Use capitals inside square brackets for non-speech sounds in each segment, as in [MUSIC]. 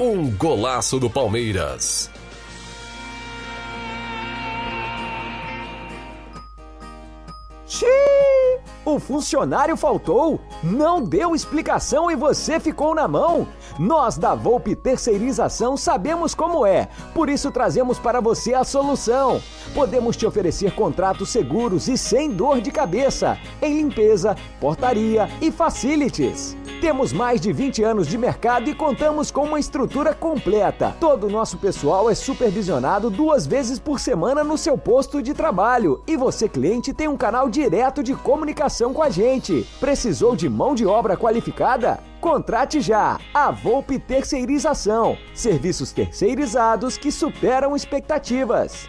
Um golaço do Palmeiras. Xiii! O funcionário faltou, não deu explicação e você ficou na mão. Nós da Volpe Terceirização sabemos como é, por isso trazemos para você a solução. Podemos te oferecer contratos seguros e sem dor de cabeça em limpeza, portaria e facilities. Temos mais de 20 anos de mercado e contamos com uma estrutura completa. Todo o nosso pessoal é supervisionado duas vezes por semana no seu posto de trabalho. E você, cliente, tem um canal direto de comunicação com a gente. Precisou de mão de obra qualificada? Contrate já a Volpe Terceirização. Serviços terceirizados que superam expectativas.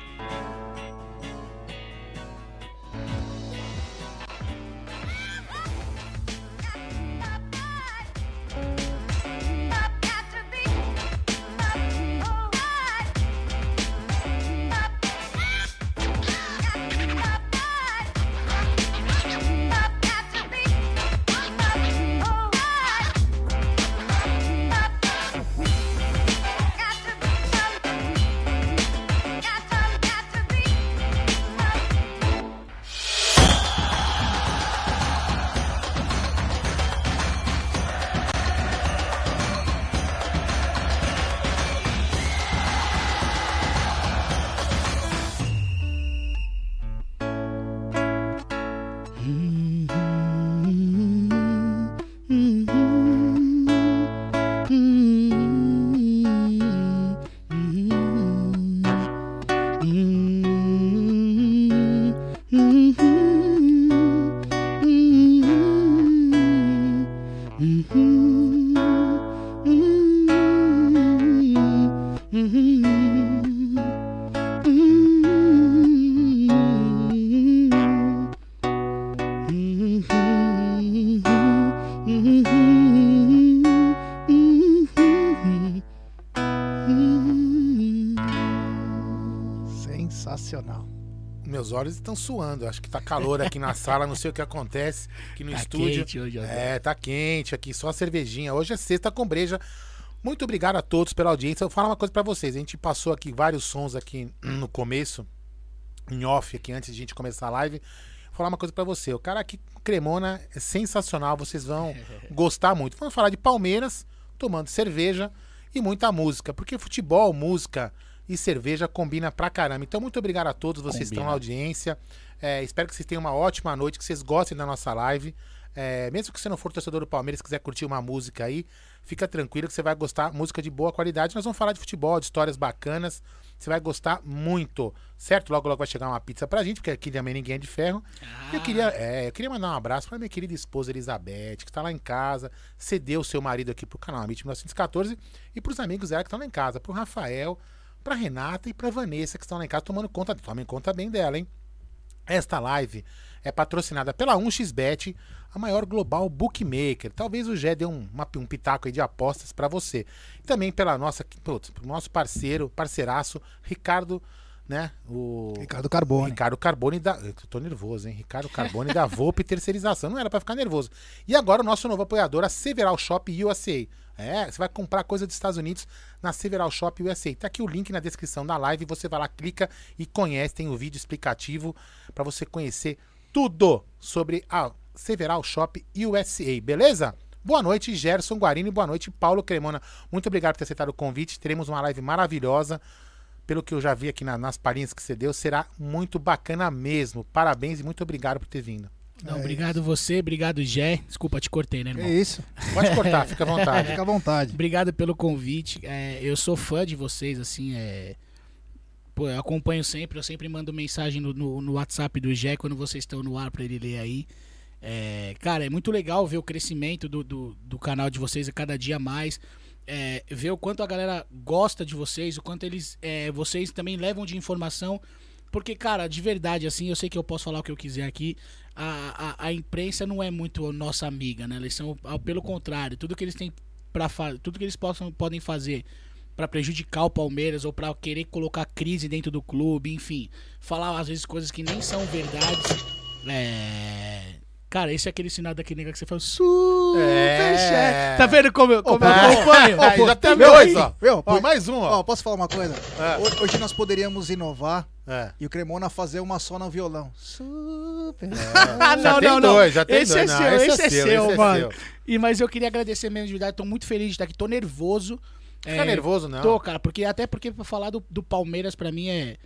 Olhos estão suando. Acho que tá calor aqui na sala, não sei o que acontece aqui no tá estúdio. Quente hoje, é, tá quente aqui, só a cervejinha. Hoje é sexta com breja. Muito obrigado a todos pela audiência. Eu vou falar uma coisa pra vocês. A gente passou aqui vários sons aqui no começo, em off aqui, antes de a gente começar a live. Vou falar uma coisa pra você. O cara aqui, Cremona, é sensacional. Vocês vão [LAUGHS] gostar muito. Vamos falar de Palmeiras, tomando cerveja e muita música. Porque futebol, música e cerveja combina pra caramba. Então, muito obrigado a todos vocês que estão na audiência. É, espero que vocês tenham uma ótima noite, que vocês gostem da nossa live. É, mesmo que você não for torcedor do Palmeiras, quiser curtir uma música aí, fica tranquilo que você vai gostar. Música de boa qualidade. Nós vamos falar de futebol, de histórias bacanas. Você vai gostar muito, certo? Logo, logo vai chegar uma pizza pra gente, porque aqui também ninguém é de ferro. Ah. Eu, queria, é, eu queria mandar um abraço pra minha querida esposa Elizabeth, que tá lá em casa, cedeu o seu marido aqui pro canal Amit 1914 e pros amigos dela que estão lá em casa, pro Rafael, pra Renata e pra Vanessa, que estão lá em casa tomando conta. Tomem conta bem dela, hein? Esta live é patrocinada pela 1xBet, a maior global bookmaker. Talvez o Gé dê um, uma- um pitaco aí de apostas para você. E também pela nossa, pro nosso parceiro, parceiraço, Ricardo, né? O Ricardo Carbone. Ricardo Carbone da. Eu tô nervoso, hein? Ricardo Carbone da Volpe Terceirização. Não era pra ficar nervoso. E agora o nosso novo apoiador, a Several Shop USA. É, você vai comprar coisa dos Estados Unidos na Several Shop USA. Tá aqui o link na descrição da live. Você vai lá, clica e conhece. Tem o vídeo explicativo pra você conhecer tudo sobre a Several Shop USA, beleza? Boa noite, Gerson Guarini. Boa noite, Paulo Cremona. Muito obrigado por ter aceitado o convite. Teremos uma live maravilhosa pelo que eu já vi aqui na- nas palhinhas que você deu, será muito bacana mesmo. Parabéns e muito obrigado por ter vindo. Não, É obrigado você, obrigado Jé. Desculpa, te cortei, né, irmão? isso. Pode cortar, fica à [LAUGHS] vontade. Fica à vontade. Obrigado pelo convite. É, eu sou fã de vocês, assim, é. Pô, eu acompanho sempre, eu sempre mando mensagem no, no, no WhatsApp do Jé quando vocês estão no ar pra ele ler aí. É, cara, é muito legal ver o crescimento do, do, do canal de vocês a cada dia mais. É, ver o quanto a galera gosta de vocês, o quanto eles é, vocês também levam de informação. Porque, cara, de verdade, assim, eu sei que eu posso falar o que eu quiser aqui. A, a, a imprensa não é muito nossa amiga, né? Eles são, pelo contrário, tudo que eles têm para fazer, tudo que eles possam, podem fazer pra prejudicar o Palmeiras ou pra querer colocar crise dentro do clube, enfim, falar às vezes coisas que nem são verdades. É. Cara, esse é aquele sinal daqui nega que você fala super É. Tá vendo como eu, como eu É. acompanho? Aí já tem dois, ó. Pô, mais um, ó. ó, posso falar uma coisa? É. Ho- Hoje nós poderíamos inovar É. e o Cremona fazer uma só no violão. Super. [LAUGHS] Ah, Já não, tem não, não. dois, já tem esse dois. é Não, seu, esse esse é é seu, seu, esse é mano. seu. E, mas eu queria agradecer mesmo de verdade. Tô muito feliz de estar aqui. Tô nervoso. Fica É, nervoso, não. Tô, cara, porque até porque pra falar do, do Palmeiras pra mim é.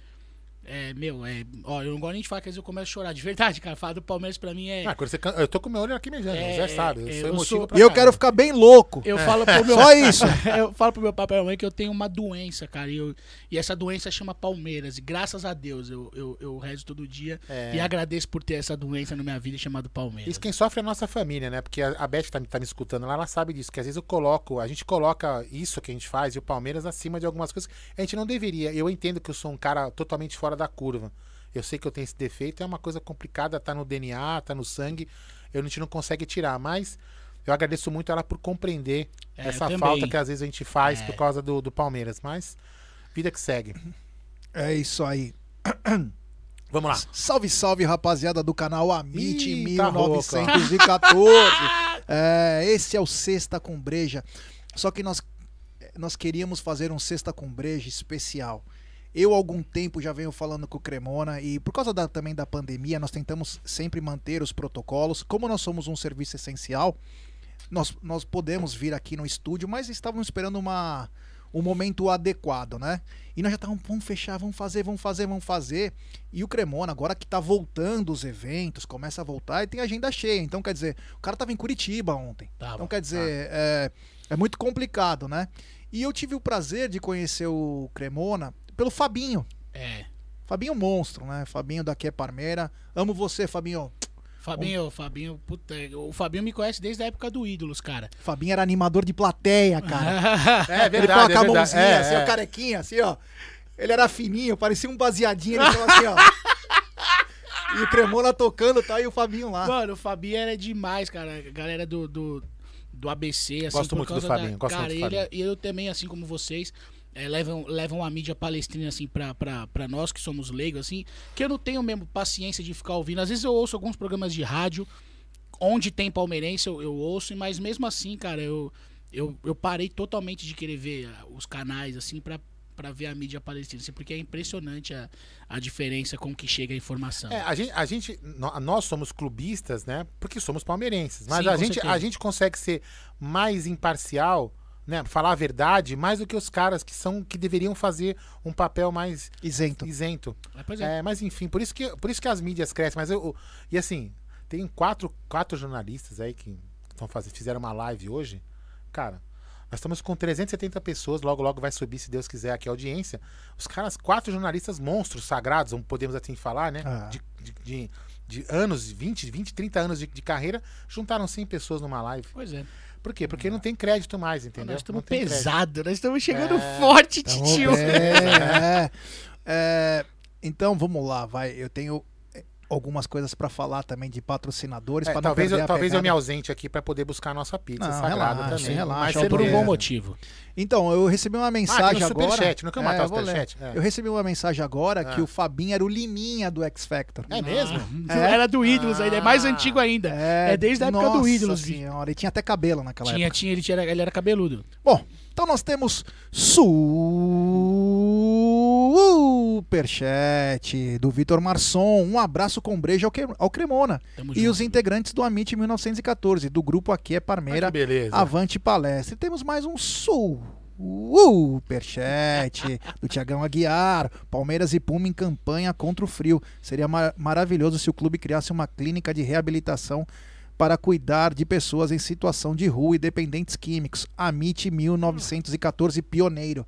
É, meu, é. Ó, eu não gosto nem de falar que às vezes eu começo a chorar. De verdade, cara. Falar do Palmeiras pra mim é. Ah, quando você can- Eu tô com meu olho aqui mesmo, É, já sabe. Eu é, sou eu emotivo sou- pra E eu quero ficar bem louco. Eu falo pro meu. Só isso. [LAUGHS] eu falo pro meu papai e minha mãe que eu tenho uma doença, cara. E, eu- e essa doença chama Palmeiras. E graças a Deus eu, eu, eu rezo todo dia. É. E agradeço por ter essa doença na minha vida chamada Palmeiras. Isso quem sofre é a nossa família, né? Porque a a Beth tá, me- tá me escutando lá, ela sabe disso. Que às vezes eu coloco, a gente coloca isso que a gente faz e o Palmeiras acima de algumas coisas que a gente não deveria. Eu entendo que eu sou um cara totalmente fora da curva. Eu sei que eu tenho esse defeito, é uma coisa complicada, tá no DNA, tá no sangue. Eu, a gente não consegue tirar, mas eu agradeço muito ela por compreender É, essa falta que às vezes a gente faz É. por causa do, do Palmeiras. Mas vida que segue. É isso aí. [COUGHS] Vamos lá. Salve, salve, rapaziada do canal Amit Ih, tá rouco, ó. 1914. [COUGHS] É, esse é o Sexta com Breja. Só que nós, nós queríamos fazer um Sexta com Breja especial. Eu, algum tempo, já venho falando com o Cremona e por causa da- também da pandemia, nós tentamos sempre manter os protocolos. Como nós somos um serviço essencial, nós, nós podemos vir aqui no estúdio, mas estávamos esperando uma, um momento adequado, né? E nós já estávamos, vamos fechar, vamos fazer, vamos fazer, vamos fazer. E o Cremona, agora que tá voltando os eventos, começa a voltar e tem agenda cheia. Então, quer dizer, o cara tava em Curitiba ontem. Tava, então, quer dizer, é, é muito complicado, né? E eu tive o prazer de conhecer o Cremona pelo Fabinho. É. Fabinho monstro, né? Fabinho daqui é Parmeira. Amo você, Fabinho. Fabinho, Fabinho, puta, o Fabinho me conhece desde a época do Ídolos, cara. Fabinho era animador de plateia, cara. [LAUGHS] É ele coloca a verdade. mãozinha, É, assim, é. ó, carequinha, assim, ó. Ele era fininho, parecia um baseadinho, ele ficava assim, ó. [LAUGHS] E o Cremona tocando, tá? E o Fabinho lá. Mano, o Fabinho era demais, cara. A galera do, do, do ABC, assim, Gosto por muito do Fabinho, da... gosto cara, muito do ele, Fabinho. e eu também, assim como vocês, é, levam, levam a mídia palestrina, assim, pra, pra, pra nós que somos leigos, assim, que eu não tenho mesmo paciência de ficar ouvindo. Às vezes eu ouço alguns programas de rádio, onde tem palmeirense, eu, eu ouço, mas mesmo assim, cara, eu... eu, eu parei totalmente de querer ver ah, os canais, assim, pra, pra ver a mídia palestina, assim, porque é impressionante a, a diferença com que chega a informação. É, a gente, a gente, nó- nós somos clubistas, né? Porque somos palmeirenses. Mas Sim, a, gente, certeza. a gente consegue ser mais imparcial, né? Falar a verdade, mais do que os caras que são que deveriam fazer um papel mais Isento. isento. Mas, pois é. É, mas enfim, por isso que, por isso que as mídias crescem. Mas eu, eu- e assim, tem quatro, quatro jornalistas aí que estão fazendo, fizeram uma live hoje. Cara, nós estamos com 370 pessoas, logo logo vai subir, se Deus quiser, aqui a audiência. Os caras, quatro jornalistas monstros sagrados, podemos assim falar, né? Ah. De, de, de- de anos, 20, 20, 30 anos de, de carreira, juntaram 100 pessoas numa live. Pois é. Por quê? Porque não tem crédito mais, entendeu? Nós estamos tem crédito. pesados, nós estamos chegando É, forte, titio. bem, é. É, então vamos lá, vai. Eu tenho é, algumas coisas pra falar também de patrocinadores. É, talvez eu, talvez eu me ausente aqui para poder buscar a nossa pizza Não, sagrada relaxa, também. relaxa, Mas é Por um certeza. bom motivo. Então, eu recebi uma Ah, mensagem tem um agora. superchat, não quer matar É, o eu vou ler. superchat? É. Eu recebi uma mensagem agora Ah. que o Fabinho era o Liminha do X Factor. É mesmo? Ah, Era do Ídolos ainda, é mais Ah. antigo ainda. É, desde a época do Ídolos. senhora, ele tinha até cabelo naquela Tinha, época. tinha, ele, tinha, ele era cabeludo. Bom, então nós temos superchat do Vitor Marçom. Um abraço com breja ao, Cremona. Tamo E junto. os integrantes do Amit 1914, do grupo Aqui é Parmeira. Avante Palestra. E temos mais um superchat [LAUGHS] do Tiagão Aguiar. Palmeiras e Puma em campanha contra o frio. Seria ma- maravilhoso se o clube criasse uma clínica de reabilitação para cuidar de pessoas em situação de rua e dependentes químicos. Amit 1914 pioneiro.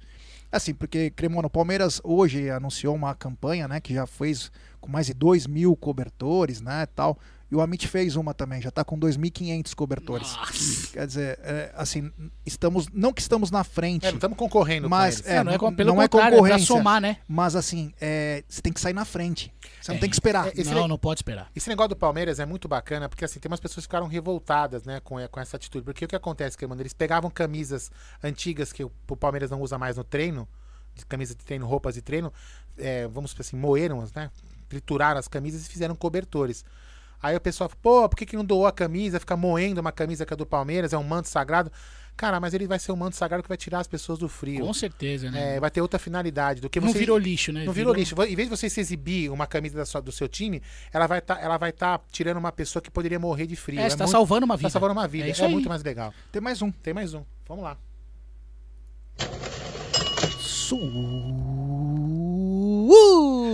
Assim, porque Cremona, o Palmeiras hoje anunciou uma campanha, né, que já fez com mais de 2 mil cobertores, né, tal. E o Amit fez uma também, já tá com 2.500 cobertores. Nossa. Quer dizer, é, assim, estamos, não que estamos na frente, É, não estamos concorrendo mas com eles. é, não, não é, com- não pelo é é pra concorrência. somar, né? mas assim, é, você tem que sair na frente. Você não É. tem que esperar. É, Esse não, não pode esperar. Esse negócio do Palmeiras é muito bacana, porque assim, tem umas pessoas que ficaram revoltadas, né, com, com essa atitude. Porque o que acontece, que Eles pegavam camisas antigas que o, o Palmeiras não usa mais no treino, de camisas de treino, roupas de treino, é, vamos dizer assim, moeram, né? Trituraram as camisas e fizeram cobertores. Aí o pessoal fala, pô, por que, que não doou a camisa? Fica moendo uma camisa que é do Palmeiras, é um manto sagrado. Cara, mas ele vai ser um manto sagrado que vai tirar as pessoas do frio. Com certeza, né? É, vai ter outra finalidade do que não você. virou lixo, né? Não virou lixo. Em vez de você se exibir uma camisa da sua- do seu time, ela vai estar ela vai tá tirando uma pessoa que poderia morrer de frio. É, você tá muito- salvando uma vida. tá salvando uma vida. É É, isso aí. muito mais legal. Tem mais um. Tem mais um. Vamos lá.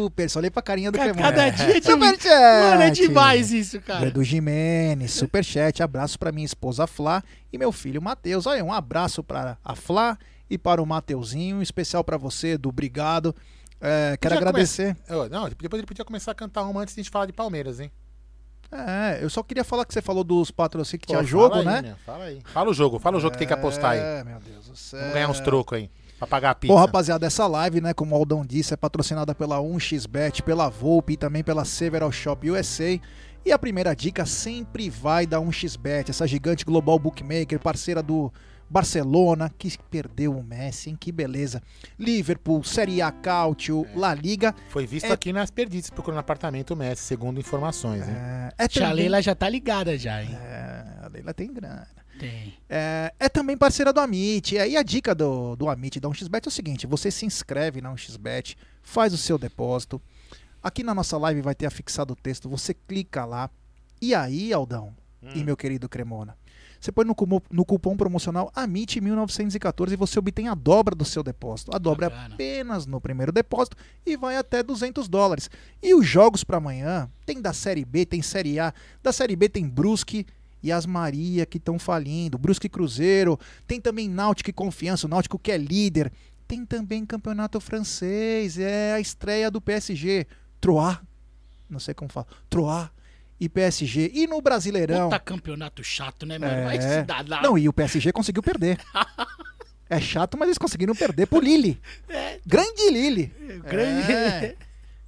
Super! Só olhei pra carinha do Ca- Cremona. Cada dia de Superchat! Mano, é demais isso, cara. Edu Jimenez, superchat, abraço pra minha esposa Flá e meu filho Matheus. Olha, um abraço para a Flá e para o Mateuzinho, especial pra você, Edu, obrigado. É, quero Podia agradecer. Ô, não, depois ele podia começar a cantar uma antes de a gente falar de Palmeiras, hein? É, eu só queria falar que você falou dos patrocínios que Pô, tinha jogo, aí, né? meu, Fala aí. Fala o jogo, fala o jogo que tem que apostar aí. É, meu Deus do céu. Vamos ganhar uns trocos aí. Pra pagar a pizza. Bom, rapaziada, essa live, né, como o Aldão disse, é patrocinada pela 1xBet, pela Volpe e também pela Several Shop USA. E a primeira dica sempre vai da 1xBet, essa gigante global bookmaker, parceira do Barcelona, que perdeu o Messi, hein? Que beleza. Liverpool, Série A Cautio, La Liga. Foi visto É- aqui nas perdidas procurando apartamento Messi, segundo informações, hein? É, é também- Leila já tá ligada já, hein? É, a Leila tem grana. Tem. É, é também parceira do Amit. E aí a dica do, do Amit da 1xBet é o seguinte: você se inscreve na 1xBet, faz o seu depósito. Aqui na nossa live vai ter afixado o texto, você clica lá. E aí, Aldão e meu querido Cremona, você põe no, no cupom promocional AMIT1914 e você obtém a dobra do seu depósito. A dobra é Bacana. apenas no primeiro depósito e vai até 200 dólares. E os jogos para amanhã tem da Série B, tem Série A. Da Série B tem Brusque e as Maria que estão falindo. Brusque Cruzeiro. Tem também Náutico e Confiança, o Náutico que é líder. Tem também Campeonato Francês, é a estreia do PSG. Troyes, não sei como fala. Troyes e PSG. E no Brasileirão... Puta campeonato chato, né, mano? Vai É. se dar lá. Não, e o PSG conseguiu perder. [LAUGHS] É chato, mas eles conseguiram perder pro Lille. Grande Lille. grande- É.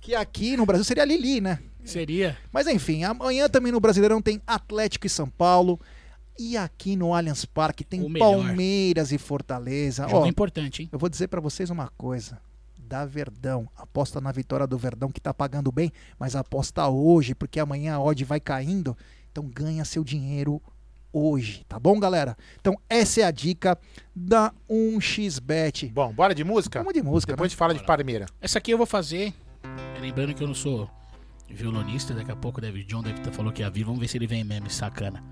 Que aqui no Brasil seria Lili, né? Seria. Mas enfim, amanhã também no Brasileirão tem Atlético e São Paulo. E aqui no Allianz Parque tem. Palmeiras e Fortaleza. Jogo Ó, importante, hein? eu vou dizer pra vocês uma coisa. Da Verdão. Aposta na vitória do Verdão, que tá pagando bem, mas aposta hoje, porque amanhã a odd vai caindo. Então ganha seu dinheiro hoje, tá bom, galera? Então, essa é a dica da 1xBet. Bom, bora de música? Vamos de música, Depois a né? gente fala de Parmeira. Essa aqui eu vou fazer. Lembrando que eu não sou violonista, daqui a pouco deve, John deve ter falou que ia vir. Vamos ver se ele vem mesmo, sacana.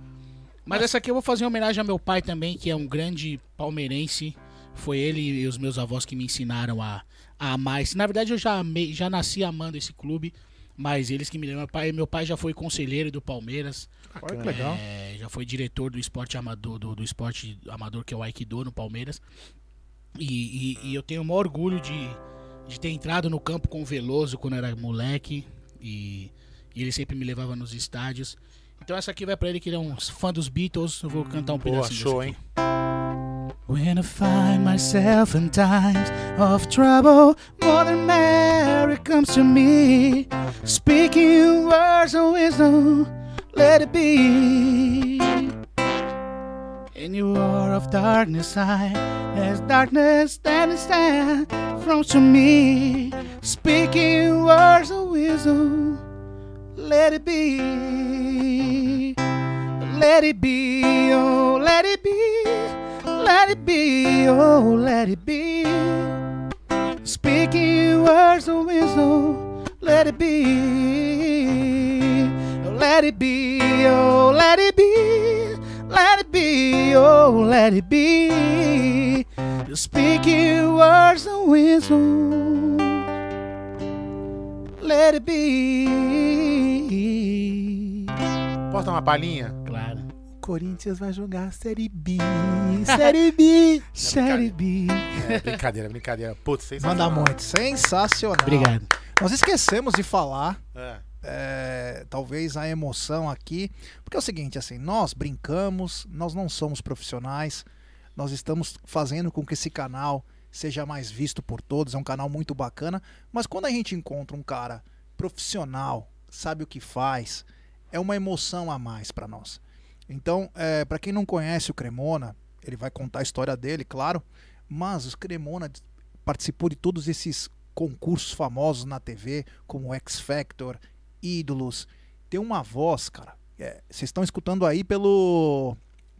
Mas essa aqui eu vou fazer em homenagem ao meu pai também, que é um grande palmeirense. Foi ele e os meus avós que me ensinaram a, a amar. Na verdade, eu já, amei, já nasci amando esse clube, mas eles que me lembram. Meu pai, meu pai já foi conselheiro do Palmeiras. Olha que legal. É, já foi diretor do esporte amador, do, do esporte amador que é o Aikido no Palmeiras. E, e- e eu tenho o maior orgulho de, de ter entrado no campo com o Veloso quando era moleque. E, e ele sempre me levava nos estádios. Então essa aqui vai pra ele que ele é um fã dos Beatles. Eu vou cantar um Boa, pedacinho show, hein? When I find myself in times of trouble, Mother Mary comes to me, speaking words of wisdom, let it be. In your hour of darkness, I, as darkness that is stand, from to me, speaking words of wisdom, let it be. Let it be, oh, let it be, let it be, oh, let it be. Speaking words of wisdom, let it be. Let it be, oh, let it be, let it be, oh, let it be. Speaking words of wisdom, let it be. Posso dar uma palhinha? Claro. O Corinthians vai jogar Série B. Série B. [LAUGHS] Série B. É, brincadeira, brincadeira. Putz, Manda sensacional. muito. Sensacional. Obrigado. Nós esquecemos de falar É. é, talvez a emoção aqui, porque é o seguinte, assim, nós brincamos, nós não somos profissionais, nós estamos fazendo com que esse canal seja mais visto por todos, é um canal muito bacana, mas quando a gente encontra um cara profissional, sabe o que faz, é uma emoção a mais para nós. Então, é, para quem não conhece o Cremona, ele vai contar a história dele, claro, mas o Cremona participou de todos esses concursos famosos na TV, como X Factor, Ídolos. Tem uma voz, cara. é, Vocês estão escutando aí pelo,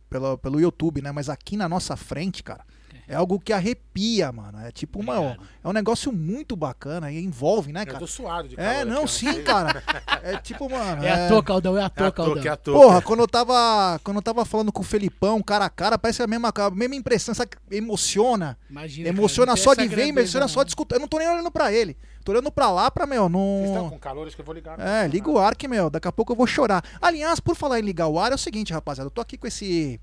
pelo pelo YouTube, né? Mas aqui na nossa frente, cara, é algo que arrepia, mano. É tipo uma, Obrigado. é um negócio muito bacana e envolve, né, Eu cara? tô suado de calor É, aqui, não, ó, sim, cara. É tipo, mano. É à toa, Caldão, é à É toa, a toa, Caldão. que é a toa. Porra, quando eu tava. Quando eu tava falando com o Felipão, cara a cara, parece a mesma, a mesma impressão, sabe? Emociona. Imagina, emociona cara, não só de ver, emociona só de escutar. Eu não tô nem olhando pra ele. Tô olhando pra lá, pra, meu, Vocês estão não. com calor, acho que eu vou ligar. É, liga o ar que, meu, daqui a pouco eu vou chorar. Aliás, por falar em ligar o ar, é o seguinte, rapaziada, eu tô aqui com esse.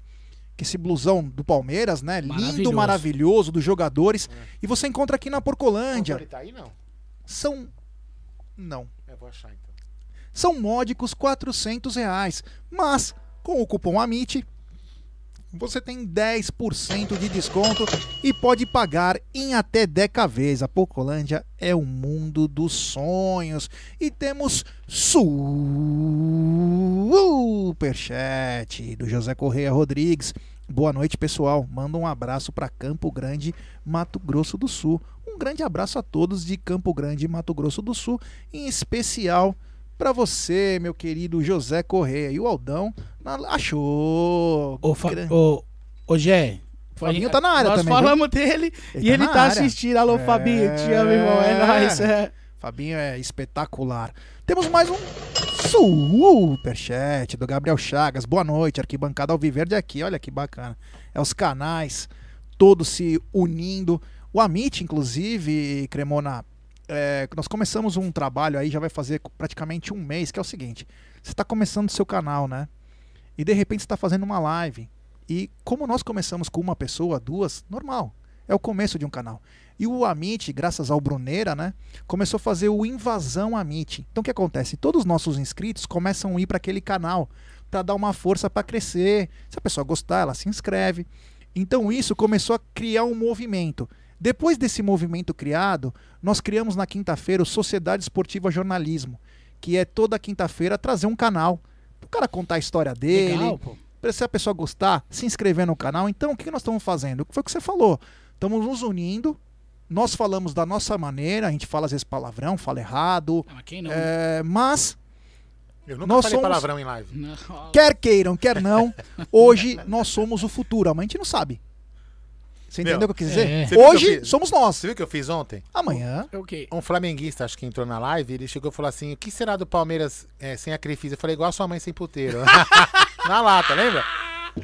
Com esse blusão do Palmeiras, né? Lindo, Maravilhoso. maravilhoso, dos jogadores. E você encontra aqui na Não, Porcolândia. ele tá aí, não? São. Não. É, vou achar então. são módicos 400 reais. Mas com o cupom AMIT você tem 10% de desconto e pode pagar em até 10 vezes. A Pocolândia é o mundo dos sonhos. E temos superchat do José Correia Rodrigues. Boa noite, pessoal. Manda um abraço para Campo Grande, Mato Grosso do Sul. Um grande abraço a todos de Campo Grande, Mato Grosso do Sul, em especial para você, meu querido José Correia. E o Aldão na- achou. Ô, Fa- ô, ô Gé. Fabinho tá na área nós também, falamos dele Ele e tá ele tá área. assistindo. Alô, É. Fabinho, te amo, irmão. É nóis. É. Fabinho é espetacular. Temos mais um superchat do Gabriel Chagas. Boa noite, arquibancada Alviverde aqui. Olha que bacana. É os canais todos se unindo. O Amit, inclusive, Cremona, é, nós começamos um trabalho aí, já vai fazer praticamente um mês, que é o seguinte. Você está começando o seu canal, né? E de repente está fazendo uma live. E como nós começamos com uma pessoa, duas, normal. É o começo de um canal. E o Amit, graças ao Bruneira, né? Começou a fazer o Invasão Amit. Então o que acontece? Todos os nossos inscritos começam a ir para aquele canal para dar uma força para crescer. Se a pessoa gostar, ela se inscreve. Então isso começou a criar um movimento. Depois desse movimento criado, nós criamos na quinta-feira o Sociedade Esportiva Jornalismo, que é toda quinta-feira trazer um canal. O cara contar a história dele, Legal, pô. Se a pessoa gostar, se inscrever no canal. Então, o que nós estamos fazendo? Foi o que você falou. Estamos nos unindo. Nós falamos da nossa maneira. A gente fala às vezes palavrão, fala errado. Ah, mas quem não? é, mas Eu nunca Nós falei somos- palavrão em live. Não, Quer queiram, quer não, [LAUGHS] hoje nós somos o futuro. Amanhã a gente não sabe. Você entendeu o que eu quis dizer? é. Você viu que eu Hoje fiz? somos nós. Você viu o que eu fiz ontem? Amanhã. ok. Um flamenguista, acho que entrou na live, ele chegou e falou assim: o que será do Palmeiras é, sem a Crefisa? Eu falei, igual a sua mãe sem puteiro. [LAUGHS] na lata, lembra?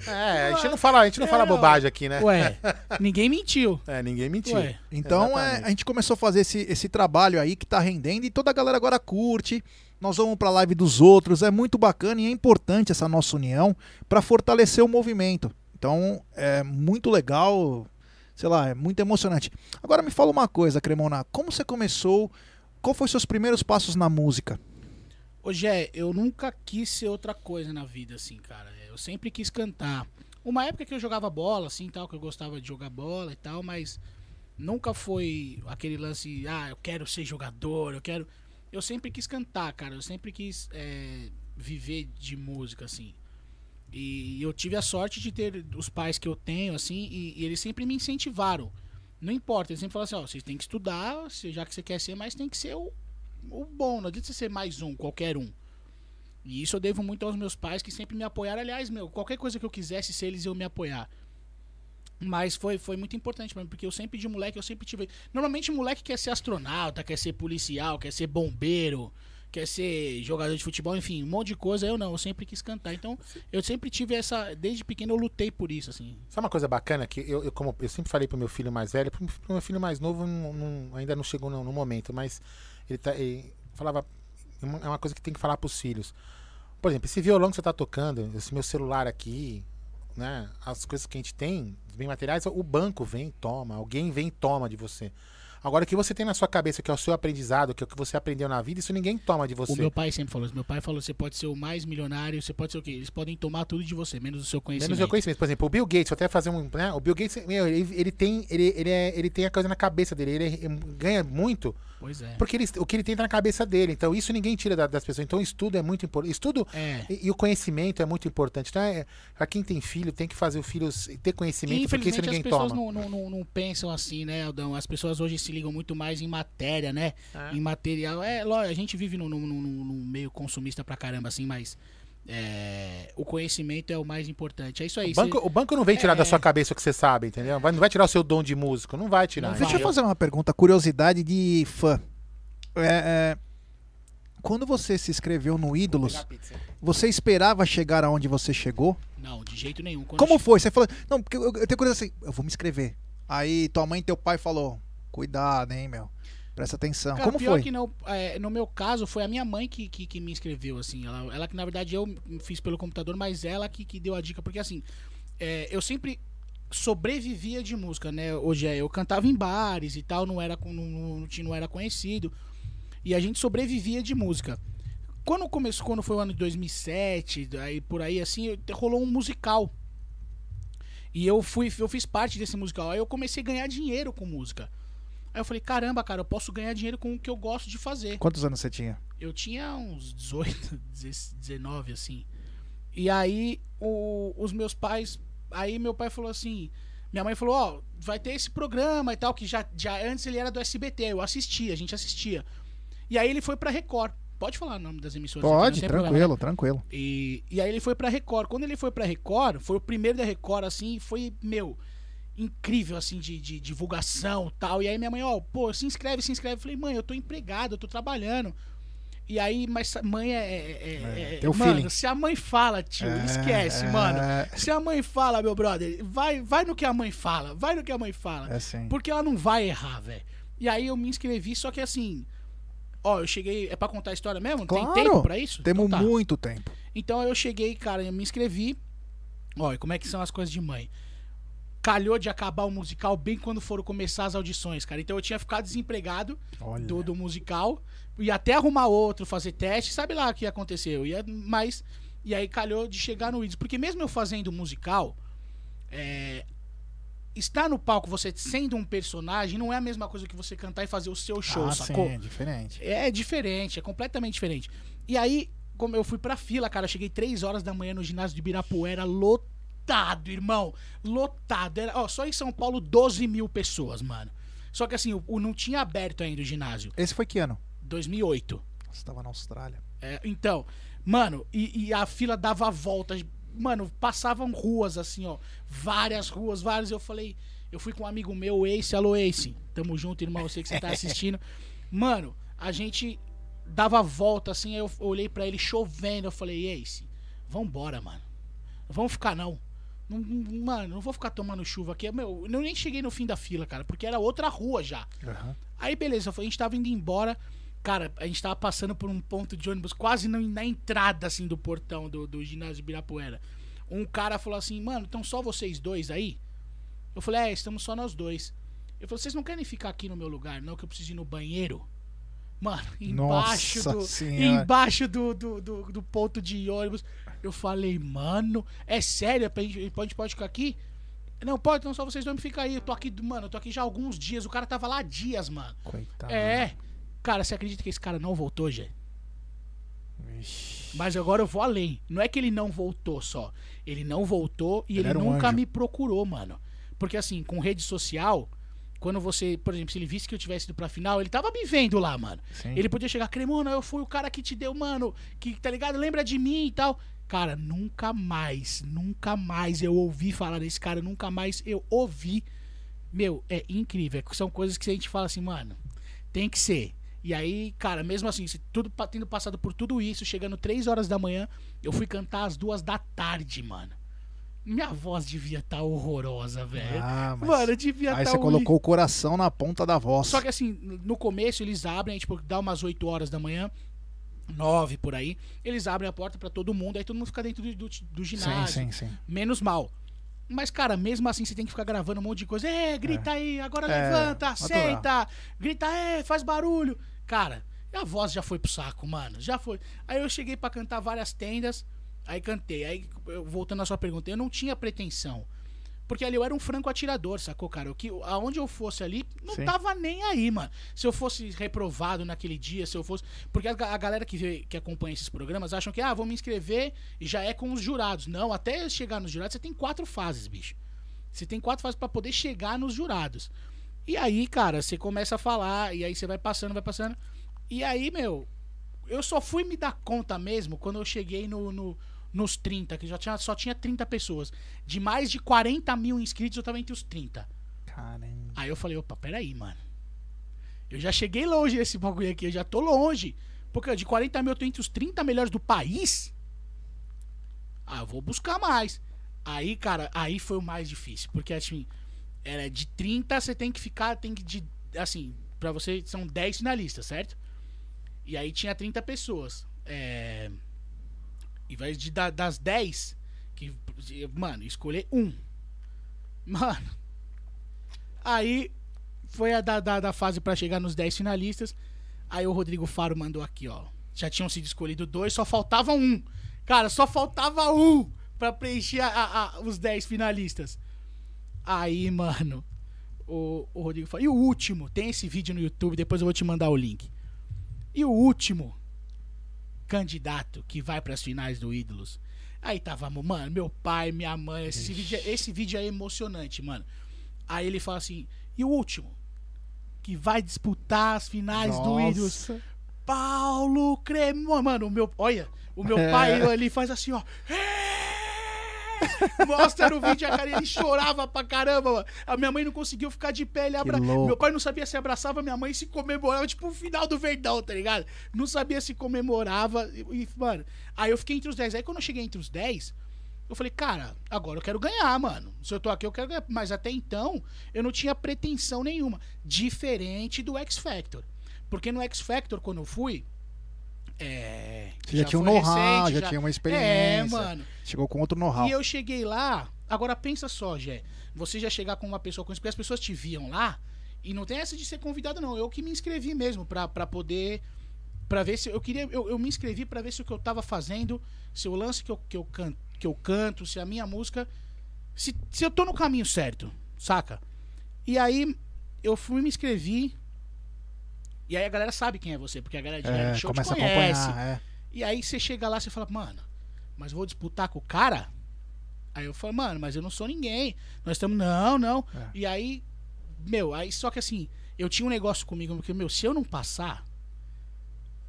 É, a gente não fala, a gente não fala É, bobagem aqui, né? Ué, ninguém mentiu. [LAUGHS] É, ninguém mentiu. Ué. Então é, Exatamente. a gente começou a fazer esse, esse trabalho aí que tá rendendo e toda a galera agora curte. Nós vamos pra live dos outros, é muito bacana e é importante essa nossa união para fortalecer o movimento. Então é muito legal, sei lá, é muito emocionante. Agora me fala uma coisa, Cremona, como você começou? Qual foi seus primeiros passos na música? Ô, Gé, eu nunca quis ser outra coisa na vida, assim, cara. Eu sempre quis cantar. Uma época que eu jogava bola, assim, tal, que eu gostava de jogar bola e tal, mas nunca foi aquele lance, ah, eu quero ser jogador, eu quero. Eu sempre quis cantar, cara. Eu sempre quis é, viver de música, assim. E eu tive a sorte de ter os pais que eu tenho, assim, e, e eles sempre me incentivaram. Não importa, eles sempre falaram assim, ó, vocês têm que estudar, já que você quer ser, mas tem que ser o, o bom, não adianta você ser mais um, qualquer um. E isso eu devo muito aos meus pais que sempre me apoiaram. Aliás, meu, qualquer coisa que eu quisesse ser, eles iam me apoiar. Mas foi, foi muito importante pra mim, porque eu sempre de moleque, eu sempre tive. Normalmente moleque quer ser astronauta, quer ser policial, quer ser bombeiro, quer ser jogador de futebol, enfim, um monte de coisa. Eu não, eu sempre quis cantar. Então, eu sempre tive essa. Desde pequeno eu lutei por isso, assim. Sabe uma coisa bacana que eu, eu, como eu sempre falei pro meu filho mais velho, pro meu filho mais novo não- não- ainda não chegou no, no momento, mas ele, tá, ele falava é uma- é uma coisa que tem que falar pros filhos. Por exemplo, esse violão que você tá tocando, esse meu celular aqui, né, as coisas que a gente tem, bem materiais, o banco vem e toma, alguém vem e toma de você. Agora o que você tem na sua cabeça, que é o seu aprendizado, que é o que você aprendeu na vida, isso ninguém toma de você. O meu pai sempre falou isso. Meu pai falou: você pode ser o mais milionário, você pode ser o quê? Eles podem tomar tudo de você, menos o seu conhecimento. Menos o conhecimento. Por exemplo, o Bill Gates, vou até fazer um. Né? O Bill Gates, meu, ele, ele tem. Ele, ele, é, ele tem a coisa na cabeça dele. Ele é- ganha muito Pois é. porque ele, o que ele tem tá na cabeça dele. Então, isso ninguém tira da- das pessoas. Então, o estudo é muito importante. Estudo É. e, e o conhecimento é muito importante. Então, é, pra quem tem filho, tem que fazer o filho ter conhecimento, porque isso Infelizmente as ninguém pessoas toma. não, não, não, não pensam assim, né, Aldão? As pessoas hoje se ligam muito mais em matéria, né? É. Em material. É, lógico, a gente vive num, num, num- num meio consumista pra caramba, assim, mas é, o conhecimento é o mais importante. É isso aí. O banco, cê- o banco não vem tirar É. da sua cabeça o que você sabe, entendeu? Vai- não vai tirar o seu dom de músico. Não vai tirar. Não Deixa eu fazer uma pergunta, curiosidade de fã. É, é, quando você se inscreveu no Ídolos, você esperava chegar aonde você chegou? Não, de jeito nenhum. Quando Como che- foi? Você falou, não, porque eu, eu tenho coisa assim, eu vou me inscrever. Aí tua mãe e teu pai falou, cuidado, hein, meu. Presta atenção. Cara, Como pior foi? que não, é, no meu caso, foi a minha mãe que, que, que me inscreveu, assim. Ela, ela que, na verdade, eu fiz pelo computador, mas ela que, que deu a dica. Porque, assim, é, eu sempre sobrevivia de música, né? Hoje é, eu cantava em bares e tal, não era, não, não era conhecido. E a gente sobrevivia de música. Quando começou, quando foi o ano de 2007, aí por aí, assim, rolou um musical. E eu fui, eu fiz parte desse musical. Aí eu comecei a ganhar dinheiro com música. Aí eu falei, caramba, cara, eu posso ganhar dinheiro com o que eu gosto de fazer. Quantos anos você tinha? Eu tinha uns 18, 19, [LAUGHS] assim. E aí o- os meus pais. Aí meu pai falou assim. Minha mãe falou, ó, vai ter esse programa e tal, que já, já antes ele era do SBT, eu assistia, a gente assistia. E aí ele foi pra Record. Pode falar o nome das emissoras? aqui, Pode, não tem problema, tranquilo, né? tranquilo. E, e aí ele foi pra Record. Quando ele foi pra Record, foi o primeiro da Record, assim, foi, meu, incrível, assim, de, de divulgação e tal. E aí minha mãe, ó, pô, se inscreve, se inscreve. Eu falei, mãe, eu tô empregado, eu tô trabalhando. E aí, mas mãe é. é, é- é- o mano, feeling. se a mãe fala, tio, É, esquece, é. mano. Se a mãe fala, meu brother, vai, vai no que a mãe fala, vai no que a mãe fala. É sim. Porque ela não vai errar, velho. E aí eu me inscrevi, só que assim. Ó, eu cheguei. É pra contar a história mesmo? Claro. Tem tempo pra isso? Temos Então tá. muito tempo. Então eu cheguei, cara, eu me inscrevi. Olha, como é que são as coisas de mãe. Calhou de acabar o musical bem quando foram começar as audições, cara. Então eu tinha ficado desempregado do, do musical. E até arrumar outro, fazer teste, sabe lá o que aconteceu. Ia, mas. E aí calhou de chegar no Ids. Porque mesmo eu fazendo musical, é, estar no palco, você sendo um personagem, não é a mesma coisa que você cantar e fazer o seu show, ah, sacou? sim, é diferente. É diferente, é completamente diferente. E aí, como eu fui pra fila, cara, cheguei 3 horas da manhã no ginásio de Ibirapuera, lotado, irmão. Lotado. Era, ó, só em São Paulo, 12 mil pessoas, mano. Só que assim, o, o- não tinha aberto ainda o ginásio. Esse foi que ano? 2008. Você tava na Austrália. É, então, Mano, e, e a fila dava voltas. Mano, passavam ruas assim, ó. Várias ruas, várias. Eu falei, eu fui com um amigo meu, o Ace. Alô, Ace. Tamo junto, irmão. Eu sei que você tá [LAUGHS] assistindo. Mano, a gente dava volta assim. Aí eu olhei pra ele chovendo. Eu falei, Ace, vambora, mano. Vamos ficar não. Não- Mano, não vou ficar tomando chuva aqui. Meu, eu nem cheguei no fim da fila, cara, porque era outra rua já. Aham. Aí beleza, a gente tava indo embora. Cara, a gente tava passando por um ponto de ônibus quase na, na entrada, assim, do portão do, do ginásio de Ibirapuera. Um cara falou assim, mano, estão só vocês dois aí? Eu falei, é, estamos só nós dois. Eu falei, vocês não querem ficar aqui no meu lugar, não, que eu preciso ir no banheiro? Mano, embaixo Nossa do. Senhora. Embaixo do, do, do, do ponto de ônibus. Eu falei, mano, é sério? A gente pode, pode ficar aqui? Não, pode, então só vocês dois ficam aí. Eu tô aqui, mano, eu tô aqui já há alguns dias. O cara tava lá há dias, mano. Coitado. É. Cara, você acredita que esse cara não voltou, Gê? Ixi. Mas agora eu vou além. Não é que ele não voltou só. Ele não voltou e Ele ele, um nunca anjo. me procurou, mano. Porque assim, com rede social, quando você, por exemplo, se ele visse que eu tivesse ido pra final, ele tava me vendo lá, mano. Sim. Ele podia chegar, Cremona, eu fui o cara que te deu, mano, que tá ligado? Lembra de mim e tal. Cara, nunca mais, nunca mais eu ouvi falar desse cara, nunca mais eu ouvi. Meu, é incrível. São coisas que a gente fala assim, mano, tem que ser. E aí, cara, mesmo assim, se tudo tendo passado por tudo isso, chegando 3 horas da manhã, eu fui cantar às duas da tarde, mano. Minha voz devia estar horrorosa, velho. Ah, mas- Mano, devia Aí estar você colocou o coração na ponta da voz. só que assim, no começo eles abrem, tipo, dá umas 8 horas da manhã, 9 por aí, eles abrem a porta pra todo mundo, aí todo mundo fica dentro do, do, do sim, ginásio. sim, sim. Menos mal. Mas, cara, mesmo assim você tem que ficar gravando um monte de coisa. É, grita aí, agora É, levanta, aceita, grita, é, faz barulho. Cara, a voz já foi pro saco, mano. Já foi. Aí eu cheguei pra cantar várias tendas, aí cantei. Aí, voltando à sua pergunta, eu não tinha pretensão. Porque ali eu era um franco atirador, sacou, cara? O que, aonde eu fosse ali, não Sim. tava nem aí, mano. Se eu fosse reprovado naquele dia, se eu fosse. Porque a, a galera que, vê, que acompanha esses programas acham que, ah, vou me inscrever e já é com os jurados. Não, até chegar nos jurados, você tem quatro fases, bicho. Você tem quatro fases pra poder chegar nos jurados. E aí, cara, você começa a falar, e aí você vai passando, vai passando. E aí, meu, eu só fui me dar conta mesmo quando eu cheguei no, no- nos 30, que já tinha, só tinha 30 pessoas. De mais de 40 mil inscritos, eu tava entre os 30. Caramba. Aí eu falei, opa, peraí, mano. Eu já cheguei longe nesse bagulho aqui, eu já tô longe. Porque de 40 mil eu tô entre os 30 melhores do país. Ah, eu vou buscar mais. Aí, cara, aí foi o mais difícil. Porque, assim, era de 30, você tem que ficar, tem que de. Assim, pra você são 10 finalistas, certo? E aí tinha 30 pessoas. É. E vai de da- das 10, que, mano, escolher um. Mano. Aí foi a da, da, da fase pra chegar nos 10 finalistas. Aí o Rodrigo Faro mandou aqui, ó. Já tinham sido escolhidos dois, só faltava um. Cara, só faltava um pra preencher a- a- a- os 10 finalistas. Aí, mano, o, o Rodrigo falou. E o último? Tem esse vídeo no YouTube, depois eu vou te mandar o link. E o último candidato que vai pras finais do Ídolos. Aí tava, mano, meu pai, minha mãe. Esse vídeo, é- esse vídeo é emocionante, mano. Aí ele fala assim: e o último? Que vai disputar as finais do Ídolos. Nossa. Paulo Cremona. Mano, o meu. Olha, o meu É. [LAUGHS] pai ali faz assim, ó. É! [LAUGHS] Mostra no vídeo a cara, ele chorava pra caramba, mano. A minha mãe não conseguiu ficar de pé, ele abra... Meu pai não sabia se abraçava minha mãe se comemorava, tipo o final do Verdão, tá ligado? Não sabia se comemorava. E, mano, aí eu fiquei entre os 10. Aí quando eu cheguei entre os 10, eu falei, cara, agora eu quero ganhar, mano. Se eu tô aqui, eu quero ganhar. Mas até então, eu não tinha pretensão nenhuma. Diferente do X Factor. Porque no X Factor, quando eu fui. É. Você já, tinha um know-how, recente, já, tinha uma É, experiência. mano. Chegou com outro know-how. E eu cheguei lá. Agora pensa só, Jé. Você já chegar com uma pessoa conhecida, porque as pessoas te viam lá. E não tem essa de ser convidado, não. Eu que me inscrevi mesmo pra, pra poder. Pra ver se. Eu queria. Eu, eu me inscrevi pra ver se o que eu tava fazendo. Se o lance que eu, que eu, can, que eu canto, se a minha música. Se, se eu tô no caminho certo, saca? E aí eu fui me inscrevi. E aí a galera sabe quem é você, porque a galera de É, show te começa a conhece. acompanhar. É. E aí você chega lá e fala, mano, mas vou disputar com o cara? Aí eu falo, mano, mas eu não sou ninguém. Nós estamos, não, não. É. E aí, meu, aí só que assim, eu tinha um negócio comigo, porque, meu, se eu não passar,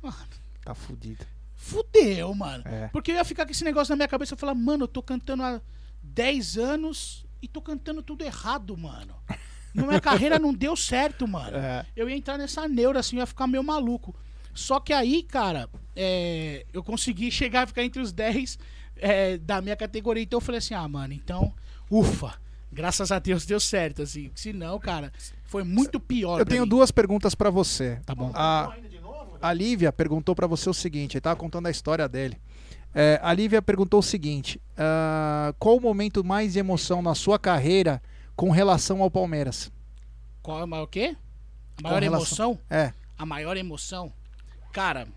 mano, Tá fudido. fudeu, mano. É. Porque eu ia ficar com esse negócio na minha cabeça. Eu falar, mano, eu tô cantando há 10 anos e tô cantando tudo errado, mano. Na [LAUGHS] minha carreira não deu certo, mano. É. Eu ia entrar nessa neura, assim, eu ia ficar meio maluco. Só que aí, cara, é, eu consegui chegar a ficar entre os 10 é, da minha categoria. Então eu falei assim, ah, mano, então, ufa. Graças a Deus deu certo, assim. Se não, cara, foi muito pior. Eu tenho mim. duas perguntas pra você. Tá bom. A, a Lívia perguntou pra você o seguinte, ele tava contando a história dele. É, a Lívia perguntou o seguinte: ah, qual o momento mais de emoção na sua carreira com relação ao Palmeiras? Qual é a maior o quê? A Com maior relação- emoção? É, A maior emoção? Cara,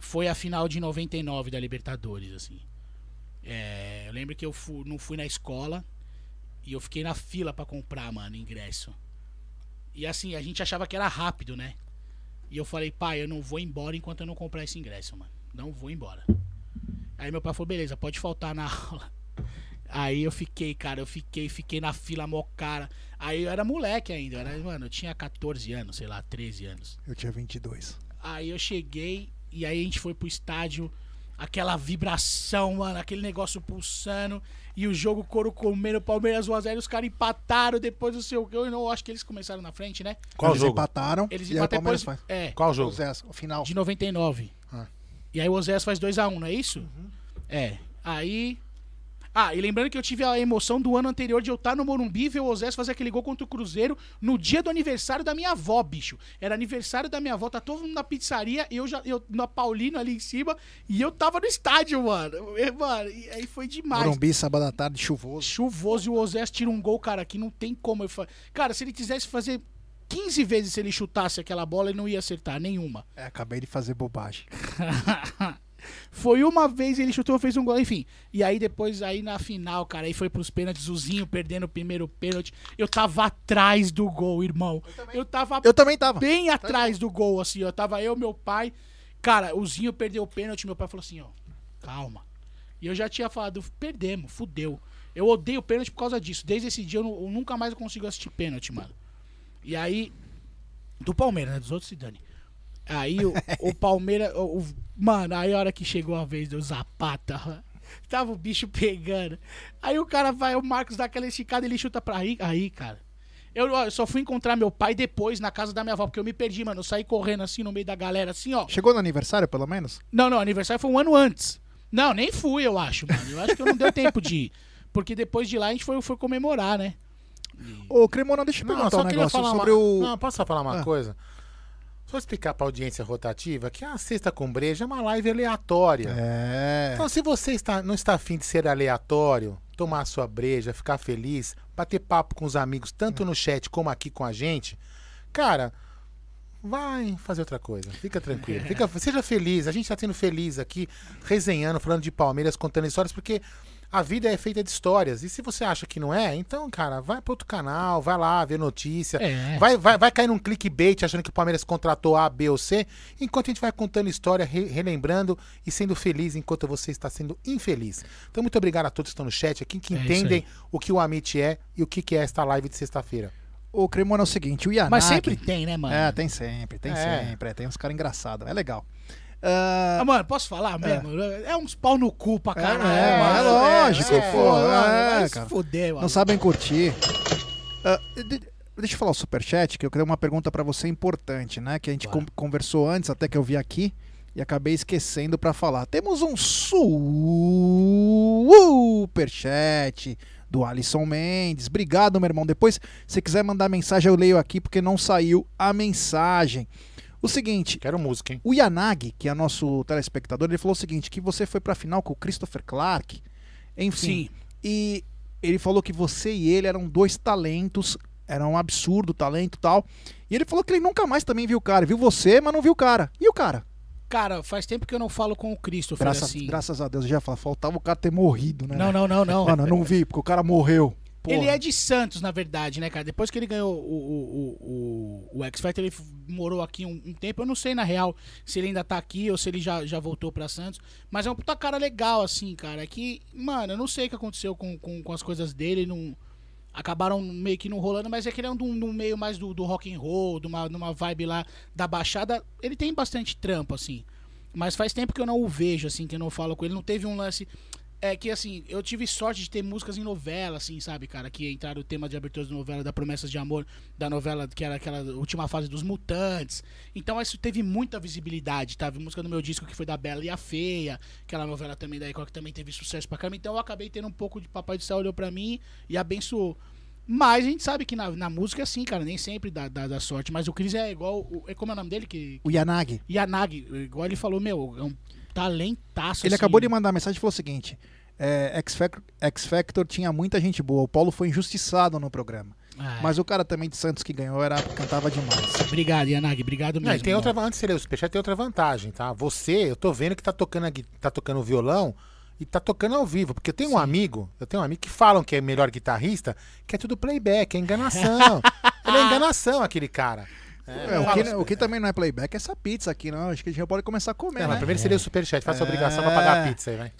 foi a final de 99 da Libertadores, assim. É, eu lembro que eu fu- não fui na escola e eu fiquei na fila pra comprar, mano, ingresso. E assim, a gente achava que era rápido, né? E eu falei, pai, eu não vou embora enquanto eu não comprar esse ingresso, mano. Não vou embora. Aí meu pai falou, beleza, pode faltar na [LAUGHS] aula. Aí eu fiquei, cara, eu fiquei, fiquei na fila mó cara. Aí eu era moleque ainda, eu era, mano, eu tinha 14 anos, sei lá, 13 anos. eu tinha 22. Aí eu cheguei e aí a gente foi pro estádio, aquela vibração, mano, aquele negócio pulsando e o jogo couro comendo, Palmeiras 1x0, os caras empataram depois do seu eu não acho que eles começaram na frente, né? Qual Eles jogo? empataram Eles e aí o empataram Palmeiras depois. faz. É, Qual O jogo? Zé, o final. de 99. Ah. E aí o Oséias faz 2x1, não é isso? É. Aí. Ah, e lembrando que eu tive a emoção do ano anterior de eu estar no Morumbi e ver o Osés fazer aquele gol contra o Cruzeiro no dia do aniversário da minha avó, bicho. Era aniversário da minha avó, tá todo mundo na pizzaria, eu já eu na Paulina ali em cima, e eu tava no estádio, mano. E, mano, e aí foi demais. Morumbi, sábado à tarde, chuvoso. Chuvoso e o Osés tira um gol, cara, que não tem como. Eu fa- Cara, se ele quisesse fazer 15 vezes se ele chutasse aquela bola, ele não ia acertar nenhuma. É, acabei de fazer bobagem. [LAUGHS] Foi uma vez ele chutou, fez um gol, enfim. E aí depois, aí na final, cara, aí foi pros pênaltis, o Zinho perdendo o primeiro pênalti. Eu tava atrás do gol, irmão. Eu, tava Eu também tava. bem atrás do gol, assim, ó. Tava eu, meu pai. Cara, o Zinho perdeu o pênalti, meu pai falou assim, ó, calma. E eu já tinha falado, perdemos, fudeu. Eu odeio pênalti por causa disso. Desde esse dia eu, nu- eu nunca mais consigo assistir pênalti, mano. E aí. Do Palmeiras, né? Dos outros se dane. Aí o, o Palmeiras. O, mano, aí a hora que chegou a vez do Zapata, tava o bicho pegando. Aí o cara vai, o Marcos dá aquela esticada ele chuta pra aí, aí, cara. Eu, ó, eu só fui encontrar meu pai depois na casa da minha avó, porque eu me perdi, mano. Eu saí correndo assim no meio da galera, assim, ó. Chegou no aniversário, pelo menos? Não, não, aniversário foi um ano antes. Não, nem fui, eu acho, mano. Eu acho que eu não deu tempo de ir. Porque depois de lá a gente foi, foi comemorar, né? Ô, Cremona, deixa eu Não, perguntar só um queria negócio falar sobre uma... o. Não, posso só falar uma Ah. coisa? Só explicar pra audiência rotativa que a Sexta com Breja é uma live aleatória. É. Então, se você está, não está afim de ser aleatório, tomar sua breja, ficar feliz, bater papo com os amigos, tanto no chat como aqui com a gente, cara, vai fazer outra coisa. Fica tranquilo. Fica, seja feliz. A gente está sendo feliz aqui, resenhando, falando de Palmeiras, contando histórias, porque a vida é feita de histórias. E se você acha que não é, então, cara, vai para outro canal, vai lá ver notícia. É. Vai, vai, vai cair num clickbait achando que o Palmeiras contratou A, B ou C, enquanto a gente vai contando história, re- relembrando e sendo feliz enquanto você está sendo infeliz. Então, muito obrigado a todos que estão no chat aqui, que É entendem o que o Amit é e o que que é esta live de sexta-feira. Ô, Cremona, é o seguinte, o Yanagi... Mas sempre tem, né, mano? É, tem sempre, tem É. sempre. é, Tem uns caras engraçados, é legal. Ah, Ah, mano, posso falar mesmo? É, uns pau no cu pra caralho. é, mano. é lógico, é, pô, é, se cara. fuder, não sabem curtir. Ah, de- deixa eu falar o superchat, que eu queria uma pergunta pra você importante, né? Que a gente con- conversou antes, até que eu vi aqui, e acabei esquecendo pra falar. Temos um superchat do Alisson Mendes. Obrigado, meu irmão. Depois, se quiser mandar mensagem, eu leio aqui, porque não saiu a mensagem. O seguinte, Quero música, hein? o Yanagi, que é nosso telespectador, ele falou o seguinte: que você foi pra final com o Christopher Clark. Enfim. Sim. E ele falou que você e ele eram dois talentos, era um absurdo talento e tal. E ele falou que ele nunca mais também viu o cara. Viu você, mas não viu o cara. E o cara? Cara, faz tempo que eu não falo com o Christopher Graças, assim. graças a Deus, eu já faltava o cara ter morrido, né? Não, não, não, não. Mano, eu não vi, porque o cara morreu. Porra. Ele é de Santos, na verdade, né, cara? Depois que ele ganhou o, o, o, o, X Factor, ele morou aqui um, um tempo. Eu não sei, na real, se ele ainda tá aqui ou se ele já, já voltou pra Santos. Mas é um puta cara legal, assim, cara. Que, mano, eu não sei o que aconteceu com, com, com as coisas dele. Não, acabaram meio que não rolando, mas é que ele é um, do meio mais do, do rock and roll, de uma, de uma vibe lá da Baixada. Ele tem bastante trampo, assim. Mas faz tempo que eu não o vejo, assim, que eu não falo com ele. Não teve um lance. É que, assim, eu tive sorte de ter músicas em novela, assim, sabe, cara? Que entraram o tema de abertura de novela da Promessas de Amor, da novela que era aquela última fase dos Mutantes. Então, isso teve muita visibilidade, tá? Música do meu disco que foi da Bela e a Feia, aquela novela também da Record que também teve sucesso pra caramba. Então, eu acabei tendo um pouco de Papai do Céu olhou pra mim e abençoou. Mas a gente sabe que na, na música é assim, cara, nem sempre dá, dá, dá sorte. Mas o Cris é igual. O, é como é o nome dele? Que, O Yanagi. Yanagi, igual ele falou, meu, é um talentaço. Ele assim. acabou de mandar mensagem e falou o seguinte: é, X, Factor, X Factor tinha muita gente boa. O Paulo foi injustiçado no programa. Ah, Mas o cara também de Santos que ganhou era cantava demais. Obrigado, Yanagi, obrigado mesmo. Não, e tem outra, antes de ler o superchat, tem outra vantagem, tá? Você, eu tô vendo que tá tocando, tá tocando violão e tá tocando ao vivo. Porque eu tenho um amigo, eu tenho um amigo que falam que é melhor guitarrista, que é tudo playback, é enganação. [LAUGHS] Ele é enganação, aquele cara. É, o, que, o que também não é playback é essa pizza aqui, não. Acho que a gente já pode começar a comer, Não, né? primeiro seria o superchat, faça a obrigação pra pagar a pizza aí, vai.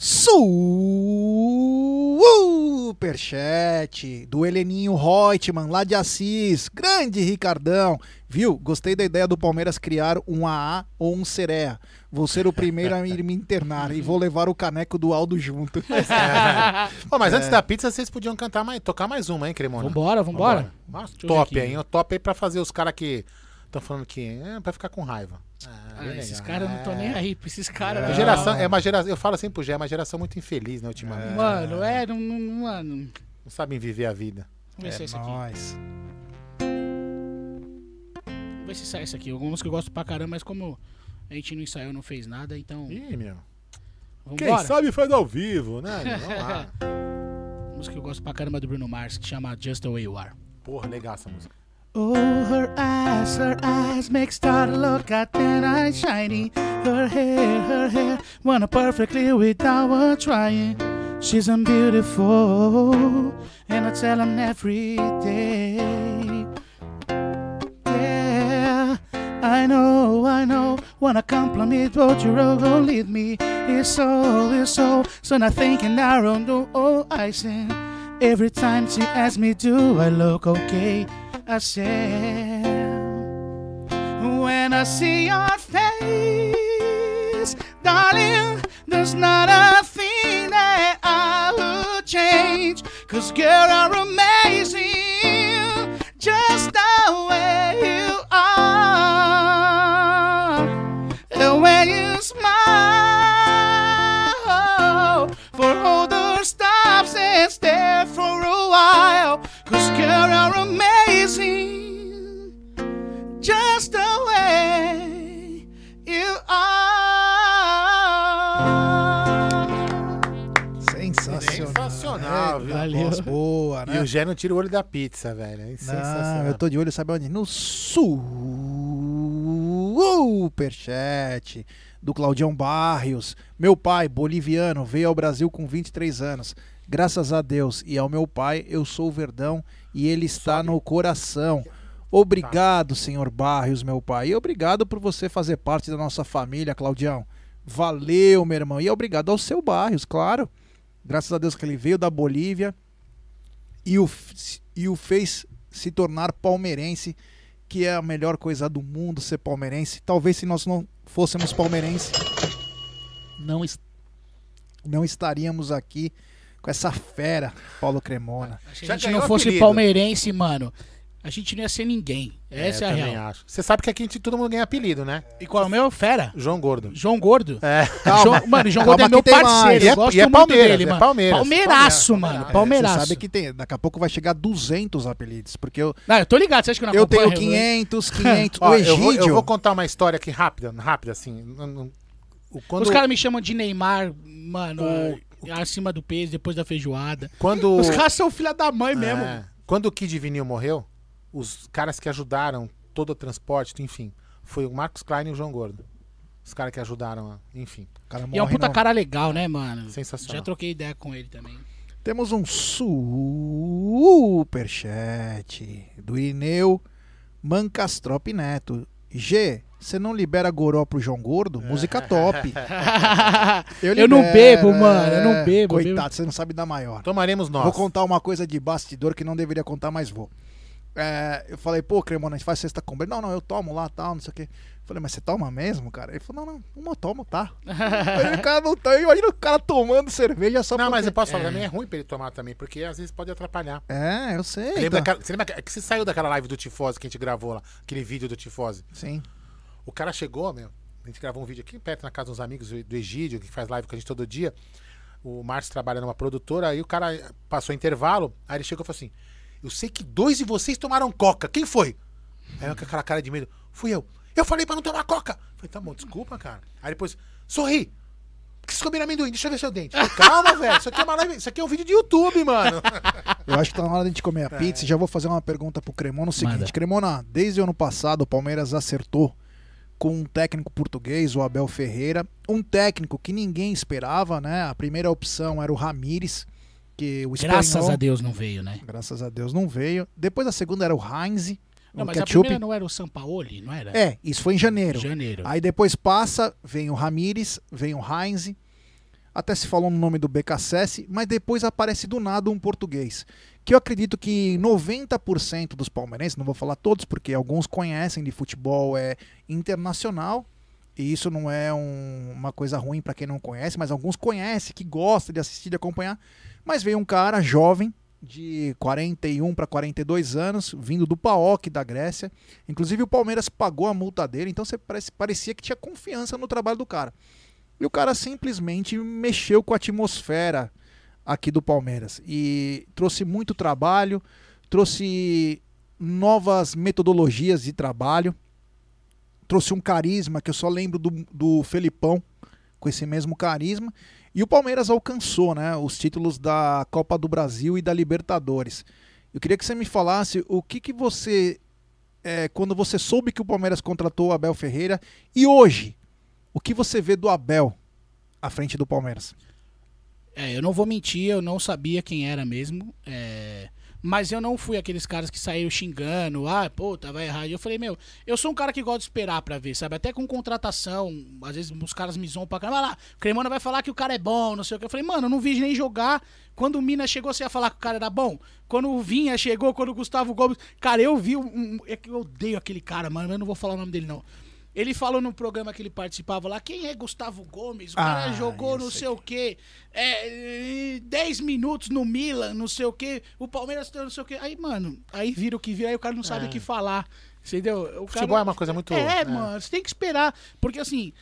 Superchat do Heleninho Reutemann, lá de Assis. Grande Ricardão. Viu? Gostei da ideia do Palmeiras criar um AA ou um Cerea. Vou ser o primeiro a ir [LAUGHS] me internar e vou levar o caneco do Aldo junto. [LAUGHS] Pô, mas antes da pizza, vocês podiam cantar mais, tocar mais uma, hein, Cremona? Vambora, vambora. Nossa, ver top aí, hein? O top aí pra fazer os caras que estão falando que é pra ficar com raiva. Ah, Ah, bem esses caras não tô nem aí pra esses caras. Não. geração, é uma geração, eu falo assim pro Gé, é uma geração muito infeliz, né, ultimamente. Mano, é, não, não- mano. Não sabem viver a vida. Vamos ver se é É esse aqui. nóis. Vamos ver se sai esse aqui. Algumas que eu gosto pra caramba, mas como a gente não ensaiou, não fez nada, então. Ih, meu. Vambora. sabe faz ao vivo, né? Vamos lá. [LAUGHS] música que eu gosto pra caramba do Bruno Mars, que chama Just the Way You Are. Porra, legal essa música. Oh, her eyes, her eyes make started look at ten eyes shiny. Her hair, her hair, wanna perfectly without her trying. She's beautiful, and I tell them every day. Yeah, I know, I know. Wanna compliment, but you're all gonna lead me. It's so, it's so. So not thinking I don't do all I say. Every time she asks me, do I look okay? Say, when I see your face, darling, there's not a thing that I would change. Cause girl, you're amazing, just the way you are. And when you smile, Cause girl, you're amazing, just the way you are. Sensacional. Sensacional, É, viu? Valeu. voz boa, E né? o Gé não tira o olho da pizza, velho. É Não, sensacional. eu tô de olho, sabe onde? No superchat do Claudião Barrios. Meu pai, boliviano, veio ao Brasil com 23 anos. Graças a Deus e ao meu pai, eu sou o Verdão e ele está no coração. Obrigado, senhor Barrios, meu pai. E obrigado por você fazer parte da nossa família, Claudião. Valeu, meu irmão. E obrigado ao seu Barrios, claro. Graças a Deus que ele veio da Bolívia e o, e o fez se tornar palmeirense, que é a melhor coisa do mundo ser palmeirense. Talvez se nós não fôssemos palmeirense, não, es- não estaríamos aqui com essa fera, Paulo Cremona. Se a gente não fosse apelido. palmeirense, mano, a gente não ia ser ninguém. Essa é, eu a real. acho. Você sabe que aqui a gente- todo mundo ganha apelido, né? E qual é o meu? Fera. João Gordo. João Gordo. É. João- mano, João Gordo é meu parceiro. E é- gosto e é muito Palmeiras, dele, é mano. Palmeiras. Palmeiraço, Palmeiras, mano. Você Palmeiraço. sabe que tem, daqui a pouco vai chegar a 200 apelidos, porque eu, Não, eu tô ligado, você acha que eu não eu tenho acompanho? 500, 500. [LAUGHS] Ó, o eu, vou, Egídio, eu vou contar uma história aqui rápida, rápida assim. Quando, Os caras me chamam de Neymar, mano, O- acima do peso, depois da feijoada. quando, Os caras são filha da mãe mesmo. É. Quando o Kid Vinil morreu, os caras que ajudaram todo o transporte, enfim, foi o Marcos Klein e o João Gordo. Os caras que ajudaram, a- enfim. cara E é um morre puta no- cara legal, né, mano? Sensacional. Já troquei ideia com ele também. Temos um superchat do Ineu Mancastrop Neto. G, você não libera goró pro João Gordo? Música [LAUGHS] top. [LAUGHS] Eu não bebo, mano, eu não bebo, Coitado, você não sabe da maior. Tomaremos nós. Vou contar uma coisa de bastidor que não deveria contar, mas vou. é, eu falei, pô, Cremona, a gente faz sexta com. Não, não, eu tomo lá, tal, não sei o quê. Eu falei, mas você toma mesmo, cara? Ele falou, não, não, uma eu tomo, tá. [LAUGHS] Aí o cara não tá, imagina o cara tomando cerveja só Não, porque- mas eu posso falar, também é ruim pra ele tomar também, porque às vezes pode atrapalhar. É, eu sei. Lembra então. daquela- você lembra que que você saiu daquela live do Tifose que a gente gravou lá? Aquele vídeo do Tifose. Sim. O cara chegou, meu. A gente gravou um vídeo aqui perto na casa dos amigos do Egídio, que faz live com a gente todo dia. O Márcio trabalha numa produtora, aí o cara passou intervalo, aí ele chegou e falou assim: Eu sei que dois de vocês tomaram coca. Quem foi? Aí eu com aquela cara de medo, fui eu. Eu falei pra não tomar coca. Falei, tá bom, desculpa, cara. Aí depois, sorri. Por que vocês comeram amendoim? Deixa eu ver seu dente. Calma, velho. Isso aqui é uma live. Isso aqui é um vídeo de YouTube, mano. Eu acho que tá na hora de gente É. comer a pizza. e Já vou fazer uma pergunta pro Cremona. O seguinte, Manda. Cremona, desde o ano passado o Palmeiras acertou com um técnico português, o Abel Ferreira. Um técnico que ninguém esperava, né? A primeira opção era o Ramires, que o espanhol... Graças a Deus não veio, né? Graças a Deus não veio. Depois a segunda era o Heinz. Não, mas a ketchup. primeira não era o Sampaoli, não era? É, isso foi em janeiro. Janeiro. Aí depois passa, vem o Ramires, vem o Heinz. Até se falou no nome do BKSS, mas depois aparece do nada um português. Que eu acredito que 90% dos palmeirenses, não vou falar todos, porque alguns conhecem de futebol é internacional. E isso não é um- uma coisa ruim para quem não conhece, mas alguns conhecem, que gosta de assistir, de acompanhar. Mas veio um cara jovem, de 41 para 42 anos, vindo do PAOK da Grécia. Inclusive o Palmeiras pagou a multa dele, então você parece, parecia que tinha confiança no trabalho do cara. E o cara simplesmente mexeu com a atmosfera aqui do Palmeiras e trouxe muito trabalho, trouxe novas metodologias de trabalho, trouxe um carisma que eu só lembro do, do Felipão com esse mesmo carisma. E o Palmeiras alcançou né, os títulos da Copa do Brasil e da Libertadores. Eu queria que você me falasse o que, que você, é, quando você soube que o Palmeiras contratou o Abel Ferreira, e hoje, o que você vê do Abel à frente do Palmeiras? É, eu não vou mentir, eu não sabia quem era mesmo. é, Mas eu não fui aqueles caras que saíram xingando, ah, pô, tava errado. Eu falei, meu, eu sou um cara que gosta de esperar pra ver, sabe? Até com contratação, às vezes os caras me zoam pra caramba. Vai lá, o Cremona vai falar que o cara é bom, não sei o que. Eu falei, mano, eu não vi nem jogar. Quando o Mina chegou, você ia falar que o cara era bom? Quando o Vinha chegou, quando o Gustavo Gomes. Cara, eu vi um. É eu odeio aquele cara, mano. Eu não vou falar o nome dele, não. Ele falou no programa que ele participava lá, quem é Gustavo Gomes? O cara Ah, jogou não sei o quê. É, 10 minutos no Milan, não sei o quê. O Palmeiras tem não sei o quê. Aí, mano, aí vira o que vira, aí o cara não sabe o que falar. Entendeu? O cara- Futebol é uma coisa muito- É, é. mano, você tem que esperar. Porque assim.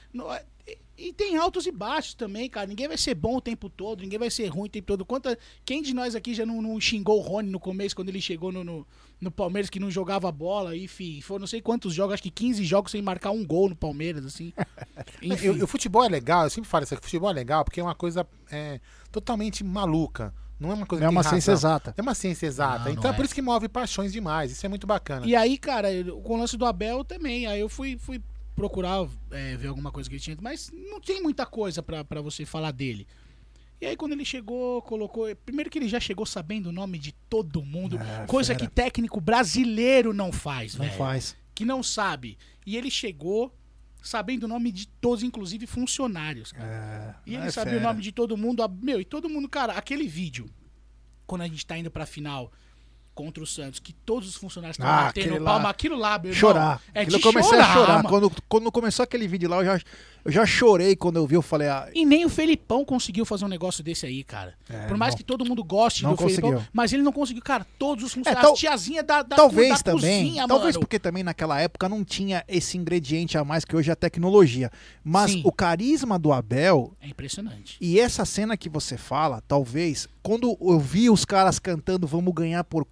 Não e- tem altos e baixos também, cara. Ninguém vai ser bom o tempo todo, ninguém vai ser ruim o tempo todo. Quanta, quem de nós aqui já não, não xingou o Rony no começo, quando ele chegou no, no, no Palmeiras, que não jogava bola? Enfim, foram não sei quantos jogos, acho que 15 jogos sem marcar um gol no Palmeiras, assim. [LAUGHS] Enfim. Eu- o futebol é legal, eu sempre falo isso, que o futebol é legal porque é uma coisa é, totalmente maluca. Não é uma coisa Não é que uma ciência razão. exata. É uma ciência exata. Não, não então é é. por isso que move paixões demais. Isso é muito bacana. E aí, cara, eu- com o lance do Abel também. Aí eu fui, fui procurar é, ver alguma coisa que ele tinha. Mas não tem muita coisa pra, pra você falar dele. E aí, quando ele chegou, colocou. Primeiro que ele já chegou sabendo o nome de todo mundo. É, coisa fera. que técnico brasileiro não faz, Não velho. faz. Que não sabe. E ele chegou sabendo o nome de todos, inclusive funcionários. cara. É, E ele é sabia fera. o nome de todo mundo. Meu, e todo mundo, cara, aquele vídeo, quando a gente tá indo pra final contra o Santos, que todos os funcionários estão Ah, batendo palma, lá. aquilo lá, meu irmão, Chorar. É Aquilo de eu comecei a chorar. mano. Quando, quando começou aquele vídeo lá, eu já, eu já chorei quando eu vi. Eu falei, ah, E nem o Felipão conseguiu fazer um negócio desse aí, cara. É, Por mais não. que todo mundo goste do Felipão, conseguiu. mas ele não conseguiu. Cara, todos os funcionários, tal- as tiazinha da, da, talvez da também. cozinha, talvez mano. porque também naquela época não tinha esse ingrediente a mais que hoje é a tecnologia. Mas Sim. o carisma do Abel É impressionante. e essa cena que você fala, talvez, quando eu vi os caras cantando Vamos Ganhar por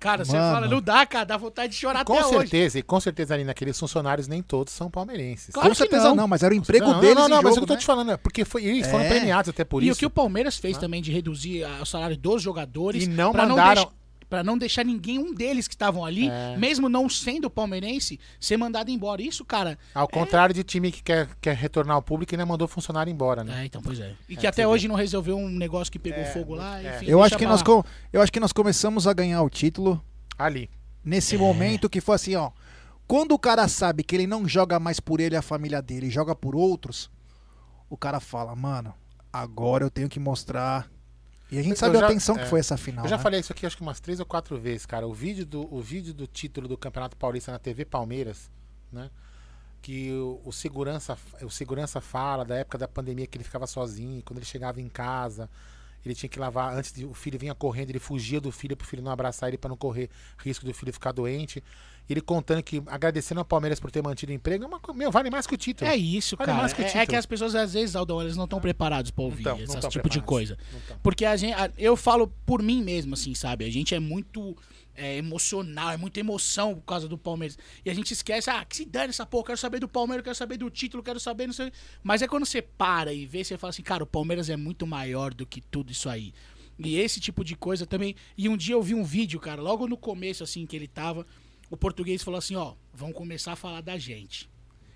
Cara, você Mano. fala, não dá, cara, dá vontade de chorar com até hoje. certeza, e com certeza ali naqueles funcionários nem todos são palmeirenses. Claro com certeza não. não. mas era o emprego não, deles não, não, em mas jogo, o que eu tô né? te falando é porque foi, eles foram É. premiados até por e isso. o que o Palmeiras fez também de reduzir ah, o salário dos jogadores E não mandaram- deixar, pra não deixar ninguém um deles que estavam ali, É. mesmo não sendo palmeirense, ser mandado embora. Isso, cara. Ao contrário de time que quer, quer retornar ao público e ainda mandou funcionário embora, né? É, então, pois é. E que você até hoje não resolveu um negócio que pegou fogo lá. é. Enfim, Eu acho, que nós, lá. co- eu acho que nós começamos a ganhar o título Ali. nesse É. momento que foi assim, ó. Quando o cara sabe que ele não joga mais por ele e a família dele, joga por outros, o cara fala, mano, agora eu tenho que mostrar E a gente Eu sabe já- a tensão que é. foi essa final. Eu já né? falei isso aqui acho que umas três ou quatro vezes, cara. O vídeo do, o vídeo do título do Campeonato Paulista na TV Palmeiras, né? Que o, o segurança, o segurança fala da época da pandemia que ele ficava sozinho, quando ele chegava em casa, ele tinha que lavar antes de o filho vinha correndo, ele fugia do filho pro filho não abraçar ele para não correr risco do filho ficar doente. Ele contando que agradecendo ao Palmeiras por ter mantido o emprego, é uma, meu, vale mais que o título. É isso, Vale cara. mais que o É, é que as pessoas, às vezes, Aldão, eles não estão preparados Não ouvir tão, não esse tipo de coisa. Porque a gente, a- eu falo por mim mesmo, assim, sabe? A gente é muito é, emocional, é muita emoção por causa do Palmeiras. E a gente esquece, ah, que se dane essa porra, quero saber do Palmeiras, quero saber do título, quero saber, não sei. Mas é quando você para e vê, você fala assim, cara, o Palmeiras é muito maior do que tudo isso aí. E esse tipo de coisa também. E um dia eu vi um vídeo, cara, logo no começo, assim, que ele tava. O português falou assim: ó, vão começar a falar da gente.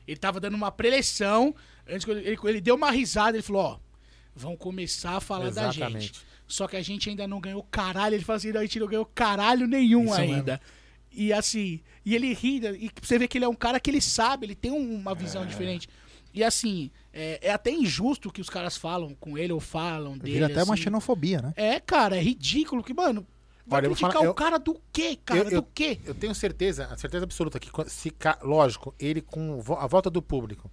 Ele tava dando uma preleção. Antes ele, ele, ele deu uma risada, ele falou: ó, vão começar a falar da Exatamente. gente. Só que a gente ainda não ganhou caralho. Ele falou assim: a gente não ganhou caralho nenhum Isso ainda. E assim, e ele ri, e você vê que ele é um cara que ele sabe, ele tem um- uma visão diferente. E assim, é, é até injusto que os caras falam com ele ou falam dele. Vira até uma assim. xenofobia, né? É, cara, é ridículo que, mano. Vai Olha, criticar falar- o eu- cara do quê, cara? eu- do quê? Eu tenho certeza, a certeza absoluta que, se, lógico, ele com a volta do público,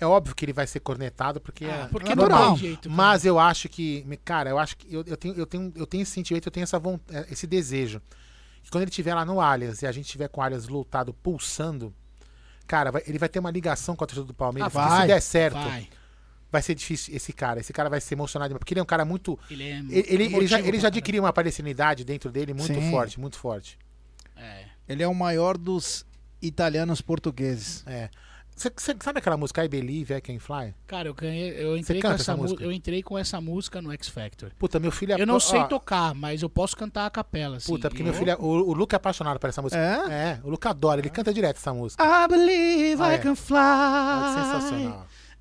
é óbvio que ele vai ser cornetado, porque Ah, é porque é normal. jeito. Mas eu acho que, cara, eu acho que eu, eu tenho, eu, tenho, eu tenho esse sentimento, eu tenho essa vontade, esse desejo. Que quando ele estiver lá no Allianz e a gente tiver com o Allianz lutado, pulsando, cara, vai- ele vai ter uma ligação com a torcida do Palmeiras. Ah, vai, se der certo, vai. Vai. ser difícil esse cara. Esse cara vai se emocionar demais. Porque ele é um cara muito. Ele é. Ele, ele, ele já, ele já adquiriu uma palestinidade dentro dele muito Sim. forte, muito forte. É. Ele é o maior dos italianos portugueses. É. Você sabe aquela música I Believe, I Can Fly? Cara, eu ganhei, eu entrei com essa música. Eu entrei com essa música no X Factor. Puta, meu filho é. Eu não ó, sei tocar, mas eu posso cantar a capela, assim. Puta, porque Eu- meu filho é, o, o Luca é apaixonado por essa música. É? É, o Luca adora, ele canta direto essa música. I believe Ah, I é. can É fly. sensacional.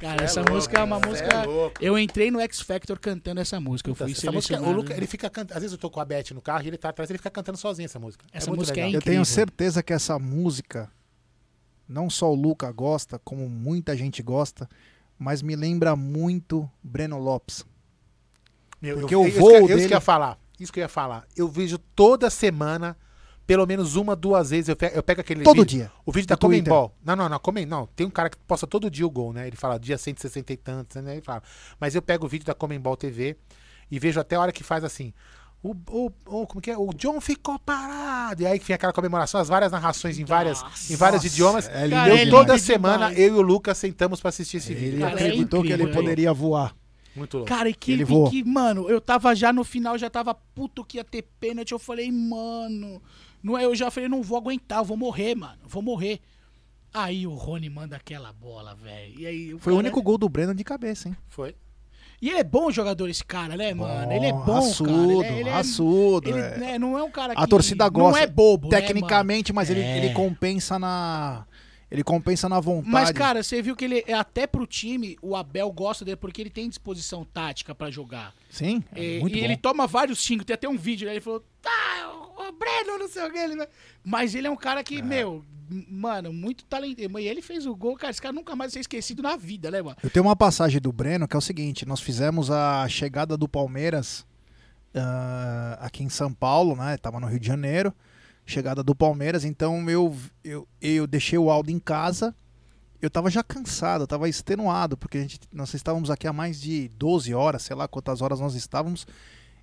Cara, é essa louco, música é uma é música. louco. eu entrei no X Factor cantando essa música. Eu fui Essa música, o selecionado. Luca, ele fica cantando. Às vezes eu tô com a Beth no carro e ele tá atrás, ele fica cantando sozinho essa música. Essa muito música é legal. Eu incrível. tenho certeza que essa música, não só o Luca gosta, como muita gente gosta, mas me lembra muito Breno Lopes. Meu, Porque eu, o isso voo que- Isso dele- que eu ia falar. Isso que eu ia falar. Eu vejo toda semana, pelo menos uma, duas vezes, eu pego, eu pego aquele Todo vídeo, dia. O vídeo da. Comembol. Não, não, não, Comem, não. Tem um cara que posta todo dia o gol, né? Ele fala dia 160 e tantos, né? Ele fala. Mas eu pego o vídeo da Comembol TV e vejo até a hora que faz assim. O, o, o- como que é? O John ficou parado. E aí que vem aquela comemoração, as várias narrações em, várias, em vários Nossa, idiomas. é lindo eu ele toda é semana, eu e o Lucas sentamos pra assistir esse Ele vídeo. Cara, é acreditou que ele poderia voar. Muito louco. Cara, e que, Ele voou. que, mano, eu tava já no final, já tava puto que ia ter pênalti. Eu falei, mano, não é, eu já falei, não vou aguentar, eu vou morrer, mano, vou morrer. Aí o Rony manda aquela bola, velho. E aí Foi o cara- único gol do Breno de cabeça, hein? Foi. E ele é bom jogador, esse cara, né, mano? ele é bom, raçudo, cara. Ele, é- ele é- raçudo. ele, é. né, não é um cara que A torcida gosta. Não é bobo, né, Tecnicamente, mas ele, É. ele compensa na. Ele compensa na vontade. Mas, cara, você viu que ele, até pro time, o Abel gosta dele porque ele tem disposição tática pra jogar. Sim, é E, muito e bom. ele toma vários xingos. Tem até um vídeo, né? Ele falou, tá, o, o Breno, não sei o que. Ele... vai-" Mas ele é um cara que, meu, m- mano, muito talentoso. E ele fez o gol, cara. Esse cara nunca mais vai ser esquecido na vida, né, mano? Eu tenho uma passagem do Breno que é o seguinte: nós fizemos a chegada do Palmeiras ah, aqui em São Paulo, né? Tava no Rio de Janeiro. Chegada do Palmeiras, então eu, eu, eu deixei o Aldo em casa. Eu tava já cansado, eu tava extenuado, porque a gente, nós estávamos aqui há mais de 12 horas, sei lá quantas horas nós estávamos.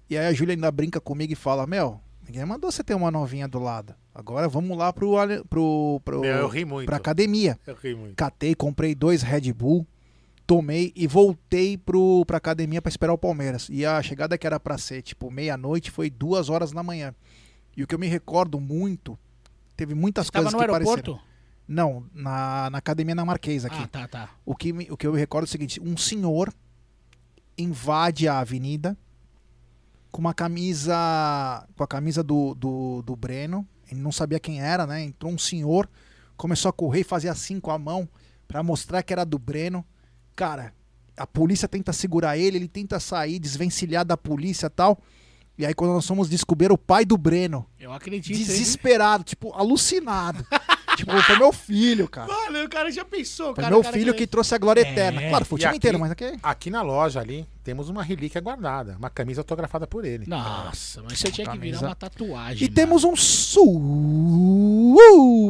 E aí a Júlia ainda brinca comigo e fala: Mel, ninguém mandou você ter uma novinha do lado. Agora vamos lá pro, pro, pro, Meu, eu ri muito. pra academia Eu ri muito. catei, comprei dois Red Bull, tomei e voltei pro, pra academia pra esperar o Palmeiras. E a chegada que era pra ser tipo meia-noite foi duas horas da manhã. E o que eu me recordo muito, teve muitas Tava coisas no que aeroporto? pareceram. Não, na, na academia na Marquês aqui. Ah, tá, tá. O, que me- o que eu me recordo é o seguinte: um senhor invade a avenida com uma camisa. Com a camisa do, do, do Breno. Ele não sabia quem era, né? Entrou um senhor, começou a correr e fazer assim com a mão pra mostrar que era do Breno. Cara, a polícia tenta segurar ele, ele tenta sair, desvencilhar da polícia e tal. E aí, quando nós fomos descobrir o pai do Breno, Eu acredito. hein? desesperado, tipo, alucinado. [LAUGHS] tipo, foi meu filho, cara. Mano, o cara já pensou, Foi cara. meu cara filho que trouxe a glória É. eterna. Claro, foi o E time aqui- inteiro, mas aqui. Aqui na loja ali, temos uma relíquia guardada. Uma camisa autografada por ele. Nossa, mas isso tinha que virar uma tatuagem. E temos um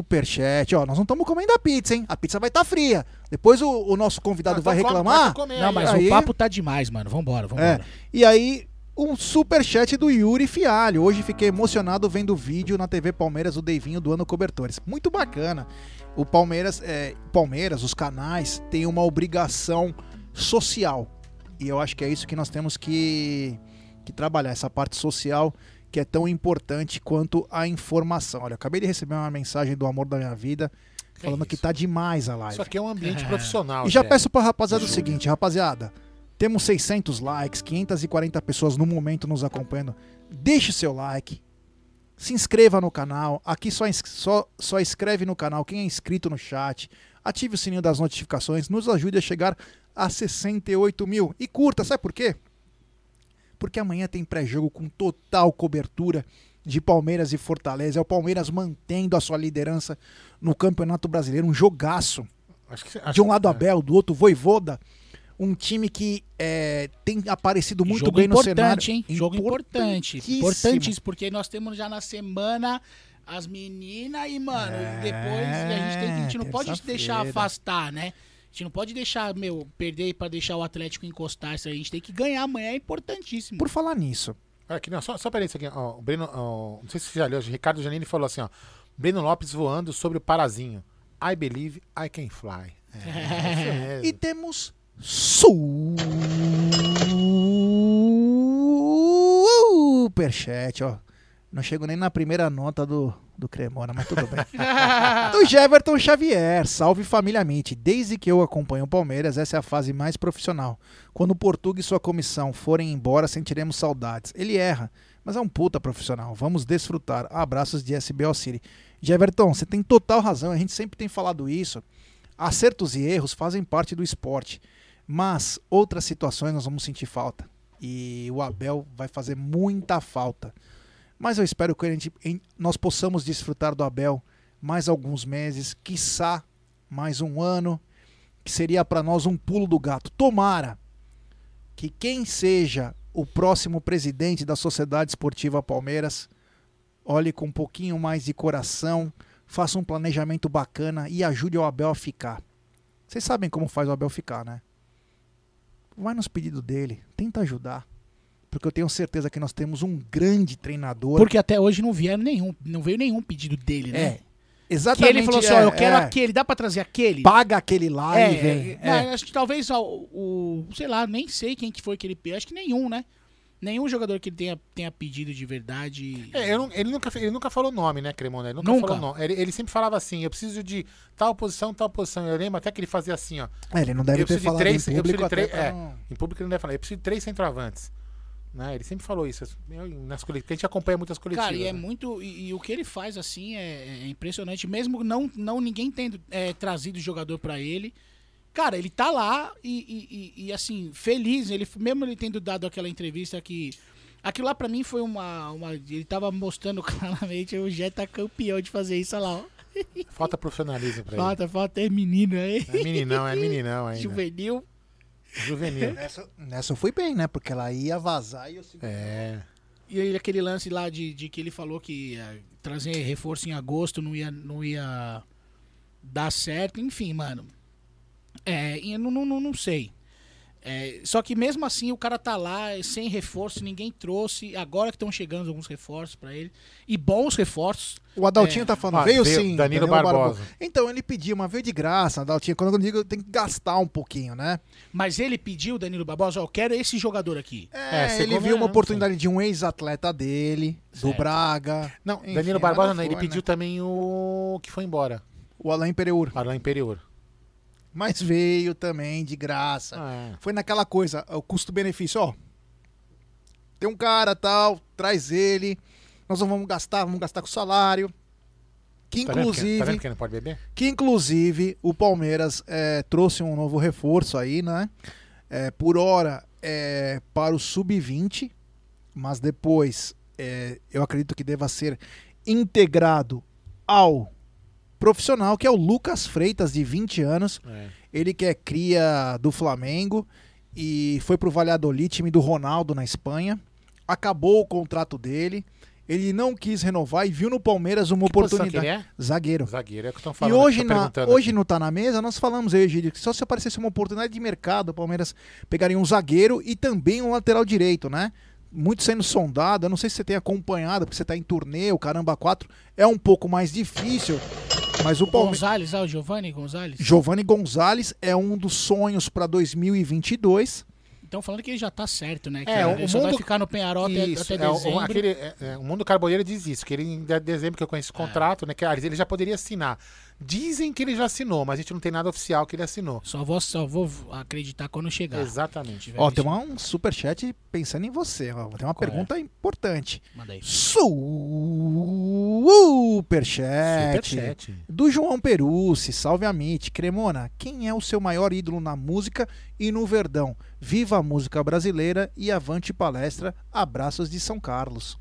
superchat. Ó, nós não estamos comendo a pizza, hein? A pizza vai estar fria. Depois o, o nosso convidado Ah, vai come- reclamar. Não, mas aí- o papo tá demais, mano. Vambora, É. vambora. E aí, um superchat do Yuri Fialho. Hoje fiquei emocionado vendo o vídeo na TV Palmeiras, o Deivinho doando cobertores. Muito bacana. O Palmeiras, é, Palmeiras, os canais, têm uma obrigação social. E eu acho que é isso que nós temos que, que trabalhar, essa parte social que é tão importante quanto a informação. Olha, eu acabei de receber uma mensagem do amor da minha vida falando que isso? tá demais a live. Isso aqui é um ambiente É. [LAUGHS] profissional. E já Zé. peço pra rapaziada o seguinte, rapaziada. Temos 600 likes, 540 pessoas no momento nos acompanhando. Deixe seu like. Se inscreva no canal. Aqui só, só, só escreve no canal quem é inscrito no chat. Ative o sininho das notificações. Nos ajude a chegar a 68 mil. E curta, sabe por quê? Porque amanhã tem pré-jogo com total cobertura de Palmeiras e Fortaleza. É o Palmeiras mantendo a sua liderança no Campeonato Brasileiro. Um jogaço Acho que, acho de um lado. Abel, do outro Voivoda, um time que é, tem aparecido muito Jogo bem no importante, cenário. hein? Jogo importante. Importantíssimo. Importantíssimo, porque nós temos já na semana as meninas e, mano, É, depois a gente, tem, que- a gente não pode terça-feira. deixar afastar, né? A gente não pode deixar, meu, perder pra deixar o Atlético encostar isso aí. A gente tem que ganhar amanhã, é importantíssimo. Por falar nisso, Olha aqui, não, só, só peraí isso aqui. Ó, o Breno, ó, não sei se você já leu, o Ricardo Janine falou assim, ó. Breno Lopes voando sobre o Parazinho. I believe I can fly. É, isso [LAUGHS] mesmo. e temos superchat, ó. Não chego nem na primeira nota do, do Cremona, mas tudo bem. [LAUGHS] do Jeverton Xavier, salve família Mint. Desde que eu acompanho o Palmeiras, essa é a fase mais profissional. Quando o Portuga e sua comissão forem embora, sentiremos saudades. Ele erra, mas é um puta profissional. Vamos desfrutar. Abraços de SBO City. Jeverton, você tem total razão. A gente sempre tem falado isso. Acertos e erros fazem parte do esporte. Mas outras situações nós vamos sentir falta. E o Abel vai fazer muita falta. Mas eu espero que a gente, em- nós possamos desfrutar do Abel mais alguns meses, quiçá mais um ano, que seria para nós um pulo do gato. Tomara que quem seja o próximo presidente da Sociedade Esportiva Palmeiras olhe com um pouquinho mais de coração, faça um planejamento bacana e ajude o Abel a ficar. Vocês sabem como faz o Abel ficar, né? Vai nos pedidos dele, tenta ajudar. Porque eu tenho certeza que nós temos um grande treinador. Porque até hoje não vieram nenhum, não veio nenhum pedido dele, né? É, Que exatamente. ele falou assim, ó, é, eu quero é. aquele, dá pra trazer aquele? Paga aquele lá é, e vem. é, É. Acho que talvez ó, o, sei lá, nem sei quem que foi que ele pediu, acho que nenhum, né? Nenhum jogador que ele tenha, tenha pedido de verdade. É, eu não- ele, nunca, ele nunca falou nome, né, Cremona? Ele nunca, Nunca. falou nome. Ele, ele sempre falava assim, eu preciso de tal posição, tal posição. Eu lembro até que ele fazia assim, ó. É, ele não deve eu ter falado três, em público três, pra é, não- em público ele não deve falar, eu preciso de três centroavantes. Né? Ele sempre falou isso. Eu, nas coletivas, a gente acompanha muitas coletivas. Cara, e é né? muito. E, e o que ele faz, assim, é, é impressionante. Mesmo não, não ninguém tendo é, trazido jogador pra ele. Cara, ele tá lá e, e- e- e, assim, feliz. Ele, mesmo ele tendo dado aquela entrevista que. Aquilo lá pra mim foi uma. uma ele tava mostrando [LAUGHS] claramente o Jet tá campeão de fazer isso, olha lá, ó. [LAUGHS] Falta profissionalismo pra Falta, falta, é menino aí. ele. É meninão, é meninão ainda. Juvenil. Juvenil. Nessa, nessa eu fui bem, né? Porque ela ia vazar e eu segurei. É. E aí aquele lance lá de, de que ele falou que ia trazer reforço em agosto não ia, não ia dar certo, enfim, mano. É, e eu não, não, não, sei. É, só que mesmo assim o cara tá lá sem reforço, ninguém trouxe. Agora que estão chegando alguns reforços pra ele. E bons reforços. O Adaltinho É. tá falando, Ah, veio, veio sim. Danilo Barbosa. Então, ele pediu, mas veio de graça, Adaltinho. Quando eu digo, tem que gastar um pouquinho, né? Mas ele pediu, Danilo Barbosa, eu quero esse jogador aqui. É, É, ele viu uma é, oportunidade de um ex-atleta dele, do Certo. Braga. Não, Enfim, Danilo Barbosa não não, ele foi, pediu né? também o que foi embora. O Alain Pereur. Para Imperior. Mas veio também de graça. Ah, Foi naquela coisa, o custo-benefício, ó. tem um cara tal, traz ele. Nós não vamos gastar, vamos gastar com salário. Que Tá vendo, inclusive, tá vendo que não pode beber? que inclusive o Palmeiras é, trouxe um novo reforço aí, né? É, por hora é, para o sub-20, mas depois é, eu acredito que deva ser integrado ao profissional, que é o Lucas Freitas, de 20 anos. É. Ele que é cria do Flamengo e foi pro Valladolid, time do Ronaldo na Espanha. Acabou o contrato dele. Ele não quis renovar e viu no Palmeiras uma Que oportunidade. é? Zagueiro. Zagueiro, é o que estão E falando. hoje, tô na, hoje aqui. no Tá Na Mesa, nós falamos aí, que só se aparecesse uma oportunidade de mercado, o Palmeiras pegaria um zagueiro e também um lateral direito, né? Muito sendo sondado, eu não sei se você tem acompanhado, porque você tá em turnê, o Caramba 4 é um pouco mais difícil, mas o O Palmeiras... Gonzalez, ah, o Giovanni Gonzalez. Giovanni Gonzalez é um dos sonhos para 2022. Estão falando que ele já tá certo, né? É, ele o só vai mundo- ficar no Penharol até, Isso, até é, o- aquele, é, é, o Mundo Carboneiro diz isso, que ele em de- dezembro que eu conheço esse contrato, né? Que ele já poderia assinar. Dizem que ele já assinou, mas a gente não tem nada oficial que ele assinou. Só vou, só vou acreditar quando chegar. Exatamente. Ó, tem uma- um superchat pensando em você. Ó. Tem uma Qual é? pergunta importante. Manda aí. Superchat. Superchat. Do João Perucci, salve a Mit. Cremona, quem é o seu maior ídolo na música e no Verdão? Viva a música brasileira e avante palestra. Abraços de São Carlos.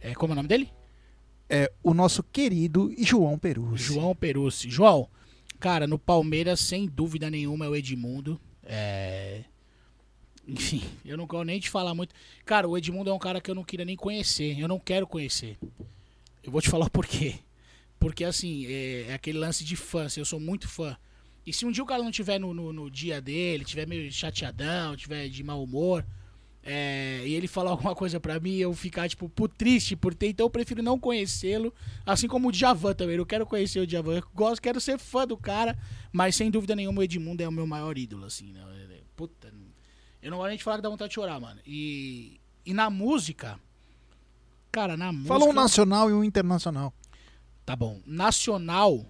É, como é o nome dele? É o nosso querido João Perucci. João Perucci. João, cara, no Palmeiras, sem dúvida nenhuma, é o Edmundo. É... Enfim, eu não quero nem te falar muito. Cara, o Edmundo é um cara que eu não queria nem conhecer. Eu não quero conhecer. Eu vou te [LAUGHS] falar por quê. Porque, assim, é, é aquele lance de fã. assim, eu sou muito fã. E se um dia o cara não tiver no, no, no dia dele, tiver meio chateadão, tiver de mau humor, é, e ele falar alguma coisa pra mim, eu ficar, tipo, por triste por ter, então eu prefiro não conhecê-lo. Assim como o Djavan também. Eu quero conhecer o Djavan. Eu gosto, quero ser fã do cara, mas sem dúvida nenhuma o Edmundo é o meu maior ídolo, assim, né? Ele- Puta. Eu não gosto nem de falar que dá vontade de chorar, mano. E, e na música. Cara, na música. Falou um nacional e um internacional. Tá bom. Nacional.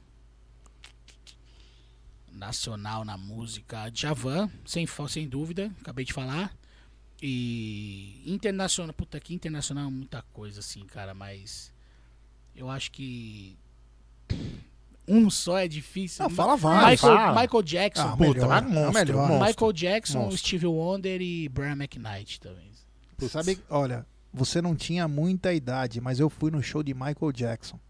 Nacional na música. Djavan, sem, sem dúvida. Acabei de falar. E internacional. Puta, que internacional é muita coisa, assim, cara. Mas. Eu acho que. Um só é difícil. Não, fala Michael, vários. fala. Michael Jackson. Ah, Puta, melhor, é o monstro, melhor. monstro. Michael Jackson, Monstro. Steve Wonder e Brian McKnight também. Putz. Sabe, olha, você não tinha muita idade, mas eu fui no show de Michael Jackson.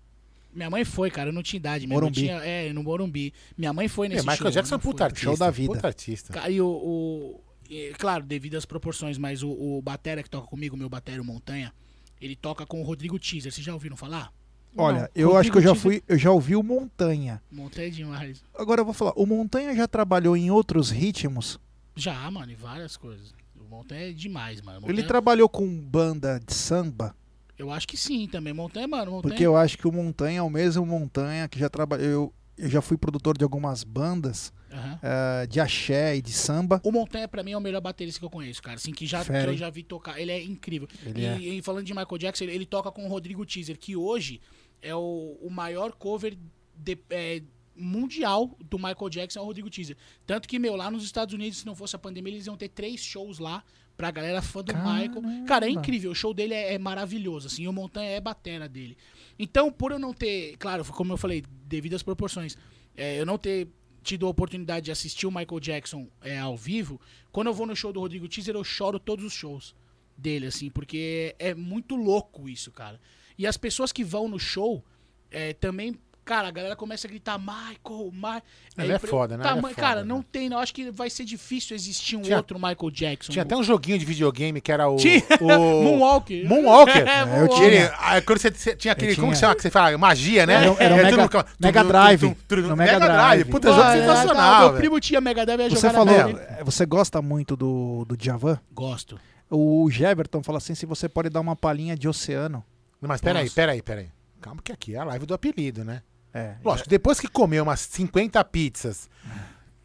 Minha mãe foi, cara, eu não tinha idade. Minha Morumbi. mãe tinha, é, no Morumbi. Minha mãe foi É, nesse Michael show. Jackson é um puta artista. Show da vida. Puta artista. E o. o claro, devido às proporções, mas o, o Batera que toca comigo, meu Batera o Montanha, ele toca com o Rodrigo Teaser. Vocês já ouviram falar? Olha, Não, eu acho que eu já Rodrigo fui, eu já ouvi o Montanha. Montanha é demais. Agora eu vou falar, o Montanha já trabalhou em outros ritmos. Já, mano, e várias coisas. O Montanha é demais, mano. Ele Montanha- trabalhou com banda de samba, Eu acho que sim também. Montanha, mano, Montanha. porque eu acho que o Montanha é o mesmo Montanha que já trabalhou. Eu, eu já fui produtor de algumas bandas Aham. eh, de axé e de samba. O Montanha, pra mim, é o melhor baterista que eu conheço, cara. Assim, que, já, que eu já vi tocar. Ele é incrível. Ele e, é. e falando de Michael Jackson, ele, ele toca com o Rodrigo Teaser, que hoje é o, o maior cover de- é, mundial do Michael Jackson, é o Rodrigo Teaser. Tanto que, meu, lá nos Estados Unidos, se não fosse a pandemia, eles iam ter três shows lá pra galera fã do Caramba. Michael. Cara, é incrível. O show dele é, é maravilhoso, assim. O Montanha é batera dele. Então, por eu não ter... Claro, como eu falei, devido às proporções, é, eu não ter tido a oportunidade de assistir o Michael Jackson é, ao vivo, quando eu vou no show do Rodrigo Teaser, eu choro todos os shows dele, assim, porque é muito louco isso, cara. E as pessoas que vão no show é, também, cara, a galera começa a gritar Michael, Michael. Ele é foda, né? É foda, cara, né? não tem, não. Acho que vai ser difícil existir um Tinha- outro Michael Jackson. Tinha até um joguinho de videogame que era o. Tinha. o... [LAUGHS] Moonwalker. Moonwalker. [LAUGHS] É, eu Moonwalker. tinha. Ele, ah, quando você, você tinha aquele. Eu Como que tinha. chama que você fala? Magia, né? Era- era o É, Mega- tudo no cama- Mega Drive. Mega Mega Drive. Puta, jogo é, sensacional. Meu primo tinha Mega Drive ia Você falou, eh, você gosta muito do, do Djavan? Gosto. O Jeverton fala assim, se você pode dar uma palhinha de oceano. Mas peraí, peraí, peraí. Calma que aqui é a live do apelido, né? É, Lógico, depois que comeu umas 50 pizzas,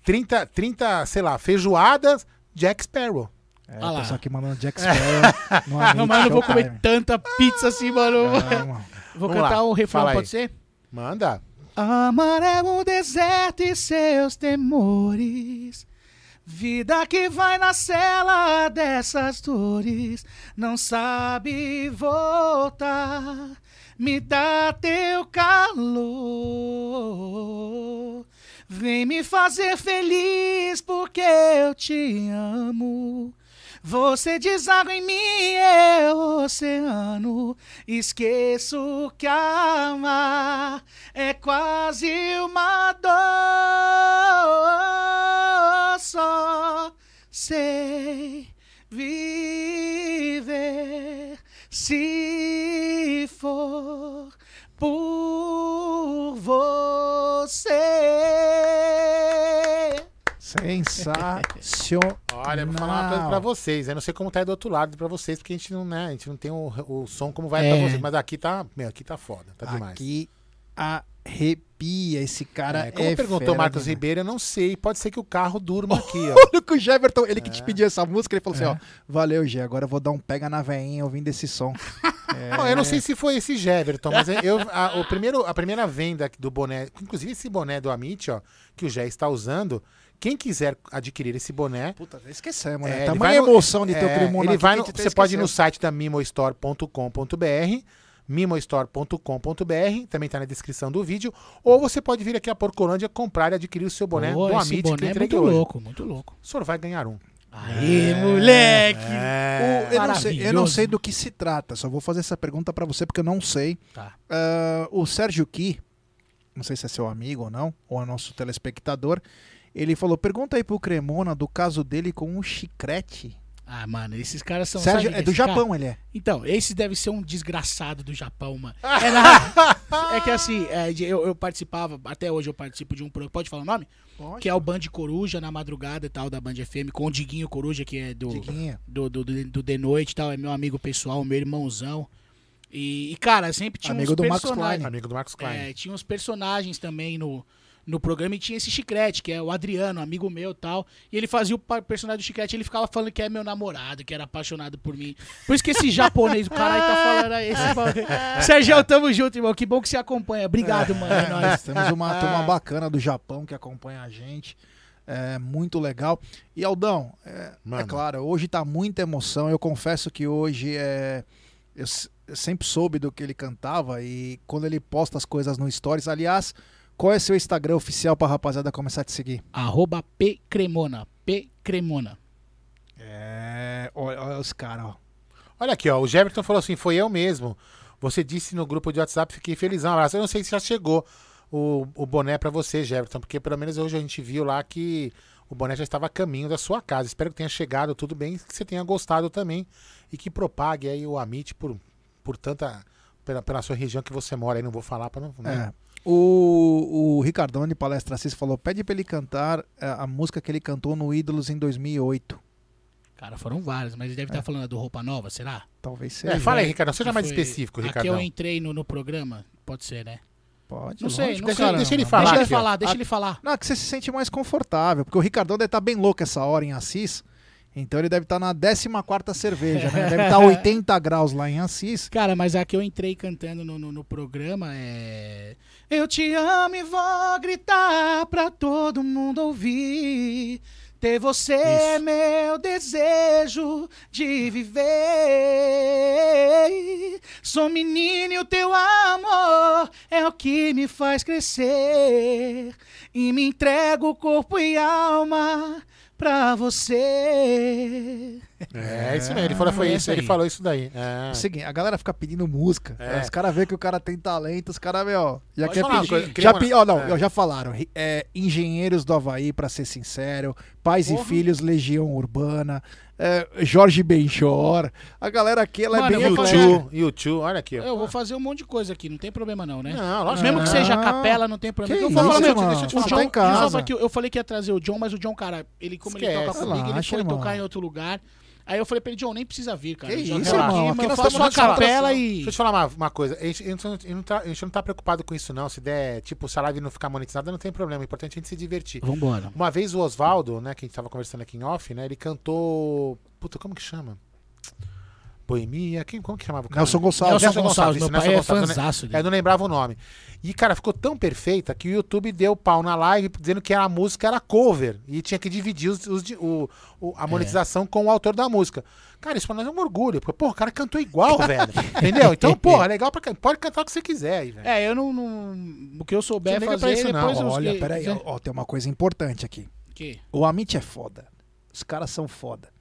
30, 30 sei lá, feijoadas, Jack Sparrow. é, Ah pessoal aqui mandando Jack Sparrow [LAUGHS] Amit Não, mas eu não vou comer tanta pizza assim, mano. Calma. [LAUGHS] Vou Vamos cantar lá, o refrão, fala aí. pode ser? Manda. Amar é o deserto e seus temores. Vida que vai na cela dessas dores, não sabe voltar. Me dá teu calor. Vem me fazer feliz porque eu te amo. Você deságua em mim, eu oceano. Esqueço que amar é quase uma dor. Só sei viver se for por você. Sensacional. Olha, vou falar uma coisa pra vocês. Eu não sei como tá aí do outro lado pra vocês, porque a gente não, né, a gente não tem o, o som como vai É. pra vocês. Mas aqui tá, meu, aqui tá foda, tá demais. Aqui arrepia. Esse cara É, é, como perguntou fera Marcos demais. Ribeiro, eu não sei. Pode ser que o carro durma [LAUGHS] aqui, ó. Olha que o Jeverton, ele que te pediu essa música, ele falou É. assim, ó, valeu, Gé, agora eu vou dar um pega na veinha ouvindo esse som. [LAUGHS] Não, eu não sei se foi esse Jeverton, mas eu, a, o primeiro, a primeira venda do boné, inclusive esse boné do Amit, ó, que o Jé está usando, quem quiser adquirir esse boné, Puta, esquecemos, É, né? ele Tamanha emoção de ter o é, Cremona ele vai no- Você pode ir no site da mimostore.com.br, mimostore.com.br, também tá na descrição do vídeo, ou você pode vir aqui a Porcolândia comprar e adquirir o seu boné Pô, do Amit que eu é muito hoje. louco, muito louco. O senhor vai ganhar um. Aê, moleque! É. O- eu, não sei, eu não sei do que se trata, só vou fazer essa pergunta pra você porque eu não sei. Tá. Ah, o Sérgio Ki, não sei se é seu amigo ou não, ou é nosso telespectador, ele falou: pergunta aí pro Cremona do caso dele com o chicrete. Ah, mano, esses caras são. Sérgio sabe é do esse cara? Japão, ele é. Então, esse deve ser um desgraçado do Japão, mano. [LAUGHS] É, é que assim, é, eu, eu participava, até hoje eu participo de um programa. Pode falar o nome? Que é o Band Coruja na madrugada e tal, da Band FM, com o Diguinho Coruja, que é do, Diguinha. do, do, do, do The Noite e tal, é meu amigo pessoal, meu irmãozão. E, e, cara, sempre tinha Amigo uns do personagens. Klein. Amigo do Marcos Klein. É, tinha uns personagens também no, no programa e tinha esse chiclete, que é o Adriano, amigo meu e tal. E ele fazia o personagem do chiclete ele ficava falando que é meu namorado, que era apaixonado por mim. Por isso que esse japonês, o cara aí tá falando aí. Esse. [LAUGHS] Sérgio, tamo junto, irmão. Que bom que você acompanha. Obrigado, mano. É nóis. temos uma turma bacana do Japão que acompanha a gente. É muito legal. E Aldão, é, é claro, hoje tá muita emoção. Eu confesso que hoje é. Eu, eu sempre soube do que ele cantava e quando ele posta as coisas no Stories. Aliás, qual é seu Instagram oficial pra rapaziada começar a te seguir? Arroba P Cremona. P Cremona. É. Olha, olha os caras, ó. Olha aqui, ó. O Jeverton falou assim: foi eu mesmo. Você disse no grupo de WhatsApp, fiquei felizão. Um abraço. Eu não sei se já chegou o, o boné pra você, Jeverton, porque pelo menos hoje a gente viu lá que o boné já estava a caminho da sua casa. Espero que tenha chegado tudo bem, que você tenha gostado também e que propague aí o Amit por, por tanta. Pela, pela sua região que você mora aí, não vou falar pra não. né? É. O, o Ricardão de Palestra Assis falou: pede pra ele cantar é, a música que ele cantou no Ídolos em 2008. Cara, foram vários, mas ele deve estar falando do Roupa Nova, será? Talvez É, seja. fala aí, Ricardo, seja Que mais foi- específico, a que Ricardão. eu entrei no, no programa, pode ser, né? Pode. Não sei, lógico. não Deixa- sei. deixa ele falar Deixa ele aqui, falar, deixa A- ele falar. Não, que você se sente mais confortável, porque o Ricardão deve estar bem louco essa hora em Assis. Então ele deve estar na 14 cerveja, né? [LAUGHS] Deve estar 80 graus lá em Assis. Cara, mas a que eu entrei cantando no, no, no programa é. Eu te amo e vou gritar pra todo mundo ouvir. Ter você é meu desejo de viver. Sou menino e o teu amor é o que me faz crescer. E me entrego corpo e alma pra você. É, isso mesmo. Ele falou, foi É isso, isso ele falou isso daí. É É. o seguinte, a galera fica pedindo música. É. Os caras veem que o cara tem talento, os caras, meu, já Pode quer falar pedir. coisa, já pe... uma- ó, não, é. já falaram. é, engenheiros do Havaí, pra ser sincero. Pais Porra. e filhos, Legião Urbana. é, Jorge Benchor. A galera aqui, ela Mano, é bem eu vou fazer- eclética. YouTube, olha aqui. ó. Eu vou fazer um monte de coisa aqui, não tem problema não, né? Não, lógico Mesmo que seja capela, não tem problema. Que Eu vou falar mesmo, deixa eu te o John, tá em casa. Aqui, eu falei que ia trazer o John, mas o John, cara, ele como ele Esquece. toca comigo, ele foi irmão. tocar em outro lugar. Aí eu falei pra ele, John, nem precisa vir, cara. Que Já isso, irmão? aqui, Aqui faço só na capela e... Deixa eu te falar uma, uma coisa. A gente, a gente não- tá, a gente não tá preocupado com isso, não. Se der, tipo, se a live não ficar monetizada, não tem problema. O importante é a gente se divertir. Vambora. Uma vez o Oswaldo, né, que a gente tava conversando aqui em off, né, ele cantou. Puta, como que chama? Boemia. Quem, como que chamava o cara? Nelson Gonçalves. Nelson Gonçalves, isso, meu pai Nelson é Gonçalves, né? fanzaço É, dele. não lembrava o nome. E, cara, ficou tão perfeita que o YouTube deu pau na live dizendo que a música era cover e tinha que dividir os, os o, o- É. a monetização com o autor da música. Cara, isso pra nós é um orgulho, porque, pô, o cara cantou igual, velho. Entendeu? Então, pô, é legal pra Pode cantar o que você quiser aí, velho. É, eu não, não- O que eu souber Você fazer, isso, não. depois eu... Olha, peraí, ó, ó, tem uma coisa importante aqui. Que? O Amit é foda. Os caras são foda.